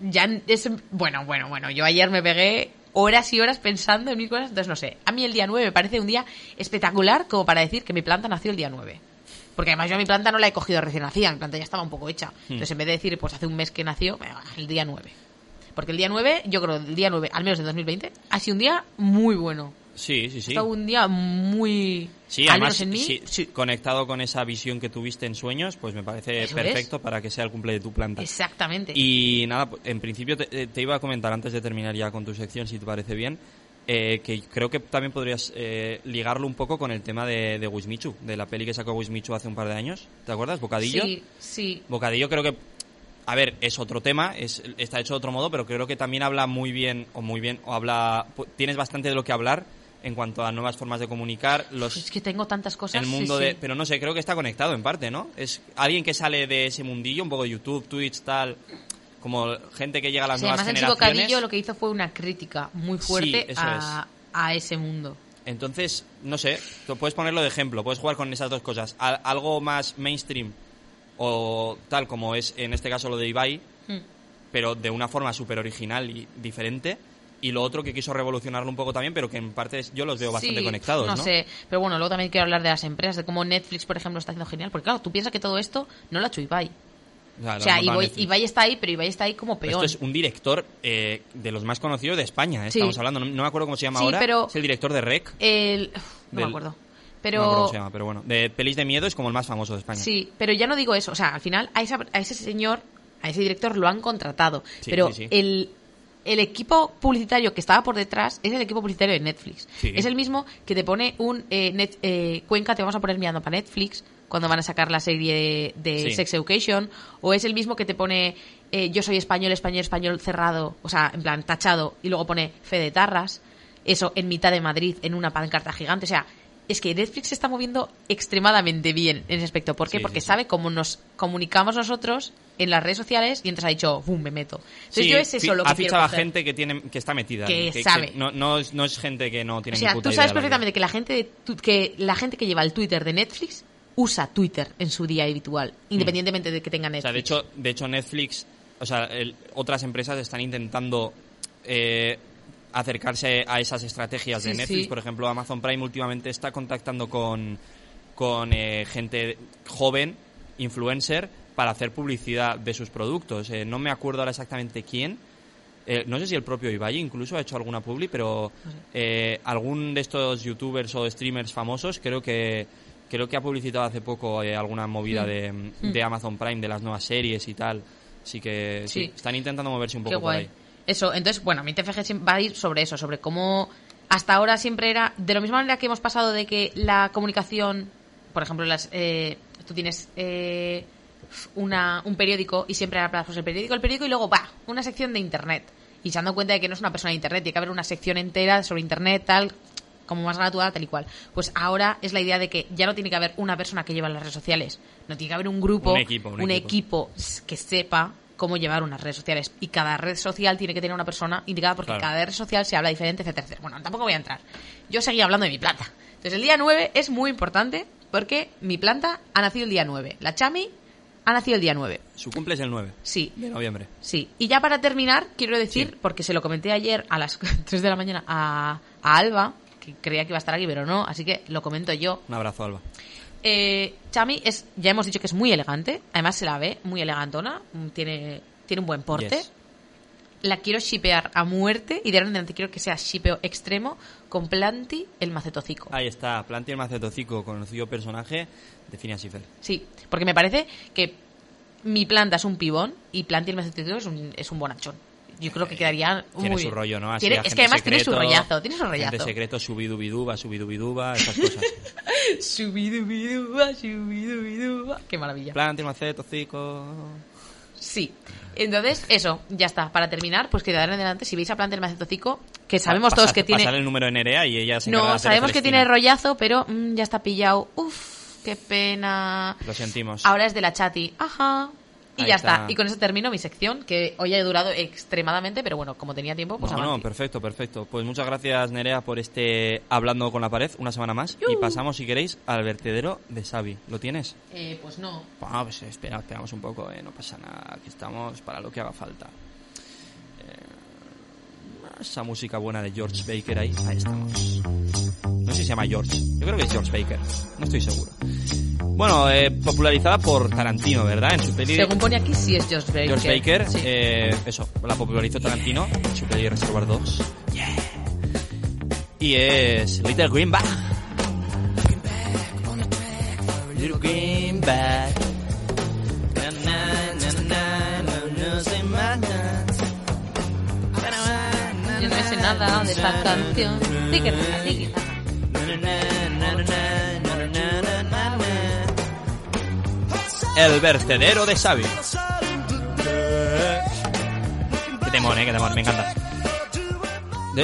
ya es... Bueno, bueno, bueno, yo ayer me pegué horas y horas pensando en mil cosas, entonces no sé. A mí el día 9 me parece un día espectacular como para decir que mi planta nació el día 9. Porque además yo a mi planta no la he cogido recién nacida, mi planta ya estaba un poco hecha. Entonces en vez de decir, pues hace un mes que nació, el día 9. Porque el día 9, yo creo, el día 9, al menos de 2020, ha sido un día muy bueno. Sí, sí, sí. estado un día muy... Sí, además, en mí, sí, sí. conectado con esa visión que tuviste en sueños, pues me parece Eso perfecto para que sea el cumple de tu planta. Exactamente. Y nada, en principio te, te iba a comentar antes de terminar ya con tu sección, si te parece bien, eh, que creo que también podrías eh, ligarlo un poco con el tema de, de Wismichu, de la peli que sacó Wismichu hace un par de años. ¿Te acuerdas? Bocadillo. Sí, sí. Bocadillo creo que, a ver, es otro tema, es, está hecho de otro modo, pero creo que también habla muy bien, o muy bien, o habla, tienes bastante de lo que hablar en cuanto a nuevas formas de comunicar, los, Es que tengo tantas cosas. el mundo sí. de... Pero no sé, creo que está conectado en parte, ¿no? Es alguien que sale de ese mundillo, un poco de YouTube, Twitch, tal, como gente que llega a las Sí, nuevas además generaciones. bocadillo lo que hizo fue una crítica muy fuerte Sí, a, a ese mundo. Entonces, no sé, tú puedes ponerlo de ejemplo, puedes jugar con esas dos cosas. Al- algo más mainstream o tal como es en este caso lo de Ibai, Hmm. pero de una forma súper original y diferente. Y lo otro que quiso revolucionarlo un poco también, pero que en parte yo los veo bastante Sí, conectados, ¿no? No sé, pero bueno, luego también quiero hablar de las empresas, de cómo Netflix, por ejemplo, está haciendo genial. Porque claro, tú piensas que todo esto no lo ha hecho Ibai. O sea, O sea, Ibai. Ibai está ahí, pero Ibai está ahí como Pero peón. Esto es un director eh, de los más conocidos de España, ¿eh? Sí. estamos hablando. No, no me acuerdo cómo se llama Sí, ahora. pero- Es el director de Rec. El... No Del- me acuerdo. No me Pero... cómo se llama, pero bueno. De pelis de miedo es como el más famoso de España. Sí, pero ya no digo eso. O sea, al final a, esa- a ese señor, a ese director lo han contratado. Sí, pero sí, sí. el el equipo publicitario que estaba por detrás es el equipo publicitario de Netflix. Sí. Es el mismo que te pone un eh, net- eh, Cuenca, te vamos a poner mirando para Netflix cuando van a sacar la serie de, Sí. Sex Education. O es el mismo que te pone eh, Yo soy español, español, español cerrado, o sea, en plan tachado, y luego pone Fe de Tarras. Eso en mitad de Madrid, en una pancarta gigante. O sea, es que Netflix se está moviendo extremadamente bien en ese aspecto. ¿Por qué? Sí, Porque sí, sabe cómo nos comunicamos nosotros en las redes sociales y entonces ha dicho, ¡bum! me meto. Entonces Sí, yo es eso lo que ha fichado a gente que tiene que está metida Que ahí, sabe. no, no, es, no es gente que no tiene O sea, puta tú sabes perfectamente que la gente de tu- que la gente que lleva el Twitter de Netflix usa Twitter en su día habitual, independientemente de que tenga Mm. O Netflix. sea, de hecho, de hecho Netflix, o sea, el- otras empresas están intentando eh, acercarse a esas estrategias de Netflix. sí. Por ejemplo, Amazon Prime últimamente está contactando con, con eh, gente joven, influencer, para hacer publicidad de sus productos. Eh, no me acuerdo ahora exactamente quién. Eh, no sé si el propio Ibai incluso ha hecho alguna publi, pero eh, algún de estos youtubers o streamers famosos creo que creo que ha publicitado hace poco alguna movida Mm. de, de Amazon Prime, de las nuevas series y tal. Así que sí, están intentando moverse un Qué poco por ahí. Eso, entonces, bueno, mi TFG va a ir sobre eso, sobre cómo hasta ahora siempre era, de la misma manera que hemos pasado de que la comunicación, por ejemplo, las, eh, tú tienes eh, una, un periódico y siempre era pues, el periódico, el periódico y luego va, una sección de internet. Y se han dado cuenta de que no es una persona de internet, tiene que haber una sección entera sobre internet, tal, como más natural, tal y cual. Pues ahora es la idea de que ya no tiene que haber una persona que lleva las redes sociales, no tiene que haber un grupo, Un equipo, un equipo. equipo que sepa cómo llevar unas redes sociales. Y cada red social tiene que tener una persona indicada porque Claro. cada red social se habla diferente, etcétera, etcétera. Bueno, tampoco voy a entrar. Yo seguía hablando de mi planta. Entonces el día 9 es muy importante porque mi planta ha nacido el día 9. La Chami ha nacido el día 9. Su cumple es el 9 Sí. de noviembre. Sí, y ya para terminar, quiero decir, Sí. porque se lo comenté ayer a las 3 de la mañana a, a Alba, que creía que iba a estar aquí, pero no, así que lo comento yo. Un abrazo, Alba. Eh, Chami es, ya hemos dicho que es muy elegante, además se la ve muy elegantona, mm, tiene, tiene un buen porte. Yes. La quiero shipear a muerte y de ahora en adelante quiero que sea shipeo extremo con Planty el macetocico. Ahí está, Planti el Macetocico, conocido personaje de Phineas y Fer. Sí, porque me parece que mi planta es un pibón y Planty el macetocico es un, es un bonachón. Yo creo que quedaría Tiene muy su bien. rollo, ¿no? Así Tiene- es que además tiene su rollazo, tiene su rollazo. secreto, subidubiduba, subidubiduba, esas cosas. Shubidubiduba, shubidubiduba. Qué maravilla. Planti el Macetocico... Sí. Entonces, eso, ya está. Para terminar, pues que de ahora en adelante, si veis a Planta el macetocico, que sabemos todos que tiene... El número de Nerea y ella se No, sabemos que tiene rollazo, pero mm, ya está pillado. Uf, qué pena. Lo sentimos. Ahora es de la chati. Ajá. Y Ahí ya está. está. Y con eso termino mi sección, que hoy ha durado extremadamente, pero bueno, como tenía tiempo, pues no, no, avancé. perfecto, perfecto. Pues muchas gracias, Nerea, por este Hablando con la pared, una semana más. Y pasamos, si queréis, al vertedero de Xavi. ¿Lo tienes? Eh, pues no. Bueno, pues espera, esperamos un poco, eh, no pasa nada. Aquí estamos para lo que haga falta. Eh, esa música buena de George Baker ahí, ahí estamos. No sé si se llama George, yo creo que es George Baker, no estoy seguro. Bueno, eh, popularizada por Tarantino, ¿verdad? En su peli... Según pone aquí, sí es George Baker. George Baker, Sí. eh, eso, la popularizó Tarantino en su peli Reservoir 2. Y es Little Greenback. Little Greenback. Yo no sé nada de esta canción. Dígala, dígala. El vertedero de Xavi. Qué temón, eh, qué temón, me encanta.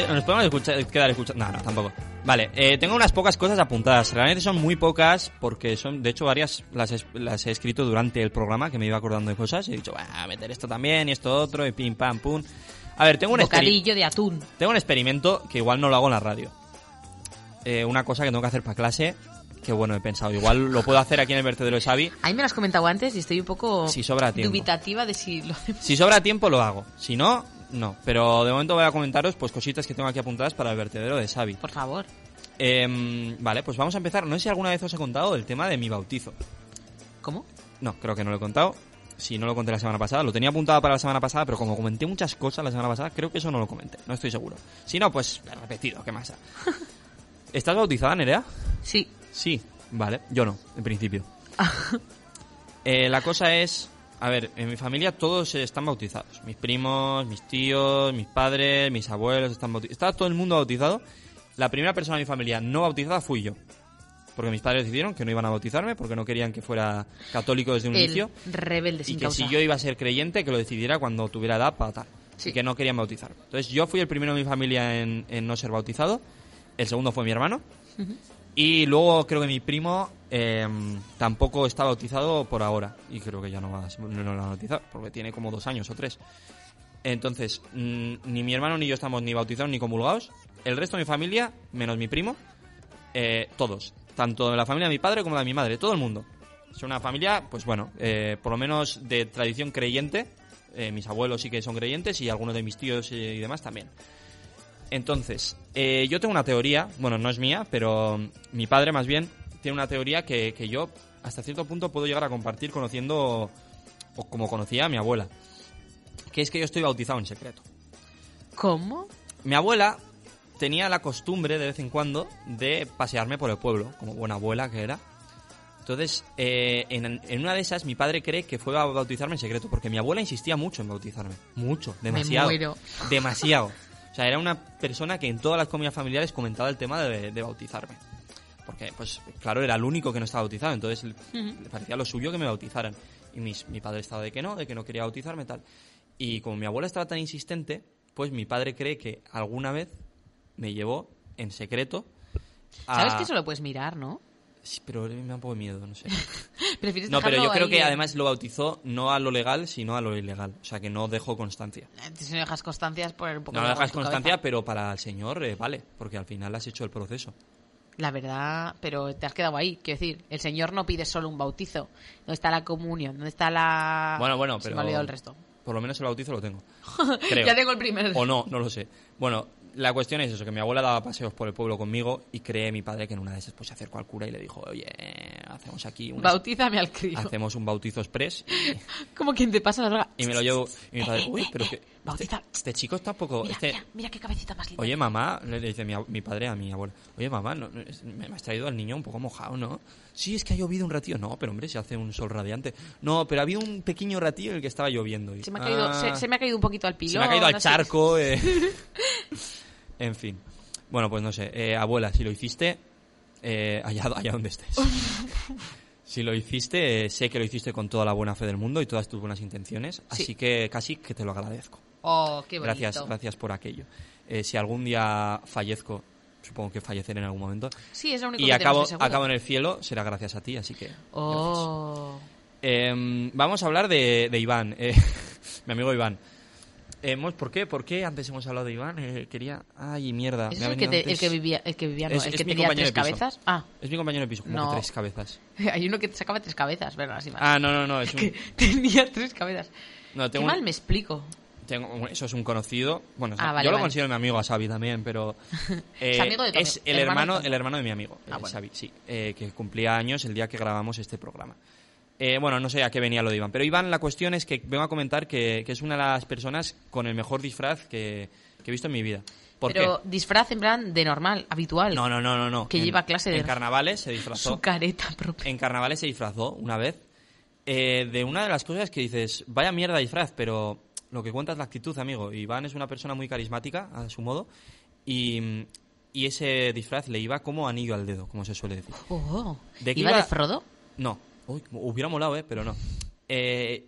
¿Nos podemos escuchar, quedar escuchando? No, no, tampoco. Vale, eh, tengo unas pocas cosas apuntadas. Realmente son muy pocas porque son, de hecho, varias las, he- las he escrito durante el programa que me iba acordando de cosas. Y he dicho, "Bah, a meter esto también y esto otro y pim, pam, pum. A ver, tengo un, experi- Bocadillo de atún. tengo un experimento que igual no lo hago en la radio. Eh, una cosa que tengo que hacer para clase que bueno, he pensado, igual lo puedo hacer aquí en el vertedero de Xavi. Ahí me lo has comentado antes y estoy un poco Si sobra tiempo. dubitativa de si lo. Si sobra tiempo lo hago, si no, no. Pero de momento voy a comentaros pues cositas que tengo aquí apuntadas para el vertedero de Xavi. Por favor. Em, vale, pues vamos a empezar. No sé si alguna vez os he contado el tema de mi bautizo. ¿Cómo? No, creo que no lo he contado. Si no lo conté la semana pasada, lo tenía apuntado para la semana pasada, pero como comenté muchas cosas la semana pasada, creo que eso no lo comenté. No estoy seguro. Si no, pues repetido, ¿qué más? ¿Estás bautizada, Nerea? Sí. Sí, vale. Yo no, en principio. Eh, la cosa es... A ver, en mi familia todos están bautizados. Mis primos, mis tíos, mis padres, mis abuelos están bautizados. Está todo el mundo bautizado. La primera persona de mi familia no bautizada fui yo. Porque mis padres decidieron que no iban a bautizarme porque no querían que fuera católico desde un El inicio. rebelde Y que causa. si yo iba a ser creyente, que lo decidiera cuando tuviera edad para tal. Sí. Y que no querían bautizarme. Entonces yo fui el primero de mi familia en, en no ser bautizado. El segundo fue mi hermano. Y luego creo que mi primo eh, tampoco está bautizado por ahora. Y creo que ya no va no lo va a bautizar porque tiene como dos años o tres. Entonces, mm, ni mi hermano ni yo estamos ni bautizados ni comulgados. El resto de mi familia, menos mi primo, eh, todos. Tanto de la familia de mi padre como de mi madre, todo el mundo. Es una familia, pues bueno, eh, por lo menos de tradición creyente. Eh, mis abuelos sí que son creyentes y algunos de mis tíos y demás también. Entonces, eh, yo tengo una teoría, bueno, no es mía, pero mi padre más bien tiene una teoría que, que yo hasta cierto punto puedo llegar a compartir conociendo, o como conocía a mi abuela, que es que yo estoy bautizado en secreto. ¿Cómo? Mi abuela tenía la costumbre de vez en cuando de pasearme por el pueblo, como buena abuela que era. Entonces, eh, en, en una de esas, mi padre cree que fue a bautizarme en secreto, porque mi abuela insistía mucho en bautizarme. Mucho, demasiado. muero. Demasiado. O sea, era una persona que en todas las comidas familiares comentaba el tema de, de bautizarme. Porque, pues, claro, era el único que no estaba bautizado, entonces le- le parecía lo suyo que me bautizaran. Y mis- mi padre estaba de que no, de que no quería bautizarme, tal. Y como mi abuela estaba tan insistente, pues mi padre cree que alguna vez me llevó en secreto a... ¿Sabes que eso lo puedes mirar, no? Sí, pero me da un poco de miedo, no sé. Prefieres No, pero yo creo ahí que además lo bautizó no a lo legal, sino a lo ilegal. O sea, que no dejó constancia. Eh, Si no dejas constancias, poner un poco No de agua dejas constancia, cabeza. pero para el señor eh, vale, porque al final has hecho el proceso. La verdad, pero te has quedado ahí. Quiero decir, el Señor no pide solo un bautizo. ¿Dónde está la comunión? ¿Dónde está la...? Bueno, bueno, Se pero... me ha olvidado el resto. Por lo menos el bautizo lo tengo. Creo. Ya tengo el primer. O no, no lo sé. Bueno, la cuestión es eso, que mi abuela daba paseos por el pueblo conmigo y cree mi padre que en una de esas pues se acercó al cura y le dijo, oye, hacemos aquí un, Bautízame al crío. hacemos un bautizo express Como quien te pasa la droga. y me lo llevo y mi padre, uy, pero que bautiza. este, este chico está un poco... Mira, este, mira, mira qué cabecita más linda. Oye, mamá, le dice mi, padre a mi abuela, oye, mamá, no- no, es- me has traído al niño un poco mojado, ¿no? Sí, es que ha llovido un ratillo. No, pero hombre, se hace un sol radiante. No, pero había un pequeño ratillo en el que estaba lloviendo. Y, se, me ha caído, "Ah". se, se me ha caído un poquito al pilón. Se me ha caído al no charco. eh. en fin. Bueno, pues no sé. eh, abuela, si lo hiciste, eh, allá, allá donde estés. si lo hiciste, sé que lo hiciste con toda la buena fe del mundo y todas tus buenas intenciones. Así Sí. que casi que te lo agradezco. Oh, qué bonito. Gracias, gracias por aquello. Eh, si algún día fallezco, supongo que falleceré en algún momento, Sí, es lo único y que acabo, tenemos acabo en el cielo, será gracias a ti, así que... Oh. Eh, vamos a hablar de, de Iván, eh, mi amigo Iván. Hemos, ¿Por qué? ¿Por qué antes hemos hablado de Iván? Eh, quería... Ay, mierda. ¿Ese me es el que, te- el que vivía, el que vivía, no, Es- el es que tenía tres cabezas? Ah, Es mi compañero de piso, como No. que tres cabezas. hay uno que te sacaba tres cabezas, ¿verdad? Así. Ah, no, no, no, es un... que tenía tres cabezas. No, Qué tengo un- mal me explico. tengo- eso es un conocido. Bueno, Ah, vale, yo lo vale. considero mi amigo a Xavi también, pero eh, Es amigo de es el hermano hermano, el hermano de mi amigo, Ah, eh, bueno. Xavi, sí, eh, que cumplía años el día que grabamos este programa. Eh, bueno, no sé a qué venía lo de Iván, pero Iván, la cuestión es que vengo a comentar que, que es una de las personas con el mejor disfraz que, que he visto en mi vida. ¿Por Pero qué? disfraz en plan de normal, habitual. No, no, no, no, no. Que En- lleva clase de- En carnavales se disfrazó. Su careta propia. En carnavales se disfrazó una vez eh, de una de las cosas que dices, vaya mierda disfraz, pero lo que cuenta es la actitud, amigo. Iván es una persona muy carismática, a su modo, y, y ese disfraz le iba como anillo al dedo, como se suele decir. Oh, ¿De qué ¿Iba iba? de Frodo? No, Uy, hubiera molado, ¿eh? Pero no. Eh,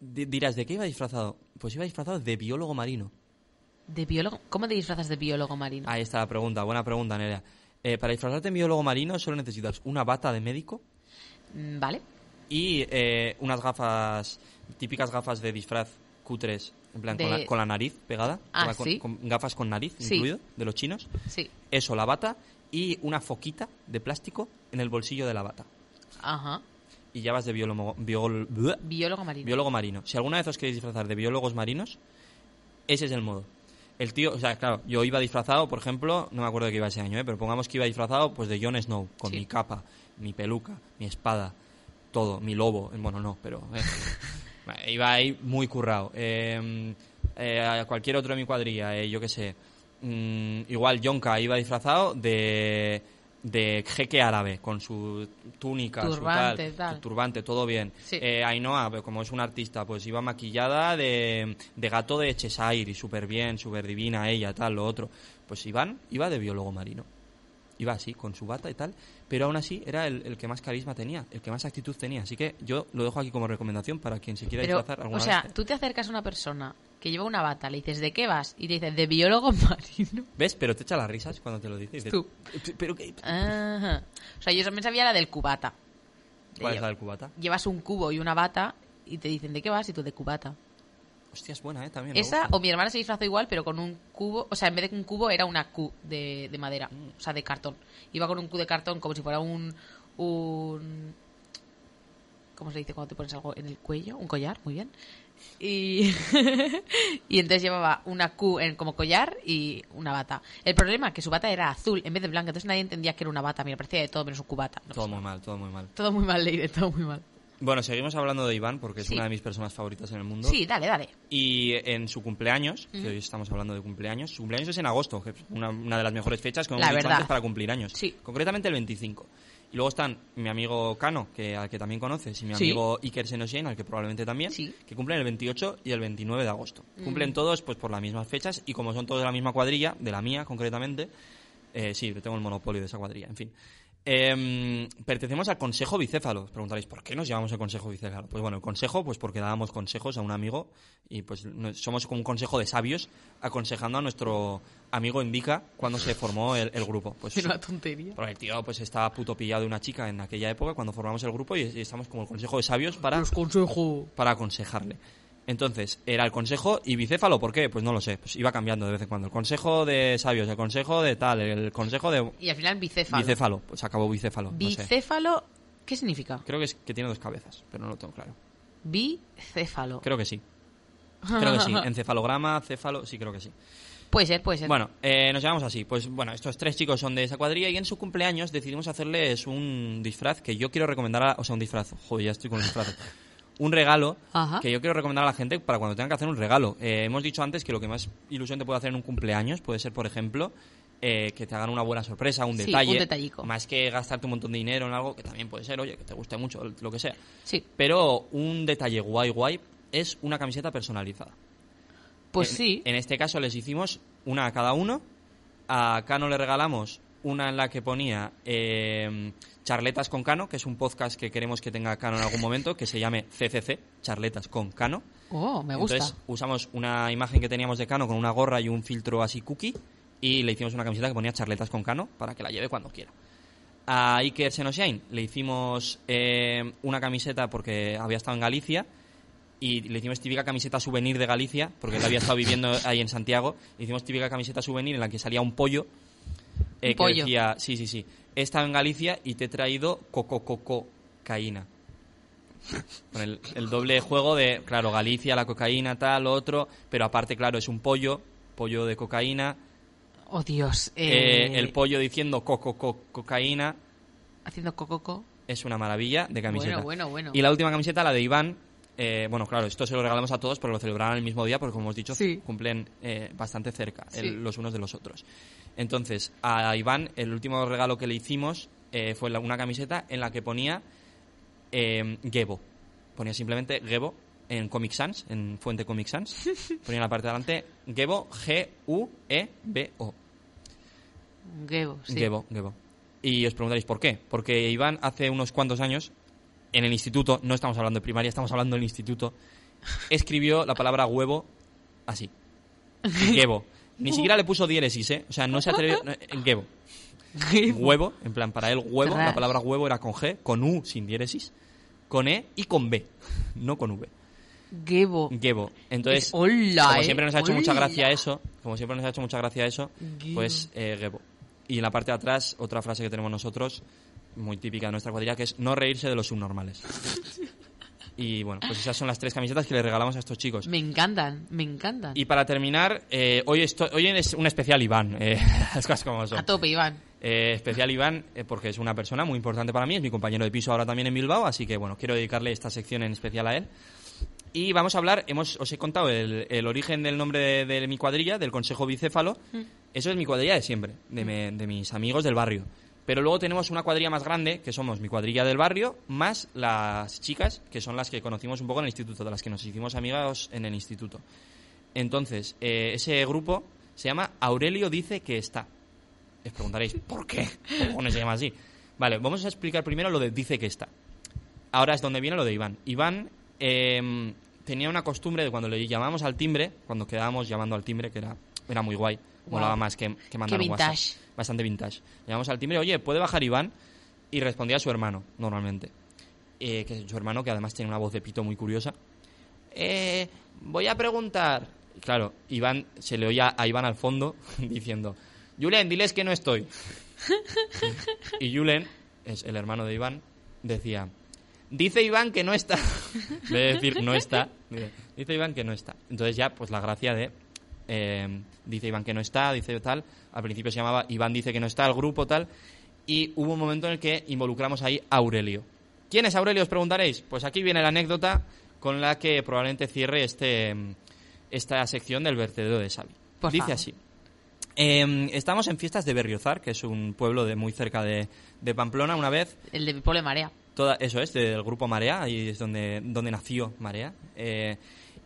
di- dirás, ¿de qué iba disfrazado? Pues iba disfrazado de biólogo marino. ¿De biólogo? ¿Cómo te disfrazas de biólogo marino? Ahí está la pregunta, buena pregunta, Nerea. Eh, para disfrazarte en biólogo marino solo necesitas una bata de médico Mm, Vale. y eh, unas gafas, típicas gafas de disfraz cutres, en plan, con, De- la, con la nariz pegada. Ah, con, ¿sí? con gafas con nariz Sí. incluido, de los chinos. Sí. Eso, la bata y una foquita de plástico en el bolsillo de la bata. Ajá. Y ya vas de biólogo, biol- bleh, Biólogo marino. biólogo marino. Si alguna vez os queréis disfrazar de biólogos marinos, ese es el modo. El tío, o sea, claro, yo iba disfrazado, por ejemplo, no me acuerdo de qué iba ese año, ¿eh? pero pongamos que iba disfrazado pues de Jon Snow, con Sí. mi capa, mi peluca, mi espada, todo, mi lobo, bueno, no, pero eh, iba ahí muy currado. Eh, eh, a cualquier otro de mi cuadrilla, eh, yo qué sé, mm, igual Jonka iba disfrazado de de jeque árabe, con su túnica, Turbante, su tal, tal. su turbante, todo bien. Sí. Eh, Ainhoa, como es una artista, pues iba maquillada de, de gato de Cheshire y súper bien, súper divina ella, tal, lo otro. Pues Iván iba de biólogo marino. Iba así, con su bata y tal, pero aún así era el, el que más carisma tenía, el que más actitud tenía. Así que yo lo dejo aquí como recomendación para quien se quiera Pero, disfrazar alguna o sea, vez. tú te acercas a una persona que lleva una bata, le dices, ¿de qué vas? Y te dices, de biólogo marino. ¿Ves? Pero te echa las risas cuando te lo dices. Tú. ¿Pero qué? Ajá. O sea, yo también sabía la del cubata. ¿Cuál es la del cubata? Llevas un cubo y una bata y te dicen, ¿de qué vas? Y tú, de cubata. Hostia, es buena, ¿eh? También. Esa, o mi hermana se disfrazó igual, pero con un cubo, o sea, en vez de un cubo era una Q de, de madera, Mm. o sea, de cartón. Iba con un Q de cartón como si fuera un, un... ¿Cómo se dice cuando te pones algo en el cuello? Un collar, muy bien. Y, y entonces llevaba una Q en, como collar y una bata. El problema es que su bata era azul en vez de blanca, entonces nadie entendía que era una bata. Mira, parecía de todo menos un cubata. No Todo muy mal, todo muy mal. Todo muy mal, Leire, todo muy mal. Bueno, seguimos hablando de Iván porque es Sí. una de mis personas favoritas en el mundo. Sí, dale, dale. Y en su cumpleaños, que hoy estamos hablando de cumpleaños, su cumpleaños es en agosto, que es una, una de las mejores fechas que hemos dicho antes para cumplir años. Sí. Concretamente el 25. Y luego están mi amigo Cano, que al que también conoces, y mi Sí. amigo Iker Senosien, al que probablemente también, Sí. que cumplen el 28 y el 29 de agosto. Mm. Cumplen todos pues por las mismas fechas y como son todos de la misma cuadrilla, de la mía concretamente, eh, sí, tengo el monopolio de esa cuadrilla, en fin. Em, pertenecemos al Consejo Bicéfalo. Os preguntaréis, ¿por qué nos llamamos el Consejo Bicéfalo? Pues bueno, el Consejo, pues porque dábamos consejos a un amigo y pues somos como un consejo de sabios aconsejando a nuestro amigo Indica cuando se formó el, el grupo. Pues Una tontería. porque el tío pues estaba puto pillado de una chica en aquella época cuando formamos el grupo y, y estamos como el Consejo de Sabios para Los para aconsejarle. Entonces, era el consejo y bicéfalo, ¿por qué? Pues no lo sé, pues iba cambiando de vez en cuando. El consejo de sabios, el consejo de tal, el consejo de Y al final bicéfalo. bicéfalo, pues acabó bicéfalo, no sé. Bicéfalo, ¿qué significa? Creo que es que tiene dos cabezas, pero no lo tengo claro. Bicéfalo. Creo que sí. Creo que sí. Encefalograma, céfalo, sí creo que sí. Puede ser, puede ser. Bueno, eh, nos llamamos así. Pues bueno, estos tres chicos son de esa cuadrilla y en su cumpleaños decidimos hacerles un disfraz que yo quiero recomendar a... O sea, un disfraz. Joder, ya estoy con los disfraces. Un regalo Ajá. que yo quiero recomendar a la gente para cuando tengan que hacer un regalo. Eh, hemos dicho antes que lo que más ilusión te puede hacer en un cumpleaños puede ser, por ejemplo, eh, que te hagan una buena sorpresa, un Sí, detalle. un detallico. Más que gastarte un montón de dinero en algo que también puede ser, oye, que te guste mucho, lo que sea. Sí. Pero un detalle guay, guay, es una camiseta personalizada. Pues En- sí. En este caso les hicimos una a cada uno. A Cano le regalamos una en la que ponía eh, Charletas con Cano, que es un podcast que queremos que tenga Cano en algún momento, que se llame CCC, Charletas con Cano. Oh, me gusta. Entonces usamos una imagen que teníamos de Cano con una gorra y un filtro así cookie y le hicimos una camiseta que ponía Charletas con Cano para que la lleve cuando quiera. A Iker Senosiain le hicimos eh, una camiseta porque había estado en Galicia y le hicimos típica camiseta souvenir de Galicia porque él había estado viviendo ahí en Santiago. Le hicimos típica camiseta souvenir en la que salía un pollo. Eh, que decía, sí, sí, sí, he estado en Galicia y te he traído coco coco caína. Con el, el doble juego de, claro, Galicia, la cocaína, tal, lo otro, pero aparte, claro, es un pollo, pollo de cocaína, Oh, Dios. eh, Eh, el pollo diciendo coco coco cocaína, Haciendo cococo. es una maravilla de camiseta. Bueno, bueno, bueno. Y la última camiseta, la de Iván, eh, bueno, claro, esto se lo regalamos a todos, pero lo celebrarán el mismo día porque, como hemos dicho, Sí. cumplen eh, bastante cerca el- los unos de los otros. Entonces, a Iván, el último regalo que le hicimos eh, fue la- una camiseta en la que ponía eh, Gebo. Ponía simplemente Gebo en Comic Sans, en Fuente Comic Sans. Ponía en la parte de adelante Gebo, G-U-E-B-O. Gebo, sí. Gebo, Gebo. Y os preguntaréis por qué. Porque Iván hace unos cuantos años, en el instituto, no estamos hablando de primaria, estamos hablando del instituto, escribió la palabra huevo así. Gebo. Ni siquiera le puso diéresis, ¿eh? O sea, no se atrevió... no, Gebo. Huevo, en plan, para él huevo, la palabra huevo era con G, con U sin diéresis, con E y con B, no con V. Gebo. Gebo. Entonces, Es- hola, como eh, siempre nos ha hecho mucha gracia eso, como siempre nos ha hecho mucha gracia eso, Gebo. pues eh, Gebo. Y en la parte de atrás, otra frase que tenemos nosotros, muy típica de nuestra cuadrilla, que es no reírse de los subnormales. Y bueno, pues esas son las tres camisetas que le regalamos a estos chicos. Me encantan, me encantan. Y para terminar, eh, hoy, esto, hoy es un especial Iván, eh, las cosas como son. A tope, Iván. Eh, especial Iván, eh, porque es una persona muy importante para mí, es mi compañero de piso ahora también en Bilbao, así que bueno, quiero dedicarle esta sección en especial a él. Y vamos a hablar, hemos, os he contado el, el origen del nombre de, de mi cuadrilla, del Consejo Bicéfalo. Eso es mi cuadrilla de siempre, de, me- de mis amigos del barrio. Pero luego tenemos una cuadrilla más grande, que somos mi cuadrilla del barrio, más las chicas, que son las que conocimos un poco en el instituto, de las que nos hicimos amigos en el instituto. Entonces, eh, ese grupo se llama Aurelio dice que está. os preguntaréis, ¿por qué? ¿Por se llama así? Vale, vamos a explicar primero lo de dice que está. Ahora es donde viene lo de Iván. Iván eh, tenía una costumbre de cuando le llamábamos al timbre, cuando quedábamos llamando al timbre, que era, era muy guay, molaba más que, que mandar Qué un WhatsApp. vintage. Bastante vintage. Llamamos al timbre, oye, ¿puede bajar Iván? Y respondía su hermano, normalmente. Eh, que es su hermano, que además tiene una voz de pito muy curiosa. Eh, voy a preguntar. Y Claro, Iván se le oía a Iván al fondo diciendo, Julen, diles que no estoy. y Julen, es el hermano de Iván, decía, dice Iván que no está. En vez de decir no está, dice Iván que no está. Entonces ya, pues la gracia de, eh, dice Iván que no está, dice tal. Al principio se llamaba Iván dice que no está, el grupo tal. Y hubo un momento en el que involucramos ahí a Aurelio. ¿Quién es Aurelio? Os preguntaréis. Pues aquí viene la anécdota con la que probablemente cierre este, esta sección del vertedero de Xavi. Por Dice favor. así. Eh, estamos en fiestas de Berriozar, que es un pueblo de muy cerca de, de Pamplona. Una vez El de Pueblo de Marea. Toda, eso es, del grupo Marea, ahí es donde, donde nació Marea. Eh,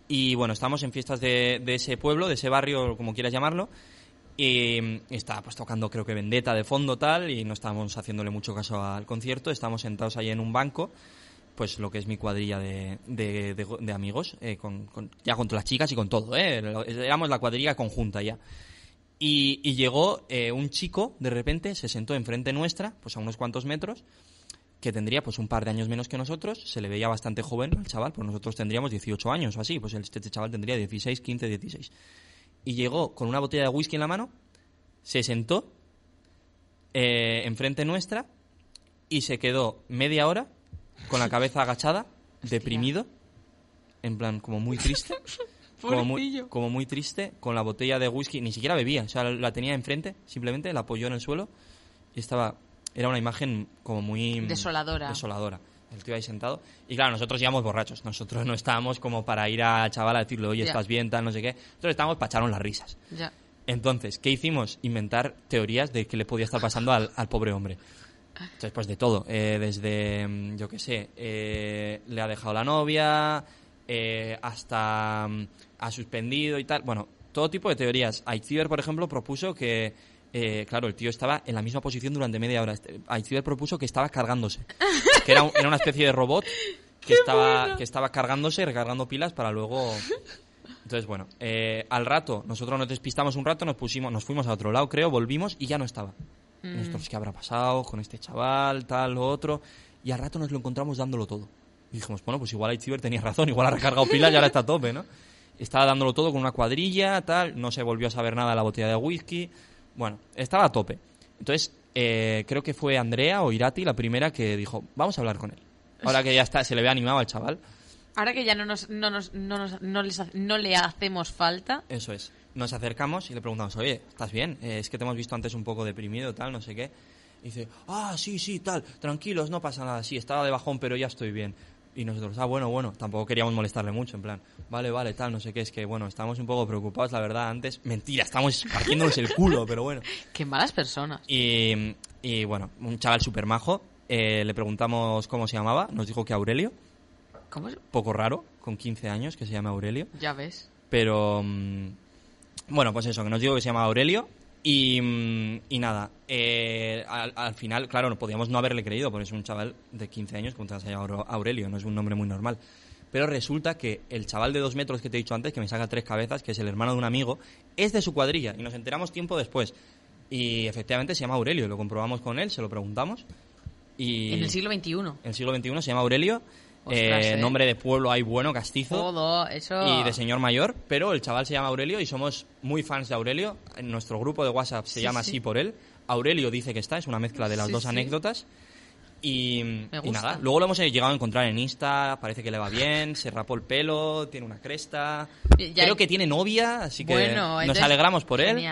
y bueno, estamos en fiestas de, de ese pueblo, de ese barrio, como quieras llamarlo. Y está pues tocando creo que Vendetta de fondo tal y no estábamos haciéndole mucho caso al concierto, estamos sentados ahí en un banco, pues lo que es mi cuadrilla de, de, de- de amigos, eh, con, con- ya con las chicas y con todo, ¿eh? éramos la cuadrilla conjunta ya. Y, y llegó eh, un chico, de repente, se sentó enfrente nuestra, pues a unos cuantos metros, que tendría pues un par de años menos que nosotros, se le veía bastante joven al chaval, pues nosotros tendríamos 18 años o así, pues este chaval tendría 16, 15, 16. Y llegó con una botella de whisky en la mano, se sentó eh, enfrente nuestra y se quedó media hora con la cabeza agachada, deprimido, en plan como muy triste. Como muy, como muy triste, con la botella de whisky, ni siquiera bebía, o sea, la tenía enfrente, simplemente la apoyó en el suelo y estaba, era una imagen como muy... Desoladora. Desoladora. El tío ahí sentado. Y claro, nosotros íbamos borrachos, nosotros no estábamos como para ir al chaval a decirle, oye, estás bien, tal, no sé qué. Nosotros estábamos para echarnos las risas. Ya. Entonces, ¿qué hicimos? Inventar teorías de qué le podía estar pasando al, al pobre hombre. Entonces, pues de todo. Eh, desde, mm, yo qué sé, eh, le ha dejado la novia, eh, hasta mm, ha suspendido y tal. Bueno, todo tipo de teorías. Aitziber, por ejemplo, propuso que, eh, claro, el tío estaba en la misma posición durante media hora. Este- Aitziber propuso que estaba cargándose. Que era, un- era una especie de robot que estaba, que estaba cargándose y recargando pilas para luego... Entonces, bueno, eh, al rato nosotros nos despistamos un rato, nos pusimos, nos fuimos a otro lado, creo, volvimos y ya no estaba. Y Nosotros, ¿qué habrá pasado con este chaval, tal, lo otro? Y al rato nos lo encontramos dándolo todo. Y dijimos, bueno, pues igual Aitziber tenía razón, igual ha recargado pilas y ahora está a tope, ¿no? Estaba dándolo todo con una cuadrilla, tal, no se volvió a saber nada de la botella de whisky. Bueno, estaba a tope. Entonces, eh, creo que fue Andrea o Irati la primera que dijo, vamos a hablar con él. Ahora que ya está, se le ve animado al chaval. Ahora que ya no, nos, no, nos, no, nos- no les no le hacemos falta, Eso es. Nos acercamos y le preguntamos, oye, ¿estás bien? Eh, es que te hemos visto antes un poco deprimido, tal, no sé qué. Y dice, ah, sí, sí, tal, tranquilos, no pasa nada, sí, estaba de bajón, pero ya estoy bien. Y nosotros, ah, bueno, bueno, tampoco queríamos molestarle mucho, en plan, vale, vale, tal, no sé qué, es que, bueno, estamos un poco preocupados, la verdad, antes. Mentira, estamos partiéndonos el culo, pero bueno. qué malas personas. Y, y, bueno, un chaval súper majo, eh, le preguntamos cómo se llamaba, nos dijo que Aurelio, ¿Cómo es? poco raro, con 15 años, que se llama Aurelio. Ya ves. Pero mm, bueno, pues eso, que nos digo que se llama Aurelio. Y, y nada, eh, al, al final, claro, no podíamos no haberle creído, porque es un chaval de 15 años, como te llamar Aure- Aurelio, no es un nombre muy normal. Pero resulta que el chaval de dos metros que te he dicho antes, que me saca tres cabezas, que es el hermano de un amigo, es de su cuadrilla. Y nos enteramos tiempo después. Y efectivamente se llama Aurelio, lo comprobamos con él, se lo preguntamos. Y En el siglo XXI. en el siglo XXI se llama Aurelio. Ostras, eh, eh. Nombre de pueblo hay bueno, castizo Todo, eso... y de señor mayor, pero el chaval se llama Aurelio y somos muy fans de Aurelio. En nuestro grupo de WhatsApp se Sí, llama sí. así por él. Aurelio dice que está, es una mezcla de las Sí, dos anécdotas. Y, y nada, luego lo hemos llegado a encontrar en Insta, parece que le va bien, se rapó el pelo, tiene una cresta. Ya- Creo que tiene novia, así que Bueno, nos entonces, alegramos por él.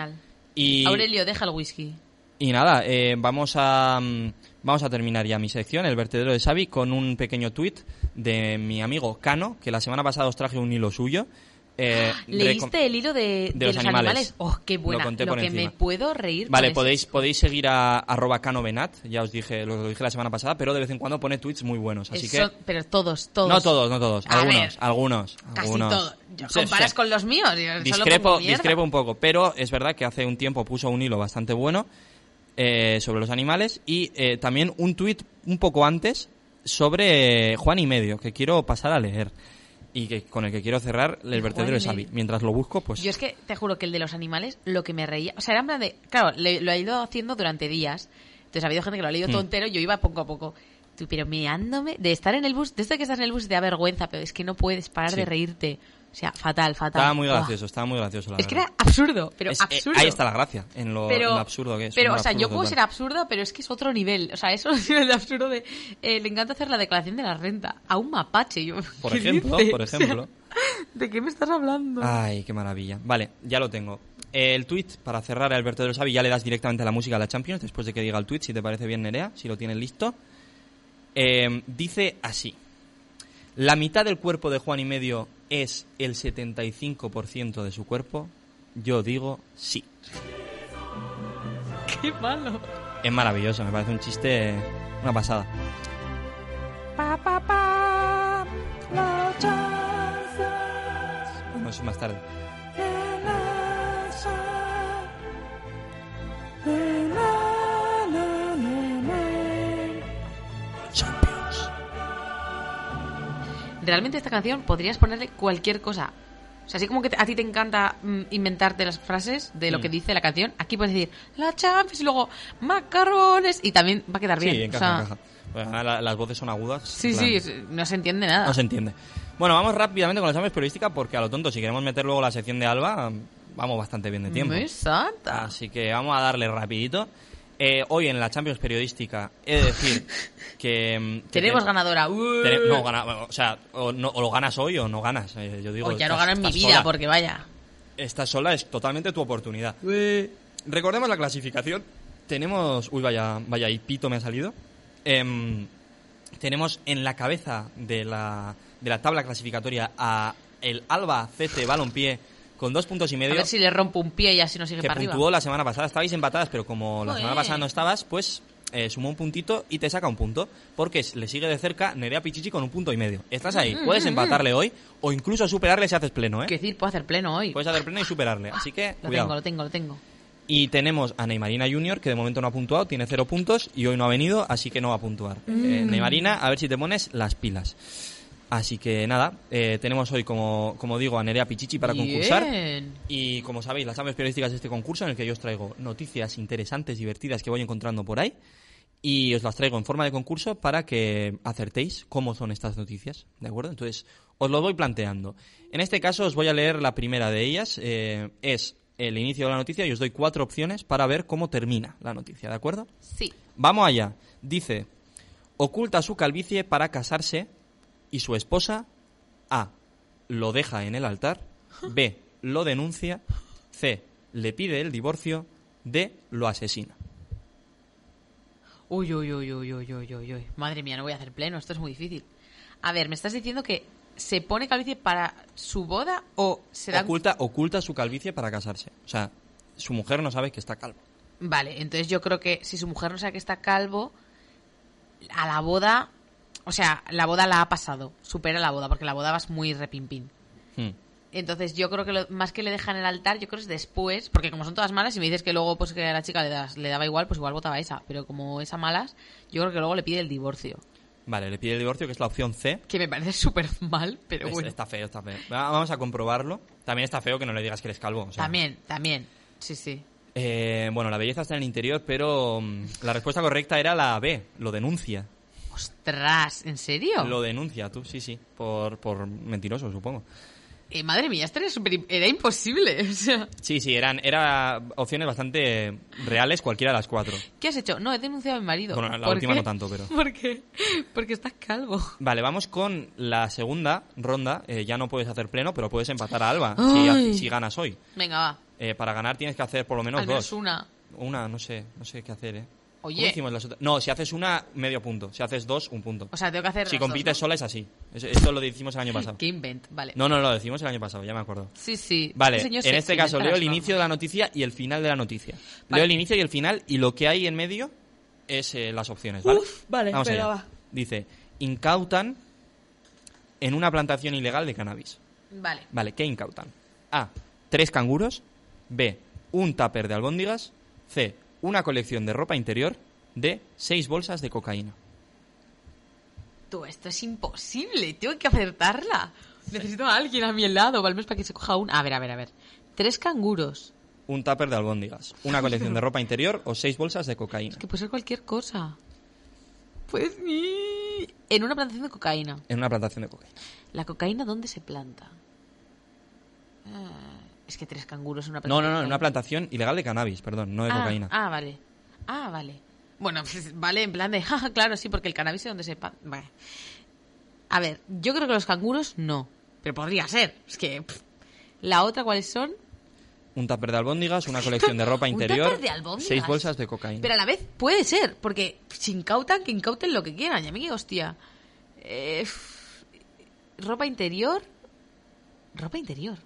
Y, Aurelio, deja el whisky. y nada, eh, vamos a mm, vamos a terminar ya mi sección, el vertedero de Xavi, con un pequeño tuit de mi amigo Cano, que la semana pasada os traje un hilo suyo. Eh, ¿Leíste el hilo de, de los animales. Oh, qué buena. Lo conté Lo por que encima. me puedo reír. Vale, con eso. podéis, podéis seguir a arroba canovenat, ya os dije, lo, lo dije la semana pasada, pero de vez en cuando pone tweets muy buenos, así que... Pero todos, todos. No todos, no todos, A algunos, ver, algunos, Casi algunos. todos. Comparas sí. con los míos. yo Discrepo, discrepo un poco, pero es verdad que hace un tiempo puso un hilo bastante bueno eh, sobre los animales y eh, también un tuit un poco antes sobre eh, Juan y medio, que quiero pasar a leer y que con el que quiero cerrar el vertedero de Xavi. Mientras lo busco, pues... Yo es que te juro que el de los animales, lo que me reía. O sea, era en plan de. Claro, le- lo ha ido haciendo durante días. Entonces ha habido gente que lo ha leído todo Hmm. entero. Yo iba poco a poco. Tú, pero meándome. De estar en el bus. Desde que estás en el bus te da vergüenza, pero es que no puedes parar Sí. de reírte. O sea, fatal, fatal. Estaba muy gracioso, estaba muy gracioso, la Es que era absurdo, pero Es- eh, absurdo. ahí está la gracia, en lo, pero, en lo absurdo que es. Pero, o sea, yo puedo ser absurda, pero es que es otro nivel. O sea, eso es el de absurdo de. eh, le encanta hacer la declaración de la renta a un mapache. Yo, Por ¿qué ejemplo, por O sea, ejemplo. ¿De qué me estás hablando? Ay, qué maravilla. Vale, ya lo tengo. El tweet, para cerrar el vertedero Xavi, ya le das directamente a la música a la Champions, después de que diga el tweet, si te parece bien, Nerea, si lo tienes listo. Eh, dice así. La mitad del cuerpo de Juan y medio es el 75% de su cuerpo. Yo digo sí. Qué malo. Es maravilloso, me parece un chiste, una pasada. Bueno, eso más tarde. Realmente esta canción podrías ponerle cualquier cosa. O sea, así como que a ti te encanta mm, inventarte las frases de lo Mm. que dice la canción, aquí puedes decir la Champions y luego macarrones y también va a quedar bien. Sí, O encaja, sea, encaja. Pues, la- las voces son agudas. Sí, plan, sí, no se entiende nada. No se entiende. Bueno, vamos rápidamente con la Champions periodística porque a lo tonto, si queremos meter luego la sección de Alba, vamos bastante bien de tiempo. Muy santa. Así que vamos a darle rapidito. Eh, hoy en la Champions periodística he de decir que... mm, que Tenemos te- ganadora. no, gana- o sea, o, no- o lo ganas hoy o no ganas. Eh, yo digo, o ya no en mi vida, sola. porque vaya. Esta sola es totalmente tu oportunidad. Recordemos la clasificación. Tenemos... Uy, vaya, vaya, y pito me ha salido. Em, tenemos en la cabeza de la, de la tabla clasificatoria a el Alba CT Balompié con dos puntos y A medio ver si le rompo un pie y así no sigue que para arriba. puntuó la semana pasada. Estabais empatadas, pero como la Joder. semana pasada no estabas, pues eh, sumó un puntito y te saca un punto. Porque le sigue de cerca Nerea Pichichi con un punto y medio. Estás ahí, puedes empatarle hoy o incluso superarle si haces pleno, ¿eh? Que decir, puedo hacer pleno hoy. Puedes hacer pleno y superarle. Así que, lo cuidado. tengo, lo tengo, lo tengo. Y tenemos a Neymarina Junior, que de momento no ha puntuado, tiene cero puntos y hoy no ha venido, así que no va a puntuar. Mm. Eh, Neymarina, a ver si te pones las pilas. Así que nada, eh, tenemos hoy, como, como digo, a Nerea Pichichi para concursar. Bien. Y como sabéis, las aves periodísticas de este concurso en el que yo os traigo noticias interesantes, divertidas que voy encontrando por ahí. Y os las traigo en forma de concurso para que acertéis cómo son estas noticias, ¿de acuerdo? Entonces, os lo voy planteando. En este caso, os voy a leer la primera de ellas. eh, es el inicio de la noticia y os doy cuatro opciones para ver cómo termina la noticia, ¿de acuerdo? Sí. Vamos allá. Dice, oculta su calvicie para casarse y su esposa A. Lo deja en el altar. B. Lo denuncia. C. Le pide el divorcio. D. Lo asesina. Uy, uy, uy, uy, uy, uy, uy, uy. Madre mía, no voy a hacer pleno, esto es muy difícil. A ver, ¿me estás diciendo que se pone calvicie para su boda o se da... Oculta, oculta su calvicie para casarse. O sea, su mujer no sabe que está calvo. Vale, entonces yo creo que si su mujer no sabe que está calvo, a la boda... O sea, la boda la ha pasado, supera la boda, porque la boda vas muy repimpín. Hmm. Entonces yo creo que lo, más que le dejan en el altar, yo creo que es después, porque como son todas malas, y me dices que luego pues que a la chica le, das- le daba igual, pues igual votaba esa. Pero como es a malas, yo creo que luego le pide el divorcio. Vale, le pide el divorcio, que es la opción C. Que me parece súper mal, pero Es- bueno. Está feo, está feo. Va- Vamos a comprobarlo. También está feo que no le digas que eres calvo. o sea. También, también. Sí, sí. Eh, bueno, la belleza está en el interior, pero mm, la respuesta correcta era la B. Lo denuncia. Ostras, ¿en serio? Lo denuncia tú, sí, sí. Por, por mentiroso, supongo. Eh, madre mía, esto era, súper- era imposible. O sea, Sí, sí, eran era opciones bastante reales, cualquiera de las cuatro. ¿qué has hecho? No, he denunciado a mi marido. Bueno, la ¿Por última qué? no tanto, pero- ¿Por qué? Porque estás calvo. Vale, vamos con la segunda ronda. Eh, ya no puedes hacer pleno, pero puedes empatar a Alba si ganas hoy. Venga, va. Eh, para ganar tienes que hacer por lo menos Al menos dos. una. Una, no sé, no sé qué hacer, ¿eh? ¿Cómo Oye, hicimos las otras? No, si haces una, medio punto. Si haces dos, un punto. o sea, tengo que hacer. si las dos, compites ¿no? sola es así. Es- Esto lo decimos el año pasado. Qué invent, vale. No, no, lo decimos el año pasado, ya me acuerdo. Sí, sí. Vale, señor en se- este caso inventa leo el inicio de la noticia y el final de la noticia. Vale. Leo el inicio y el final y lo que hay en medio es eh, las opciones, ¿vale? Uf, vale, Vamos venga, allá. va. Dice, incautan en una plantación ilegal de cannabis. Vale. Vale, ¿qué incautan? A, tres canguros. B, un tupper de albóndigas. C, una colección de ropa interior. D, seis bolsas de cocaína. Tú, esto es imposible. Tengo que acertarla. Necesito a alguien a mi lado, o al menos para que se coja un. A ver, a ver, a ver. Tres canguros. Un tupper de albóndigas. Una colección de ropa interior o seis bolsas de cocaína. Que puede ser cualquier cosa. Pues sí. En una plantación de cocaína. En una plantación de cocaína. ¿La cocaína dónde se planta? Ah, es que tres canguros en una No, plantación. no, no, de en una plantación ilegal de cannabis, perdón, no de ah, cocaína. Ah, vale. Ah, vale. Bueno, pues, vale, en plan de. jaja, claro, sí, porque el cannabis es donde se. Vale. A ver, yo creo que los canguros no. Pero podría ser. Es que. pff. La otra, ¿cuáles son? Un tupper de albóndigas, una colección de ropa Un interior, tupper de albóndigas. seis bolsas de cocaína. Pero a la vez puede ser, porque si incautan, que incauten lo que quieran. Y a mí, hostia. Eh, ropa interior. Ropa interior.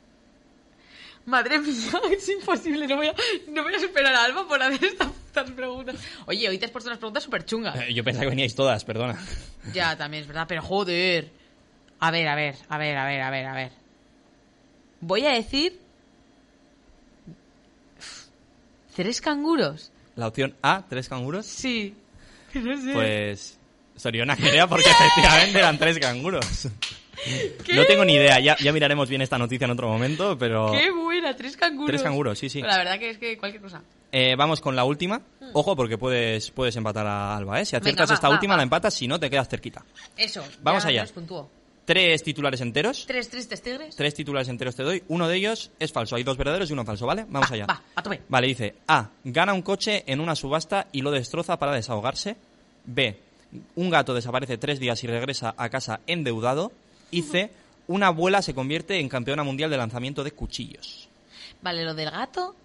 Madre mía, es imposible. No voy a, no voy a superar a Alba por hacer estas, preguntas. Oye, hoy te has puesto unas preguntas súper chungas. Eh, Yo pensaba que veníais todas, perdona. Ya, también es verdad, pero joder. A ver, a ver, a ver, a ver, a ver, a ver. Voy a decir. ¿Tres canguros? La opción A, tres canguros, Sí. No sé. pues... Soriona quería porque efectivamente eran tres canguros. No tengo ni idea, ya, ya miraremos bien esta noticia en otro momento, pero... ¡Qué buena! Tres canguros. Tres canguros, sí, sí. Pero la verdad que es que cualquier cosa. Eh, vamos con la última. Ojo, porque puedes, puedes empatar a Alba, ¿eh? Si aciertas Venga, va, esta va, última, va. la empatas, si no, te quedas cerquita. Eso. Vamos allá. Tres titulares enteros. Tres tristes tigres. Tres titulares enteros te doy. Uno de ellos es falso. Hay dos verdaderos y uno falso, ¿vale? Vamos Va, allá. Va, a tope. Vale, dice A. Gana un coche en una subasta y lo destroza para desahogarse. B. Un gato desaparece tres días y regresa a casa endeudado. Y C. Una abuela se convierte en campeona mundial de lanzamiento de cuchillos. Vale, lo del gato,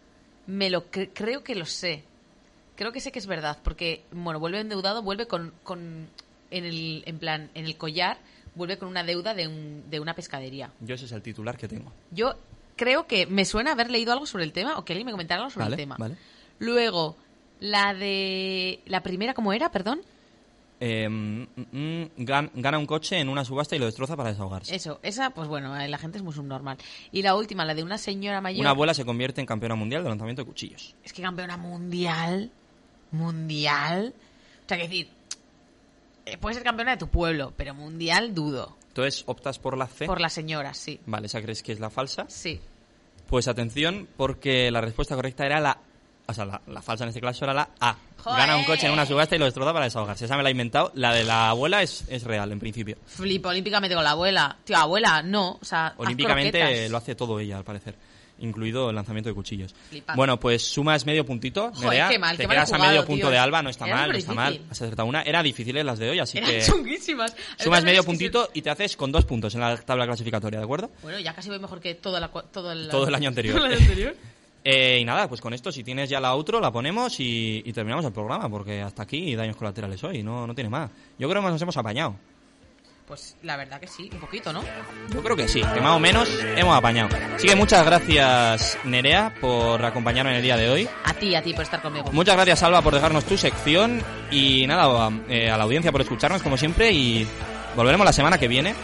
me lo cre- creo que lo sé. Creo que sé que es verdad, porque, bueno, vuelve endeudado, vuelve con, con en el, en plan, en el collar, vuelve con una deuda de, un- de una pescadería. Yo ese es el titular que tengo. Yo creo que me suena haber leído algo sobre el tema, o que alguien me comentara algo sobre Vale, el tema. vale. Luego, la de... La primera, ¿cómo era? Perdón. Eh, mm, mm, gan- gana un coche en una subasta y lo destroza para desahogarse. Eso, esa, pues bueno, eh, la gente es muy subnormal. Y la última, la de una señora mayor... Una abuela se convierte en campeona mundial de lanzamiento de cuchillos. Es que campeona mundial. Mundial. O sea, que decir. eh, puedes ser campeona de tu pueblo, pero mundial dudo. Entonces optas por la C. Por la señora, sí. Vale, ¿esa crees que es la falsa? Sí. Pues atención, porque la respuesta correcta era la... O sea, la, la falsa en este caso era la A. ¡Joder! Gana un coche en una subasta y lo destroza para desahogarse. Esa me la he inventado. La de la abuela es, es real, en principio. Flipo olímpicamente con la abuela. Tío, abuela, no. O sea, Olímpicamente lo hace todo ella, al parecer. Incluido el lanzamiento de cuchillos. Flipante. Bueno, pues sumas medio puntito, Joder, Nerea. qué mal, Te qué mal he quedas a medio tío. punto de Alba, no está Era mal, no está mal. Has acertado una. Era difíciles las de hoy, así Eran que chunguísimas. sumas medio puntito y te haces con dos puntos en la tabla clasificatoria, ¿de acuerdo? Bueno, ya casi voy mejor que toda la, todo, el, Todo el año anterior. todo el año anterior. Eh, y nada, pues con esto, si tienes ya la outro, la ponemos y, y terminamos el programa, porque hasta aquí daños colaterales hoy, no, no tiene más. Yo creo que nos hemos apañado. Pues la verdad que sí, un poquito, ¿no? Yo creo que sí, que más o menos hemos apañado. Así que muchas gracias, Nerea, por acompañarme en el día de hoy. A ti, a ti por estar conmigo. Muchas gracias, Alba, por dejarnos tu sección. Y nada, eh, a la audiencia por escucharnos, como siempre. Y volveremos la semana que viene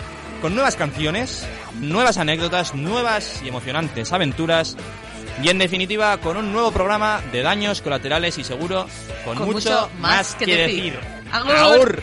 con nuevas canciones, nuevas anécdotas, nuevas y emocionantes aventuras. Y en definitiva, con un nuevo programa de daños colaterales y seguro, con, mucho, más que, decir. decir.